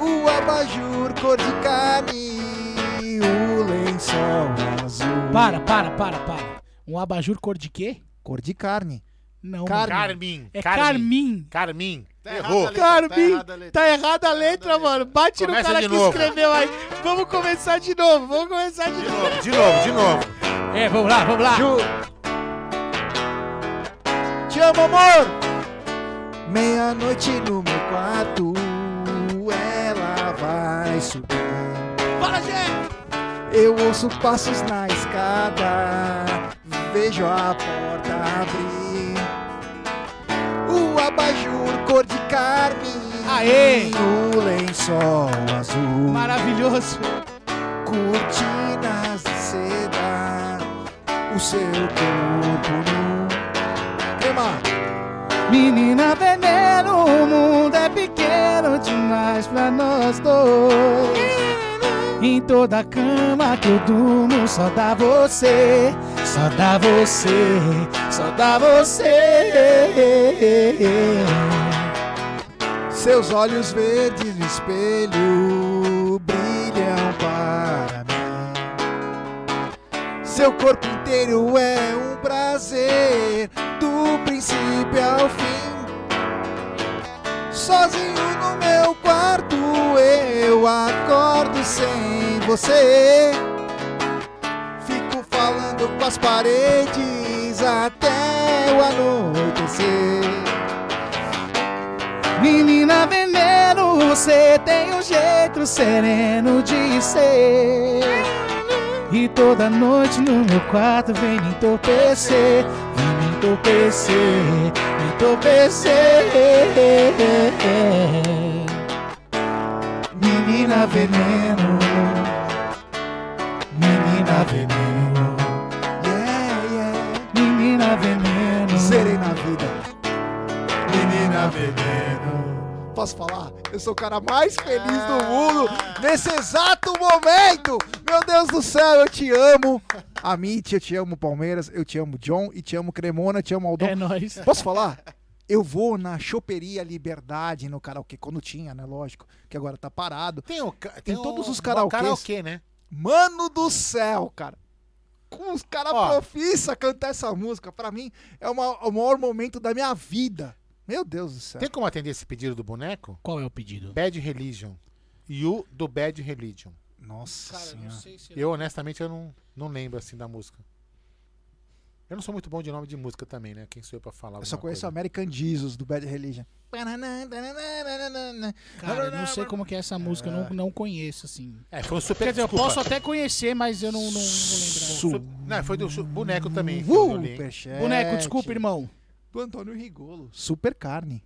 O abajur cor de carne, o lençol azul. Para, para, para, para. Um abajur cor de quê? Cor de carne. Não. Carmin. É Carmin. Carmin. Tá errada Errou. a letra, tá errada a letra. Tá errada a letra, Errada mano. Bate Começa no cara que novo. escreveu aí. Vamos começar de novo. Vamos começar de, De novo. novo, de novo, de novo. É, vamos lá, vamos lá. Ju. Te amo, amor! Meia-noite no meu quarto, ela vai subir. Fala, gente. Eu ouço passos na escada, vejo a porta abrir. Abajur cor de carne, Aê! o lençol azul, Maravilhoso. cortinas de seda, o seu corpo nu. Crema! Menina veneno, o mundo é pequeno demais pra nós dois. Em toda cama que eu durmo, só dá você, só dá você, só dá você. Seus olhos verdes no espelho brilham para mim. Seu corpo inteiro é um prazer, do princípio ao fim. Sozinho no meu quarto, eu acordo sem você. Falando com as paredes até o anoitecer. Menina veneno, você tem um jeito sereno de ser. E toda noite no meu quarto vem me entorpecer, vem me entorpecer, me entorpecer. Menina veneno, menina veneno, menina veneno. Posso falar? Eu sou o cara mais feliz do mundo nesse exato momento. Meu Deus do céu, eu te amo. Amit, eu te amo Palmeiras, eu te amo John e te amo Cremona, te amo Aldão. É nóis. Posso falar? Eu vou na Choperia Liberdade no karaokê, quando tinha, né? Lógico, que agora tá parado. Tem, o, Tem tem todos o- os karaokês. karaokê, né? Mano do céu, cara. Com os caras profissa cantar essa música, pra mim é uma- o maior momento da minha vida. Meu Deus do céu. Tem como atender esse pedido do boneco? Qual é o pedido? Bad Religion. You do Bad Religion. Nossa Cara, eu não senhora. sei se Eu, honestamente, eu não, não lembro assim da música. Eu não sou muito bom de nome de música também, né? Quem sou eu pra falar? Eu só conheço coisa? American Jesus do Bad Religion. Cara, eu não sei como que é essa música, eu não, não conheço, assim. É, foi um super. Quer dizer, eu posso até conhecer, mas eu não, não vou lembrar. Su- Não, foi do su- boneco também. Superchat. Boneco, desculpa, irmão. Do Antônio Rigolo. Super carne.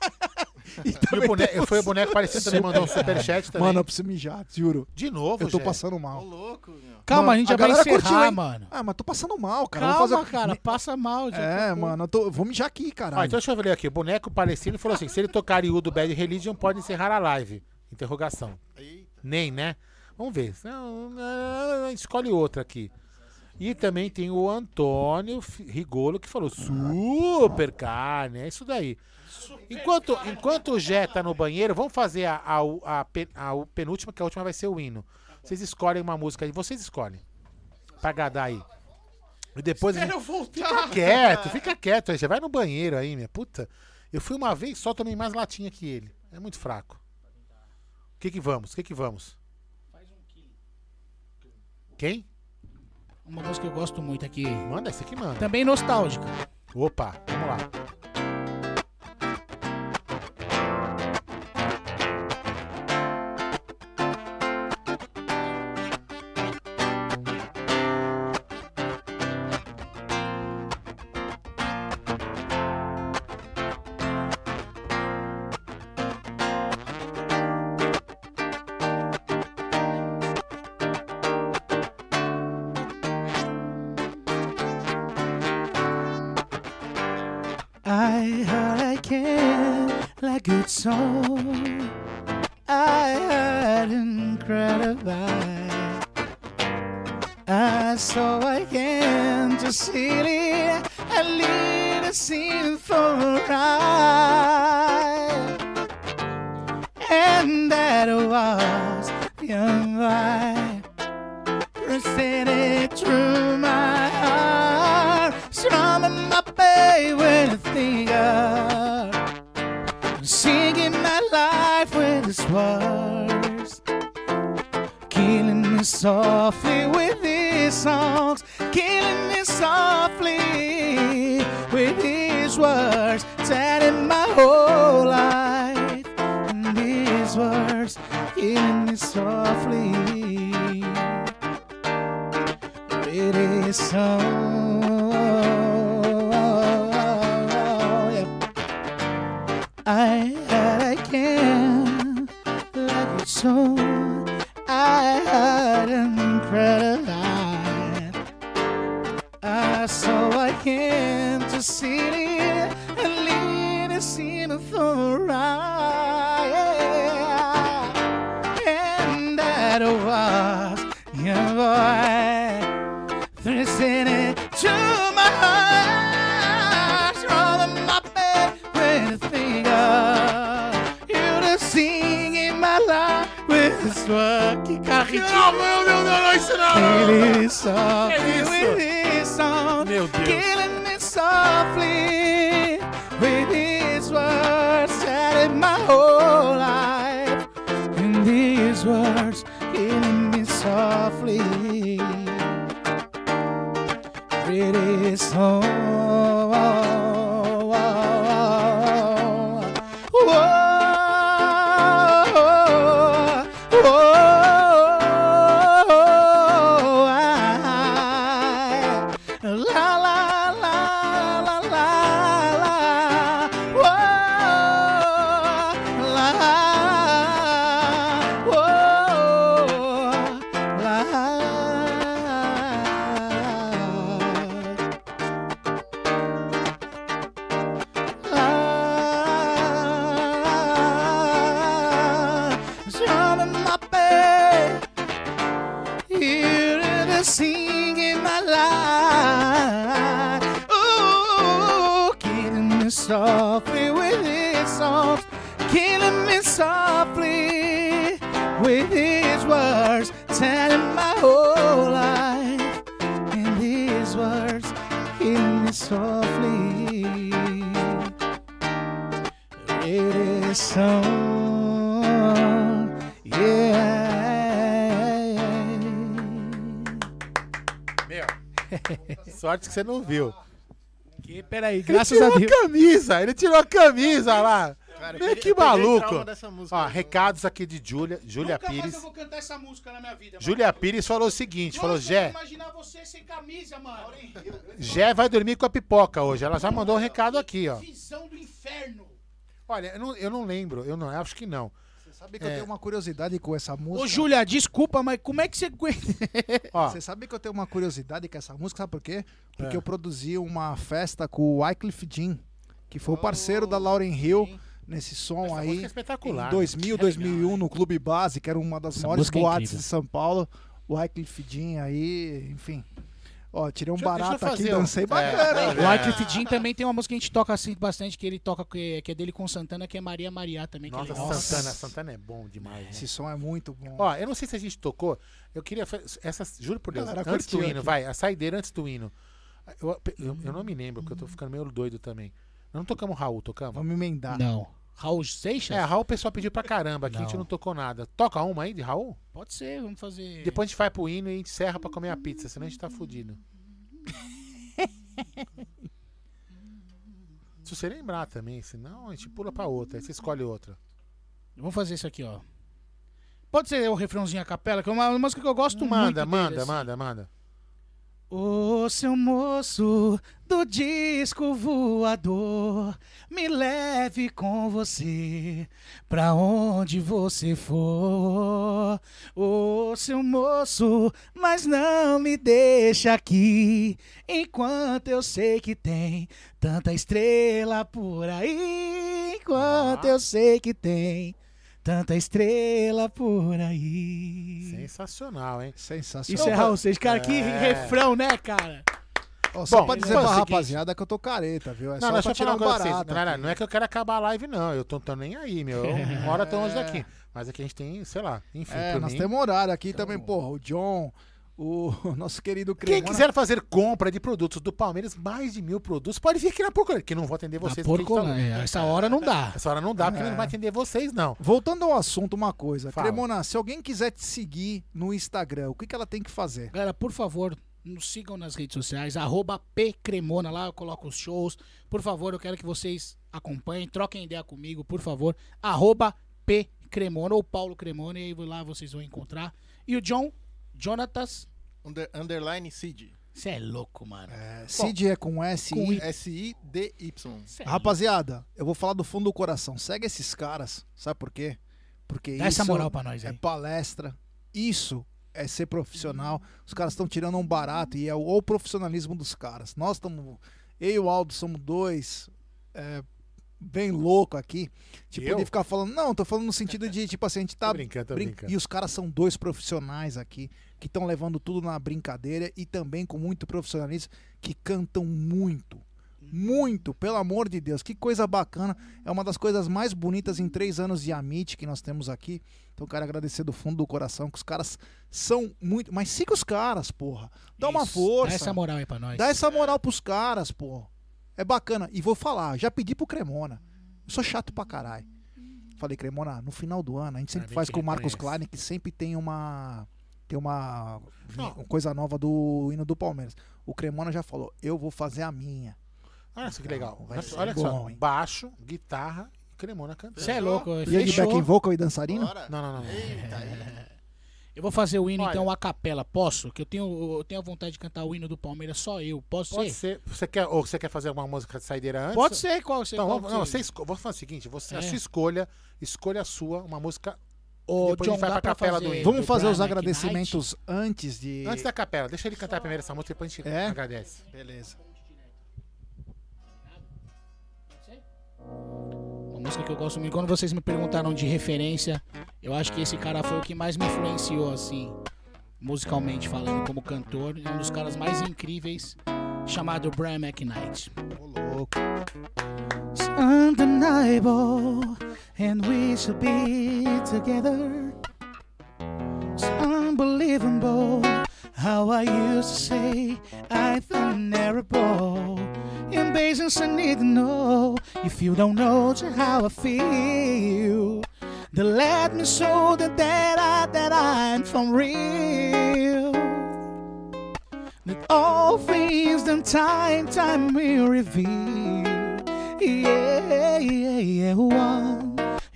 [LAUGHS] E o boneco, foi o boneco parecido também, mandou um superchat também. Mano, eu preciso mijar, juro. de novo, Eu tô Jé. passando Ô, mal. louco, meu. Calma, Mano, a gente já a vai encerrar, curtiu, mano. Ah, mas tô passando mal, cara. Calma, fazer... cara, passa mal. Já É, tô- mano, eu tô... vou mijar aqui, caralho. então deixa eu ver aqui. O boneco palestino falou assim: se ele tocar o do Bad Religion, pode encerrar a live. Interrogação. Eita. Nem, né? Vamos ver. Escolhe outra aqui. E também tem o Antônio Rigolo que falou super carne. É isso daí. Enquanto, enquanto o Jé tá no banheiro, vamos fazer a, a, a, a- o penúltima, que a última vai ser o hino. Vocês escolhem uma música aí. Vocês escolhem. Pra agradar aí. E depois. a gente- Fica quieto, fica quieto aí. Já vai no banheiro aí, minha puta. Eu fui uma vez só, tomei mais latinha que ele. É muito fraco. O que que vamos? O que que vamos? Quem? Uma música que eu gosto muito aqui. Manda, esse aqui manda. Também nostálgica. Opa, vamos lá. Que você não viu. Que, peraí, Ele graças tirou a Deus. camisa, ele tirou a camisa lá. Cara, que maluco. música, Ó, viu? recados aqui de Júlia, Júlia Nunca mais Pires. eu vou cantar essa música na minha vida. Júlia Pires falou o seguinte, falou, Nossa, Jé, eu vou imaginar você sem camisa, mano. Jé vai dormir com a pipoca hoje. Ela já mandou um recado aqui, ó. Visão do inferno. Olha, eu não, eu não lembro, eu não, eu acho que não. Sabe que eu tenho uma curiosidade com essa música? Ô, Júlia, desculpa, mas como é que você? Ó, [LAUGHS] Você sabe que eu tenho uma curiosidade com essa música, sabe por quê? Porque É. eu produzi uma festa com o Wycliffe Jean, que foi o parceiro da Lauren Hill nesse som Essa aí. é espetacular, Em 2000, 2001, no Clube Base, que era uma das Essa maiores é boates de São Paulo. O Wycliffe Jean aí, enfim. Ó, tirei um Deixa eu- deixa barato aqui, fazer um- dancei É, bacana. é. hein? O Wycliffe Jean também tem uma música que a gente toca assim bastante, que ele toca, que, que é dele com Santana, que é Maria Maria também. Que Nossa, é. Santana, Santana é bom demais. né? Esse som é muito bom. Ó, eu não sei se a gente tocou. Eu queria fazer. Essa, juro por Deus, Galera, antes do hino, aqui. vai, a saideira antes do hino. Eu, eu, eu não me lembro, porque eu tô ficando meio doido também. Não tocamos Raul, tocamos? Vamos emendar. Não. Raul Seixas? É, Raul o pessoal pediu pra caramba, aqui a gente Não. tocou nada. Toca uma aí de Raul? Pode ser, vamos fazer. Depois a gente vai pro hino e a gente encerra pra comer a pizza, senão a gente tá fudido. [LAUGHS] Se você lembrar também, senão a gente pula pra outra, aí você escolhe outra. Vamos fazer isso aqui, ó. Pode ser o refrãozinho a capela, que é uma música que eu gosto muito. Manda, dele, manda, assim. manda, manda. Ô seu moço do disco voador, me leve com você pra onde você for. Ô seu moço, mas não me deixa aqui, enquanto eu sei que tem tanta estrela por aí. Enquanto Ah. eu sei que tem tanta estrela por aí. Sensacional, hein? Sensacional. Isso é Raul Seixas. Cara, que É. refrão, né, cara? Ó, só Bom, pra dizer então é pra seguinte. rapaziada que eu tô careta, viu? É Não, só deixa pra eu tirar um pra vocês. barato. Galera, aqui. não é que eu quero acabar a live, não. Eu tô, tô nem aí, meu. Eu- Uma hora tô longe daqui. Mas aqui a gente tem, sei lá, enfim, É, nós mim. temos horário aqui também, porra. O John, o [LAUGHS] nosso querido Quem Cremona. quiser fazer compra de produtos do Palmeiras, mais de mil produtos, pode vir aqui na Porcolândia, que não vou atender Na vocês. porque a gente tá- Porcolândia. Essa hora não dá. Essa hora não dá, porque É. não vai atender vocês, não. Voltando ao assunto, uma coisa. Fala. Cremona, se alguém quiser te seguir no Instagram, o que, que ela tem que fazer? Galera, por favor, nos sigam nas redes sociais, arroba pcremona, lá eu coloco os shows. Por favor, eu quero que vocês acompanhem, troquem ideia comigo, por favor. Arroba pcremona ou Paulo Cremona, e aí lá vocês vão encontrar. E o John, Jonatas, Under- underline Cid. você é louco, mano. É, Cid é com S. Com I. S-I-D-Y. Cê é Rapaziada, eu vou falar do fundo do coração. Segue esses caras. Sabe por quê? Porque Dá isso essa moral pra nós é aí. palestra. Isso é ser profissional. Os caras estão tirando um barato e é o, o profissionalismo dos caras. Nós estamos. Eu e o Aldo somos dois. é, bem louco aqui. Tipo, Eu? de ficar falando. Não, tô falando no sentido de, tipo assim, a gente tá. Tô brincando, tô brin- brincando. E os caras são dois profissionais aqui que estão levando tudo na brincadeira e também com muito profissionalismo, que cantam muito. Muito, pelo amor de Deus. Que coisa bacana. É uma das coisas mais bonitas em três anos de Amit que nós temos aqui. Então, quero agradecer do fundo do coração que os caras são muito. Mas siga os caras, porra. Dá uma Isso, força. Dá essa moral aí pra nós. Dá essa moral pros caras, pô. É bacana. E vou falar, já pedi pro Cremona. Eu sou chato pra caralho. Falei, Cremona, no final do ano, a gente sempre faz com o Marcos. Klein, que sempre tem uma. Tem uma, Não. coisa nova do hino do Palmeiras. O Cremona já falou, eu vou fazer a minha. Olha só que legal. Vai ser Olha bom, só. hein? Baixo, guitarra e Cremona cantando. Você é louco, E ele backing vocal e dançarino? Bora. Não, não, não. Eita, aí. Eu vou fazer o hino, Olha. então, a capela. Posso? Que eu tenho, eu tenho a vontade de cantar o hino do Palmeiras só eu. Posso Pode ser? ser. Você quer, ou você quer fazer alguma música de saideira antes? Pode ser, qual você Então, qual não, você- esco- vou fazer o seguinte: você, a É. sua escolha, escolha a sua, uma música. Depois a gente John, vai pra pra capela do hino. Vamos do fazer os agradecimentos antes de. Antes da capela, deixa ele cantar primeiro essa música, depois a gente É? agradece. Beleza. Uma música que eu gosto muito. Quando vocês me perguntaram de referência, eu acho que esse cara foi o que mais me influenciou, assim, musicalmente falando, como cantor. É um dos caras mais incríveis, chamado Brian McKnight. Ô, louco. It's undeniable, and we should be together. It's unbelievable how I used to say I'm vulnerable. In business, I need to know if you don't know just how I feel. Then let me show that that, I, that I'm from real. That all things in time, time will reveal. Yeah, yeah, yeah. One,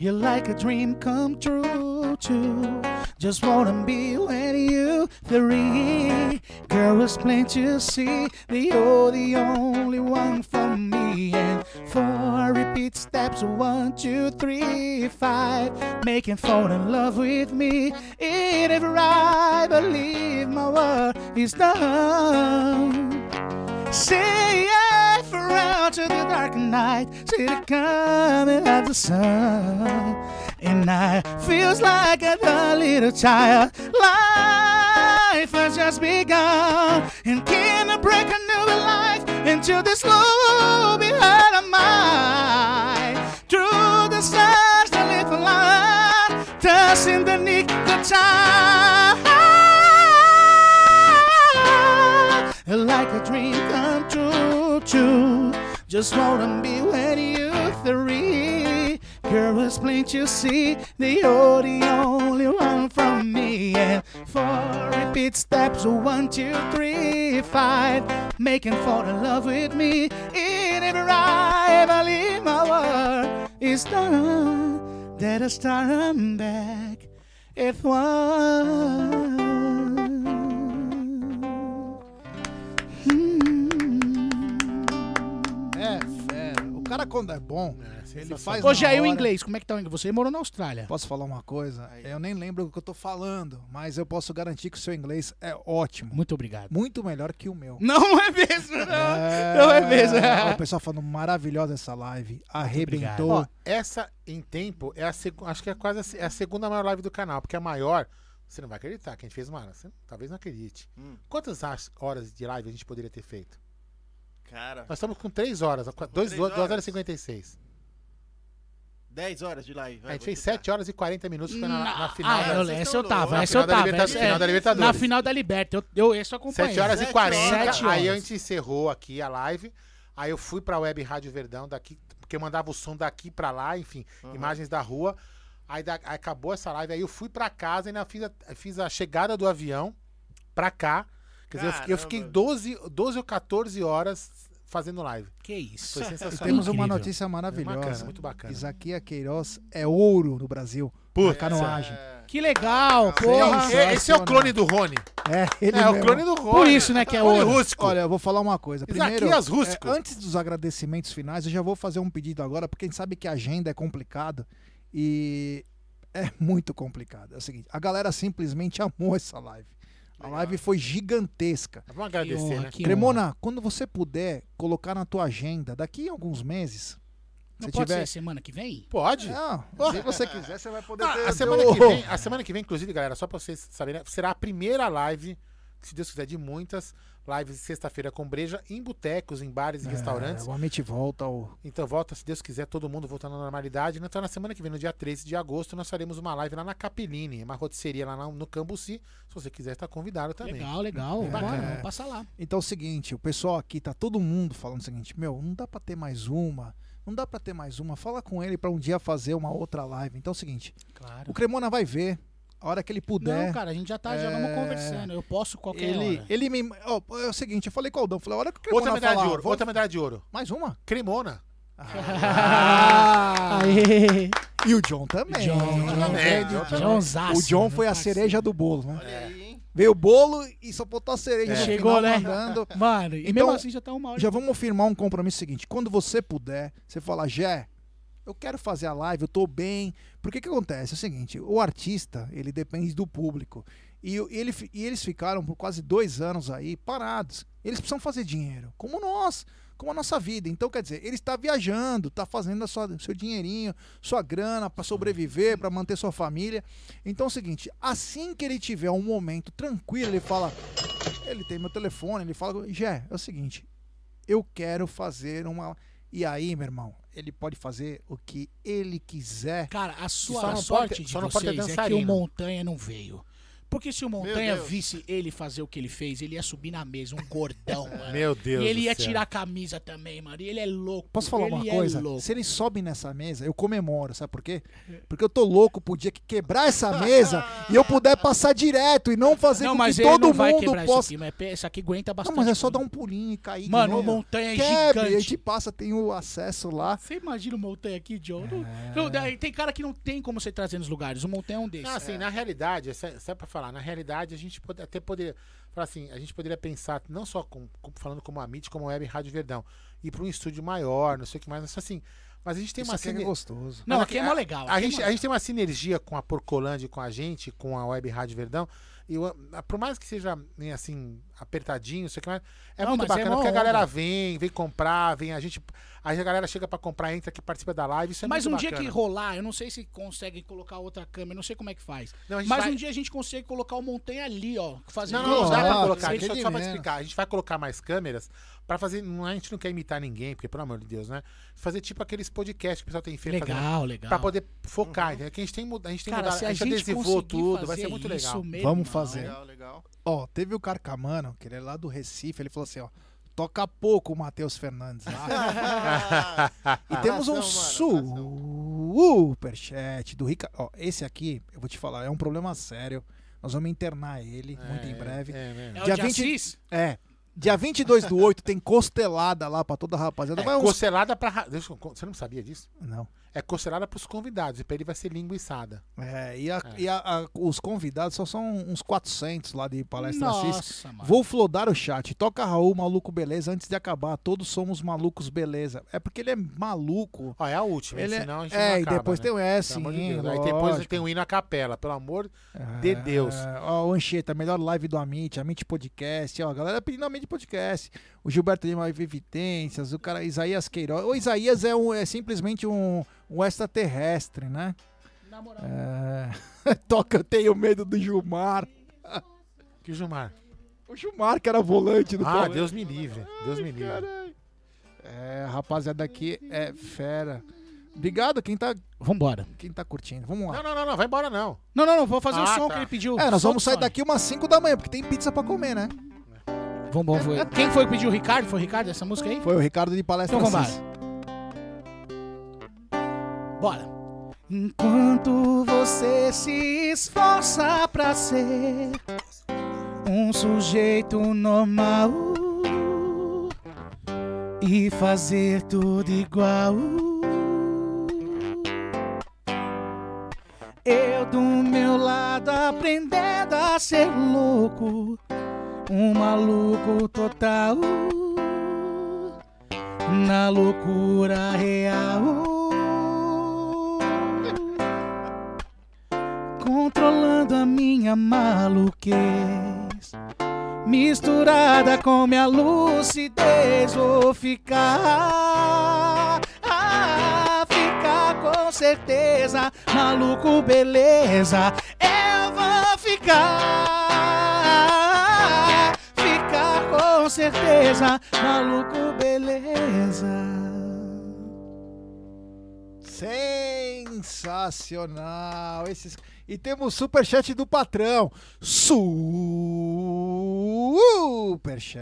you're like a dream come true, too. Just wanna be with you, three. Girl, it's plain to see that you're the only one for me. And four repeat steps, one, two, three, five. Making fall in love with me. It ever I believe my word is done. Say yeah forever to the dark night, see the coming of the sun. And I feels like a little child. Life has just begun, and can I break a new life into this glow behind of mine? Through the stars, the little light, touching the nick of time like a dream come true, true. Just wanna be with you, three. Girl, it's plain to see that you're the only one from me. And four repeat steps, one, two, three, five. Making fall in love with me. In every I believe my word is done. That I start back. If one. Cara, quando é bom, ele faz. Ô, na Jair, o hora. inglês, como é que tá o inglês? Você morou na Austrália. Posso falar uma coisa? Eu nem lembro o que eu tô falando, mas eu posso garantir que o seu inglês é ótimo. Muito obrigado. Muito melhor que o meu. Não é mesmo, não. Não é mesmo. o pessoal falando maravilhosa essa live. Arrebentou. Ó, essa em tempo é a seg- acho que é quase a, se- é a segunda maior live do canal, porque a maior, você não vai acreditar que a gente fez uma, você talvez não acredite. Hum. Quantas as- horas de live a gente poderia ter feito? Cara, Nós estamos com 3 horas, 2 três horas e horas. 56. 10 horas de live. vai, A gente fez chutar. 7 horas e 40 minutos foi na, na final. Ah, da- eu, vocês essa eu tava, essa eu Na final da tava. Libertadores, essa- é, final da Libertadores. Na final da Liberta, eu, eu esse eu acompanhei. 7 horas e Sete 40. Sete Aí a horas. gente encerrou aqui a live. Aí eu fui pra Web Rádio Verdão daqui, porque eu mandava o som daqui pra lá, enfim, imagens da rua. Aí, da- aí acabou essa live, aí eu fui pra casa e ainda fiz a, fiz a chegada do avião pra cá. Quer dizer, eu fiquei, eu fiquei Caramba. 12, 12 ou 14 horas fazendo live. Que isso. Foi E [LAUGHS] sensacional. temos uma notícia maravilhosa. Bacana, muito bacana. Isaquias Queiroz é ouro no Brasil. Putz, na canoagem. É, Que legal, porra. É, Esse é o clone do Rony. É, ele É, o clone do Rony. Por isso, né, que é ouro. rústico. Olha, eu vou falar uma coisa. Primeiro, Isaquias Rústico. é, antes dos agradecimentos finais, eu já vou fazer um pedido agora, porque a gente sabe que a agenda é complicada e é muito complicado. É o seguinte, a galera simplesmente amou essa live. A live foi gigantesca. Vamos agradecer, honra, né? Cremona, quando você puder colocar na tua agenda, daqui a alguns meses, Não se pode tiver... ser semana que vem? Pode. Não, se você quiser, você vai poder Ah, ter... a, semana que vem, a semana que vem, inclusive, galera, só pra vocês saberem, será a primeira live se Deus quiser, de muitas lives de sexta-feira com breja em botecos, em bares e restaurantes. É, o Amit volta ao. Então volta, se Deus quiser, todo mundo voltando à normalidade. Então na semana que vem, no dia 13 de agosto, nós faremos uma live lá na Capeline, uma rotisseria lá no, Cambuci. Se você quiser, está convidado também. Legal, legal. Bacana. Bora, vamos passar lá. Então é o seguinte, o pessoal aqui tá todo mundo falando o seguinte, meu, não dá pra ter mais uma, não dá pra ter mais uma. Fala com ele pra um dia fazer uma outra live. Então é o seguinte, Claro. o Cremona vai ver a hora que ele puder. Não, cara, a gente já tá, já vamos É. conversando. Eu posso qualquer ele, hora. ele me. ó, é o seguinte, eu falei com o Aldão, falei, a hora que o Cremona Outra medalha falar, de ouro, vou- outra medalha de ouro. Mais uma? Cremona. Ah, Aê! e o John também. John, também, John, John John Zaço, O John foi a cereja do bolo, né? Olha aí, hein? Veio o bolo e só botou a cereja É. no Chegou, final, né? mandando. Mano, e Então, mesmo assim já tá uma hora. Já vamos firmar um compromisso seguinte. Quando você puder, você fala, Jé, eu quero fazer a live, eu tô bem. Porque que acontece? É o seguinte, o artista, ele depende do público. E, ele, e eles ficaram por quase dois anos aí parados. Eles precisam fazer dinheiro, como nós, como a nossa vida. Então, quer dizer, ele está viajando, está fazendo sua, seu dinheirinho, sua grana para sobreviver, para manter sua família. Então é o seguinte, assim que ele tiver um momento tranquilo, ele fala, ele tem meu telefone, ele fala, Jé, é o seguinte, eu quero fazer uma. E aí, meu irmão, ele pode fazer o que ele quiser. Cara, a sua Só a sorte pode- de só não pode ter vocês é que o. Montanha não veio. Porque se o Montanha visse ele fazer o que ele fez, ele ia subir na mesa, um gordão, [LAUGHS] mano. Meu Deus E ele do ia céu. tirar a camisa também, mano. E ele é louco. Posso falar ele uma é coisa? louco. Se ele sobe nessa mesa, eu comemoro, sabe por quê? Porque eu tô louco pro dia que quebrar essa mesa e eu puder passar direto e não fazer Não, com mas que todo não vai mundo quebrar possa. isso aqui, mas é- isso aqui aguenta bastante. Não, mas é só dar um pulinho e cair. Mano, o. Montanha é Quebre, a gigante. gente passa, tem o acesso lá. Você imagina o Montanha aqui, John? É. não, tem cara que não tem como você trazer nos lugares. O Montanha é um desses. Não, assim, na realidade, isso é, isso é pra falar, na realidade a gente pode, até poderia, falar assim, a gente poderia pensar, não só com, com- falando como a MIT, como a Web Rádio Verdão, ir pra um estúdio maior, não sei o que mais, mas assim, mas a gente tem Isso uma aqui é sine- gostoso. Não, aqui é mó legal. A é gente, mó a gente tem uma sinergia com a Porcolândia, e com a gente, com a Web Rádio Verdão. E o- por mais que seja assim, apertadinho, sei o que mais, é Não, muito é bacana mó porque a galera onda. vem, vem comprar, vem a gente. Aí a galera chega pra comprar, entra aqui, participa da live. Isso é Mas um muito dia bacana. que rolar, eu não sei se consegue colocar outra câmera, não sei como é que faz. Não, gente Mas vai- um dia a gente consegue colocar o Montanha ali, ó. Fazer Não, não, não dá pra colocar. Deixa eu só pra mesmo. explicar. A gente vai colocar mais câmeras pra fazer. Não, a gente não quer imitar ninguém, porque, pelo amor de Deus, né? Fazer tipo aqueles podcasts que o pessoal tem feito. fazendo- Legal, legal. Pra poder focar, entendeu? Que a gente tem, muda- a gente tem Cara, mudado, se a a gente gente adesivou tudo, vai ser muito legal. meu Vamos fazer. Legal, legal. Ó, teve o Carcamano, que ele é lá do Recife, ele falou assim, ó. Toca pouco o Matheus Fernandes lá. [LAUGHS] E temos um superchat do Ricardo. Ó, esse aqui, eu vou te falar, é um problema sério. Nós vamos internar ele muito em breve. É? É o Dia de 20 Assis? É. Dia 22 do 8 tem costelada lá pra toda a rapaziada. É, Vai uns... costelada pra. ra- Deixa eu- Você não sabia disso? Não. É costelada pros convidados. E pra ele vai ser linguiçada. É, e, a- É. e a- a- os convidados só são uns 400 lá de palestra Assis. Nossa, mano. Vou flodar o chat. Toca Raul, maluco, beleza. Antes de acabar, todos somos malucos, beleza. É porque ele é maluco. Ó, é a última, Ele é, senão a gente é, não e acaba, depois né? tem o S, de sim, Deus. Aí depois tem o hino à capela, pelo amor de Deus. É, ó, o Anchieta, melhor live do Amit, Amit Podcast. Ó, a galera pedindo Amit Podcast. O Gilberto Lima vai ver Evidências. O cara Isaías Queiroz. O Isaías é, um, é simplesmente um, um extraterrestre, né? Na moral. É... [LAUGHS] Toca, eu tenho medo do Gilmar. Que Gilmar? O Gilmar, que era volante do Ah, Palmeiras. Deus me livre. Deus me livre. Caralho. É, rapaziada aqui é fera. Obrigado quem tá, Vambora. quem tá curtindo. Vamos lá. Não, não, não, não, vai embora não. Não, não, não, vou fazer o Ah, som tá. que ele pediu. É, nós vamos sair daqui umas 5 da manhã, porque tem pizza pra comer, né? Vamos, vamos. Quem foi que pediu o Ricardo? Foi o Ricardo essa música aí? Foi o Ricardo de Palestra Então vamos. Bora. Enquanto você se esforça pra ser um sujeito normal e fazer tudo igual. Eu do meu lado aprendendo a ser louco, um maluco total, na loucura real. Controlando a minha maluquez, misturada com minha lucidez, vou ficar, ah, ficar com certeza, maluco, beleza, eu vou ficar. certeza, maluco, beleza. Sensacional. Esses... E temos superchat do patrão.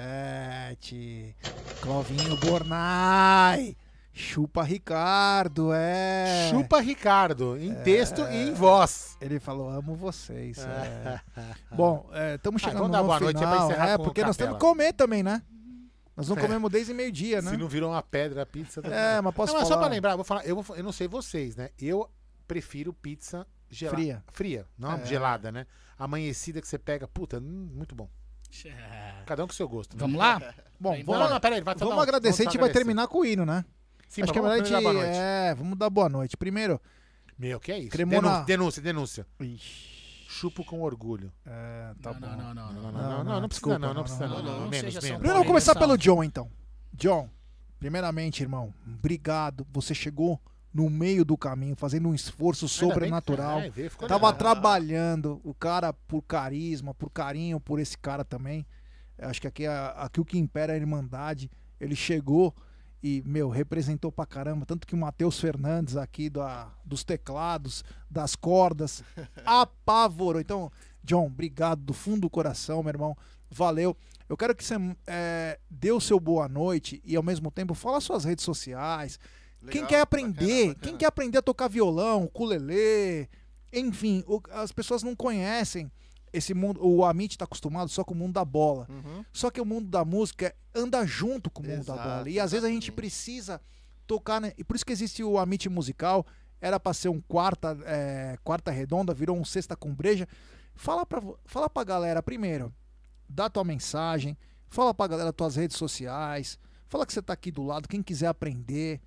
Superchat. Clovinho Bornai. Chupa Ricardo, é. Chupa Ricardo, em texto e em voz. Ele falou, amo vocês. é. [LAUGHS] Bom, estamos Ah, chegando dar no boa noite aí pra final. encerrar é, porque nós temos que comer também, né? Nós não É. comemos desde meio-dia, né? Se não virou uma pedra a pizza. É, mas posso não, mas falar. Só pra lembrar, eu vou falar, eu, vou, eu não sei vocês, né? Eu prefiro pizza gelada. Fria. Fria, não É. gelada, né? Amanhecida que você pega, puta, hum, muito bom. Cada um com seu gosto. né? Vamos lá? Bom, vamos, Não, não, peraí, vai vamos não, agradecer, a vamos gente vai terminar com o hino, né? Sim, Acho mas que é melhor a gente. dar boa noite. É, vamos dar boa noite. Primeiro. Meu, que é isso? Cremona- Denúncia, denúncia, denúncia. Chupo com orgulho. é, tá não, bom. não, não, não, Não, não, não, não. não, não, não, precisa não, não não, precisa não, não. não, não Menos, vamos começar pelo John, então. John, primeiramente, irmão, obrigado. Você chegou no meio do caminho, fazendo um esforço Ainda bem sobrenatural. é, ficou Tava trabalhando, o cara por carisma, por carinho por esse cara também. Acho que aqui, a- aqui o que impera é a Irmandade. Ele chegou e, meu, representou pra caramba. Tanto que o Matheus Fernandes aqui da, dos teclados, das cordas, [LAUGHS] apavorou. Então, John, obrigado do fundo do coração, meu irmão. Valeu. Eu quero que você é, dê o seu boa noite e, ao mesmo tempo, fala suas redes sociais. Quem Legal, quer bacana, aprender, bacana. quem quer aprender a tocar violão, ukulele, enfim, o- as pessoas não conhecem esse mundo. O Amit está acostumado só com o mundo da bola. Uhum. Só que o mundo da música anda junto com o mundo da Exato, bola. E às vezes a gente precisa tocar. Né? E por isso que existe o Amit musical. Era para ser um quarta, é, quarta redonda, virou um sexta com breja. Fala vo- fala pra galera primeiro, dá tua mensagem, fala pra galera tuas redes sociais, fala que você tá aqui do lado, quem quiser aprender,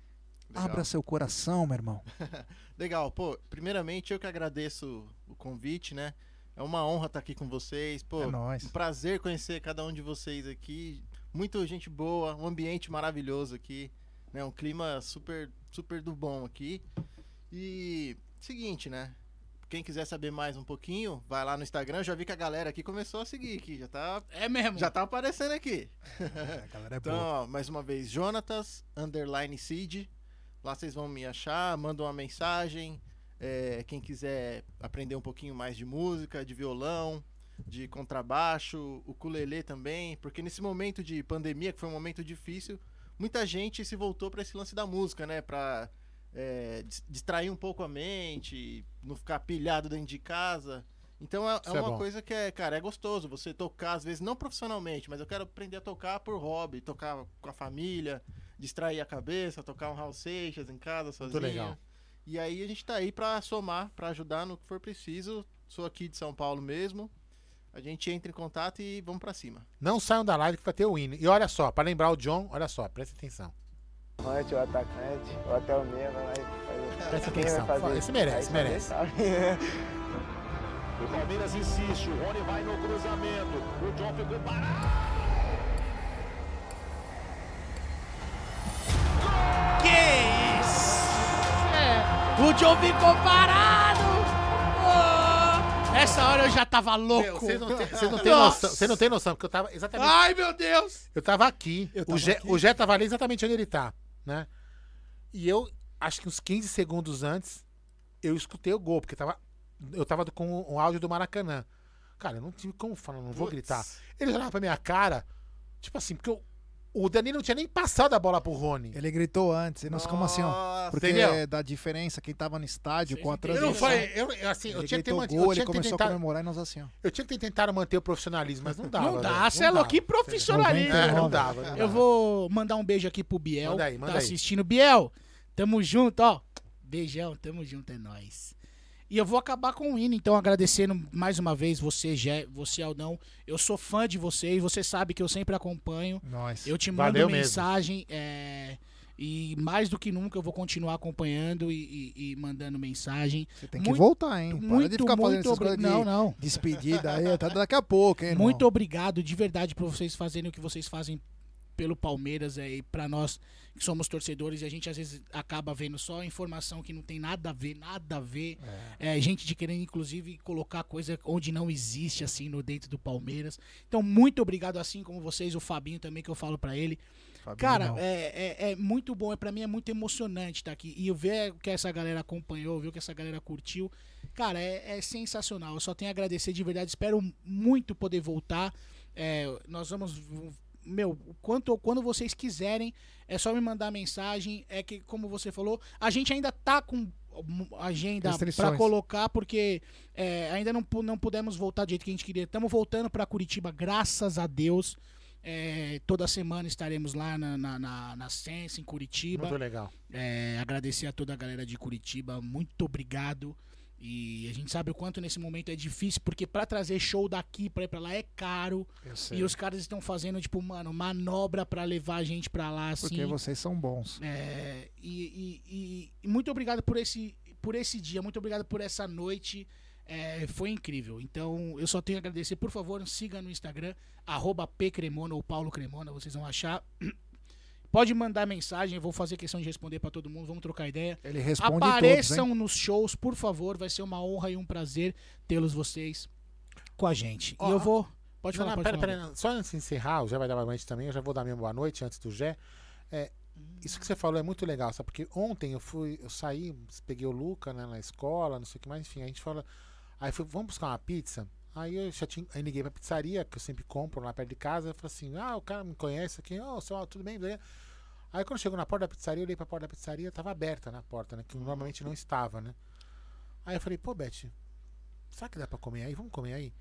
Legal. abra seu coração, meu irmão. [LAUGHS] Legal, pô, primeiramente eu que agradeço o convite, né? É uma honra estar aqui com vocês, pô. É nóis. Um prazer conhecer cada um de vocês aqui. Muita gente boa, um ambiente maravilhoso aqui, né? Um clima super, super do bom aqui. E seguinte, né? Quem quiser saber mais um pouquinho, vai lá no Instagram. Eu já vi que a galera aqui começou a seguir aqui, já tá, É mesmo. já tá aparecendo aqui. É, galera é [LAUGHS] Então, boa. ó, mais uma vez, Jonatas, underline seed. Lá vocês vão me achar, mandam uma mensagem. É, quem quiser aprender um pouquinho mais de música, de violão, de contrabaixo, ukulele também. Porque nesse momento de pandemia, que foi um momento difícil, muita gente se voltou para esse lance da música, né? Pra é, dis- distrair um pouco a mente, não ficar pilhado dentro de casa. Então é, é é uma coisa que é, cara, é gostoso você tocar, às vezes não profissionalmente, mas eu quero aprender a tocar por hobby, tocar com a família, distrair a cabeça, tocar um Raul Seixas em casa sozinho. legal. E aí a gente tá aí pra somar, pra ajudar no que for preciso. Sou aqui de São Paulo mesmo. A gente entra em contato e vamos pra cima. Não saiam da live que vai ter o hino. E olha só, pra lembrar o John, olha só, presta atenção. Volante, o atacante, ou até o lá e faz. Presta Quem atenção. fazer? Esse merece, Aí merece. sabe? O Palmeiras insiste, o Rony vai no cruzamento. O John ficou parado. É, o John ficou parado. Oh, essa hora eu já tava louco. Meu, Vocês não têm vocês não noção, vocês não têm noção, porque eu tava exatamente. Ai, meu Deus. Eu tava aqui. Eu o, tava Gé, aqui. o Gé tava ali exatamente onde ele tá, né? E eu, acho que uns 15 segundos antes, eu escutei o gol, porque tava, eu tava com o áudio do Maracanã. Cara, eu não tive como falar, não vou gritar. Ele olhava pra minha cara, tipo assim, porque eu- o Dani não tinha nem passado a bola pro Rony. Ele gritou antes, e nós ficamos assim, ó. Porque Entendeu? da diferença, quem tava no estádio Vocês com a entenderam? Eu não falei, eu, assim, eu tinha que ter mantido, gol, eu ele tinha que ter começou a tentado, comemorar e nós assim, ó. eu tinha que ter tentado manter o profissionalismo, mas não dava. Não dá, você é louco, que profissionalismo. É, não 99. dava. não Eu dava. vou mandar um beijo aqui pro Biel. Manda aí, manda tá aí. assistindo. Biel, tamo junto, ó. Beijão, tamo junto, é nóis. E eu vou acabar com o hino, então, agradecendo mais uma vez você, Gé, você, Aldão. Eu sou fã de vocês, você sabe que eu sempre acompanho. Nós. Eu te mando Valeu mensagem, é, e mais do que nunca eu vou continuar acompanhando e, e- e mandando mensagem. Você tem que Muito- voltar, hein? Para Muito, de ficar fazendo muito de Não, não. despedida aí, até daqui a pouco, hein, irmão? Muito obrigado de verdade por vocês fazerem o que vocês fazem pelo Palmeiras é, e para nós que somos torcedores e a gente às vezes acaba vendo só informação que não tem nada a ver, nada a ver. É, gente de querendo inclusive colocar coisa onde não existe assim no dentro do Palmeiras. Então muito obrigado assim como vocês, o Fabinho também que eu falo para ele. Fabinho, Cara, é, é, é muito bom, é para mim é muito emocionante estar aqui e eu ver que essa galera acompanhou, ver que essa galera curtiu. Cara, é, é sensacional. Eu só tenho a agradecer de verdade. Espero muito poder voltar. É, nós vamos. Meu, quanto, quando vocês quiserem, é só me mandar mensagem. É que, como você falou, a gente ainda tá com agenda para colocar, porque é, ainda não, não pudemos voltar do jeito que a gente queria. Estamos voltando para Curitiba, graças a Deus. É, toda semana estaremos lá na, na, na, na Sense, em Curitiba. Muito legal. É, agradecer a toda a galera de Curitiba, muito obrigado. E a gente sabe o quanto nesse momento é difícil, porque pra trazer show daqui pra ir pra lá é caro. E os caras estão fazendo, tipo, mano, manobra pra levar a gente pra lá, assim. Porque vocês são bons. É, e, e- e- e muito obrigado por esse, por esse dia, muito obrigado por essa noite. É, foi incrível. Então, eu só tenho a agradecer. Por favor, siga no Instagram, arroba pcremona ou Paulo Cremona, vocês vão achar. [CLEARS THROAT] Pode mandar mensagem, eu vou fazer questão de responder pra todo mundo, vamos trocar ideia. Ele responde Apareçam todos, nos shows, por favor, vai ser uma honra e um prazer tê-los vocês com a gente. Ó, e eu vou. Pode Não, falar, não, pode pera, falar. pera, só antes de encerrar, o Jé vai dar boa noite também, eu já vou dar minha boa noite antes do Jé. É, isso que você falou é muito legal, sabe? Porque ontem eu fui, eu saí, peguei o Luca né, na escola, não sei o que mais, enfim, a gente fala. Aí fui, vamos buscar uma pizza. Aí eu já tinha, aí liguei pra pizzaria, que eu sempre compro lá perto de casa, eu falei assim, ah, o cara me conhece aqui, ô, oh, tudo bem? Beleza? Aí quando chegou na porta da pizzaria, eu olhei pra porta da pizzaria, tava aberta na porta, né? Que normalmente não estava, né? Aí eu falei, pô, Beth, será que dá pra comer aí? Vamos comer aí?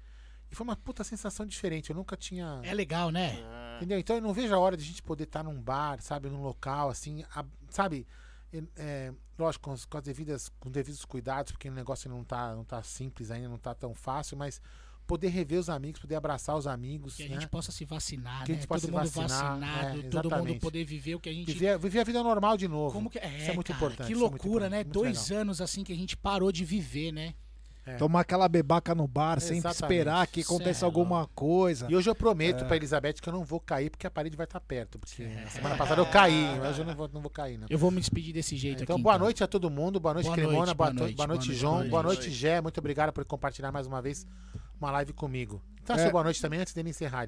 E foi uma puta sensação diferente. Eu nunca tinha. É legal, né? Entendeu? Então eu não vejo a hora de a gente poder estar num bar, sabe, num local, assim, a- sabe? É, lógico, com, as- com as devidas, com devidos cuidados, porque o negócio não tá, não tá simples ainda, não tá tão fácil, mas poder rever os amigos, poder abraçar os amigos. Que a né? gente possa se vacinar, Que a né? gente possa todo se mundo vacinar, vacinado, é, todo mundo poder viver o que a gente. Viver, viver a vida normal de novo. Como que é, Isso é muito cara, importante. Que isso é muito loucura, né? muito Dois legal. anos assim que a gente parou de viver, né? É. Tomar aquela bebaca no bar, sempre Exatamente. esperar que aconteça Cê é alguma coisa. E hoje eu prometo É. pra Elizabeth que eu não vou cair porque a parede vai estar perto. Porque semana passada eu caí, mas eu não vou, não vou cair, não. Eu vou me despedir desse jeito Então, aqui. boa noite a todo mundo, boa noite, Boa Cremona, noite, boa, boa noite, noite, boa noite, boa João, noite, boa boa noite, Gé, muito obrigado por compartilhar mais uma vez uma live comigo. Então, É. seu boa noite também antes dele encerrar.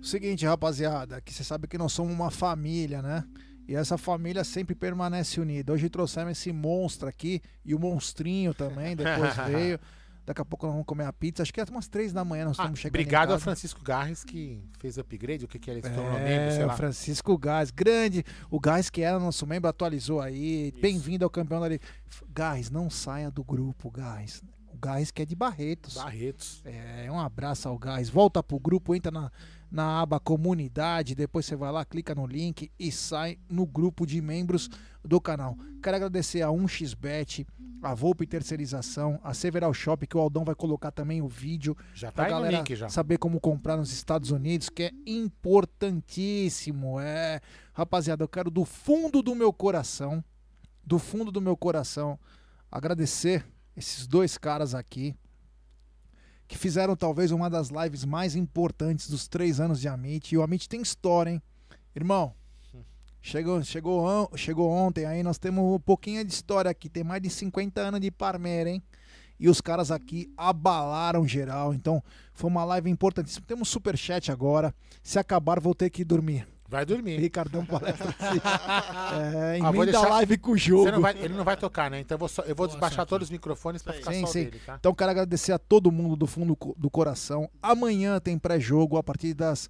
Seguinte, rapaziada, que você sabe que nós somos uma família, né? E essa família sempre permanece unida. Hoje trouxemos esse monstro aqui e o monstrinho também, depois [LAUGHS] veio. Daqui a pouco nós vamos comer a pizza. Acho que é umas três da manhã nós Ah, estamos chegando. obrigado a. Francisco Garres que fez o upgrade, o que, que ele se tornou membro, É, sei o lá. Francisco Gás, grande. O Gás que era nosso membro atualizou aí. Bem-vindo ao campeão da Liga. Gás, não saia do grupo, Gás. O Gás que é de Barretos. Barretos. É, um abraço ao Gás. Volta pro grupo, entra na, na aba comunidade, depois você vai lá, clica no link e sai no grupo de membros do canal. Quero agradecer a 1xBet, a Volpe Terceirização, a Several Shop, que o Aldão vai colocar também o vídeo Já tá no galera link já. saber como comprar nos Estados Unidos, que é importantíssimo. É, rapaziada, eu quero do fundo do meu coração, do fundo do meu coração, agradecer esses dois caras aqui que fizeram talvez uma das lives mais importantes dos três anos de Amit. E o Amit tem história, hein? Irmão, chegou, chegou, chegou ontem, aí nós temos um pouquinho de história aqui. Tem mais de 50 anos de Parmeira, hein? E os caras aqui abalaram geral. Então, foi uma live importantíssima. Temos superchat agora. Se acabar, vou ter que dormir. Vai dormir. Ricardão palestra. [LAUGHS] é, Ah, emenda deixar- live com o jogo. Você não vai- ele não vai tocar, né? Então eu vou, só- eu vou Boa desbaixar sorte. todos os microfones pra ficar Sim, só sim. dele, tá? Então quero agradecer a todo mundo do fundo do coração. Amanhã tem pré-jogo a partir das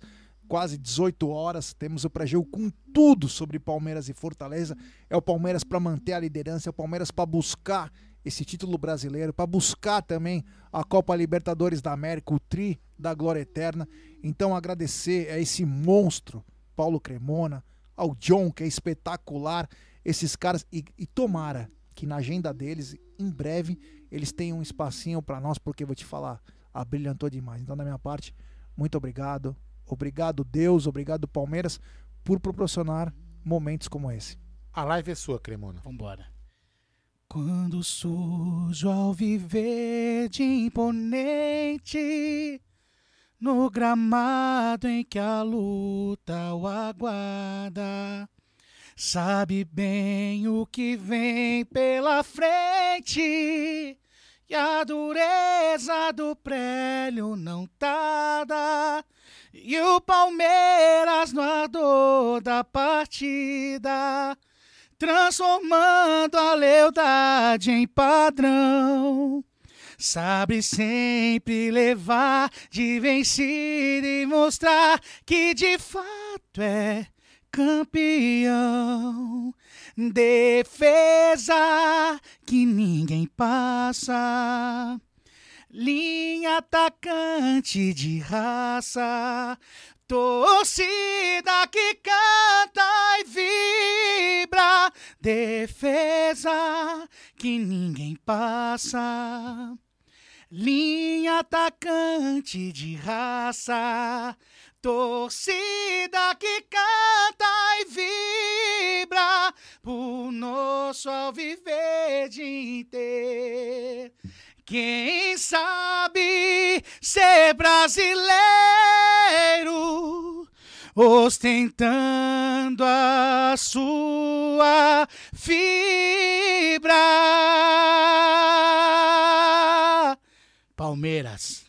quase 18 horas. Temos o pré-jogo com tudo sobre Palmeiras e Fortaleza. É o Palmeiras para manter a liderança, é o Palmeiras para buscar esse título brasileiro, para buscar também a Copa Libertadores da América, o tri da glória eterna. Então agradecer a esse monstro, Paulo Cremona, ao John, que é espetacular, esses caras e, e tomara que na agenda deles, em breve, eles tenham um espacinho para nós, porque vou te falar, abrilhantou demais. Então, da minha parte, muito obrigado. Obrigado, Deus, obrigado, Palmeiras, por proporcionar momentos como esse. A live é sua, Cremona. Vambora. Quando surjo ao viver de imponente no gramado em que a luta o aguarda. Sabe bem o que vem pela frente. E a dureza do prélio não tarda. E o Palmeiras no ardor da partida, transformando a lealdade em padrão. Sabe sempre levar de vencido e mostrar que de fato é campeão. Defesa que ninguém passa. Linha atacante de raça. Torcida que canta e vibra. Defesa que ninguém passa. Linha atacante de raça. Torcida que canta e vibra por nosso alviver de inteiro. Quem sabe ser brasileiro, ostentando a sua fibra. Palmeiras.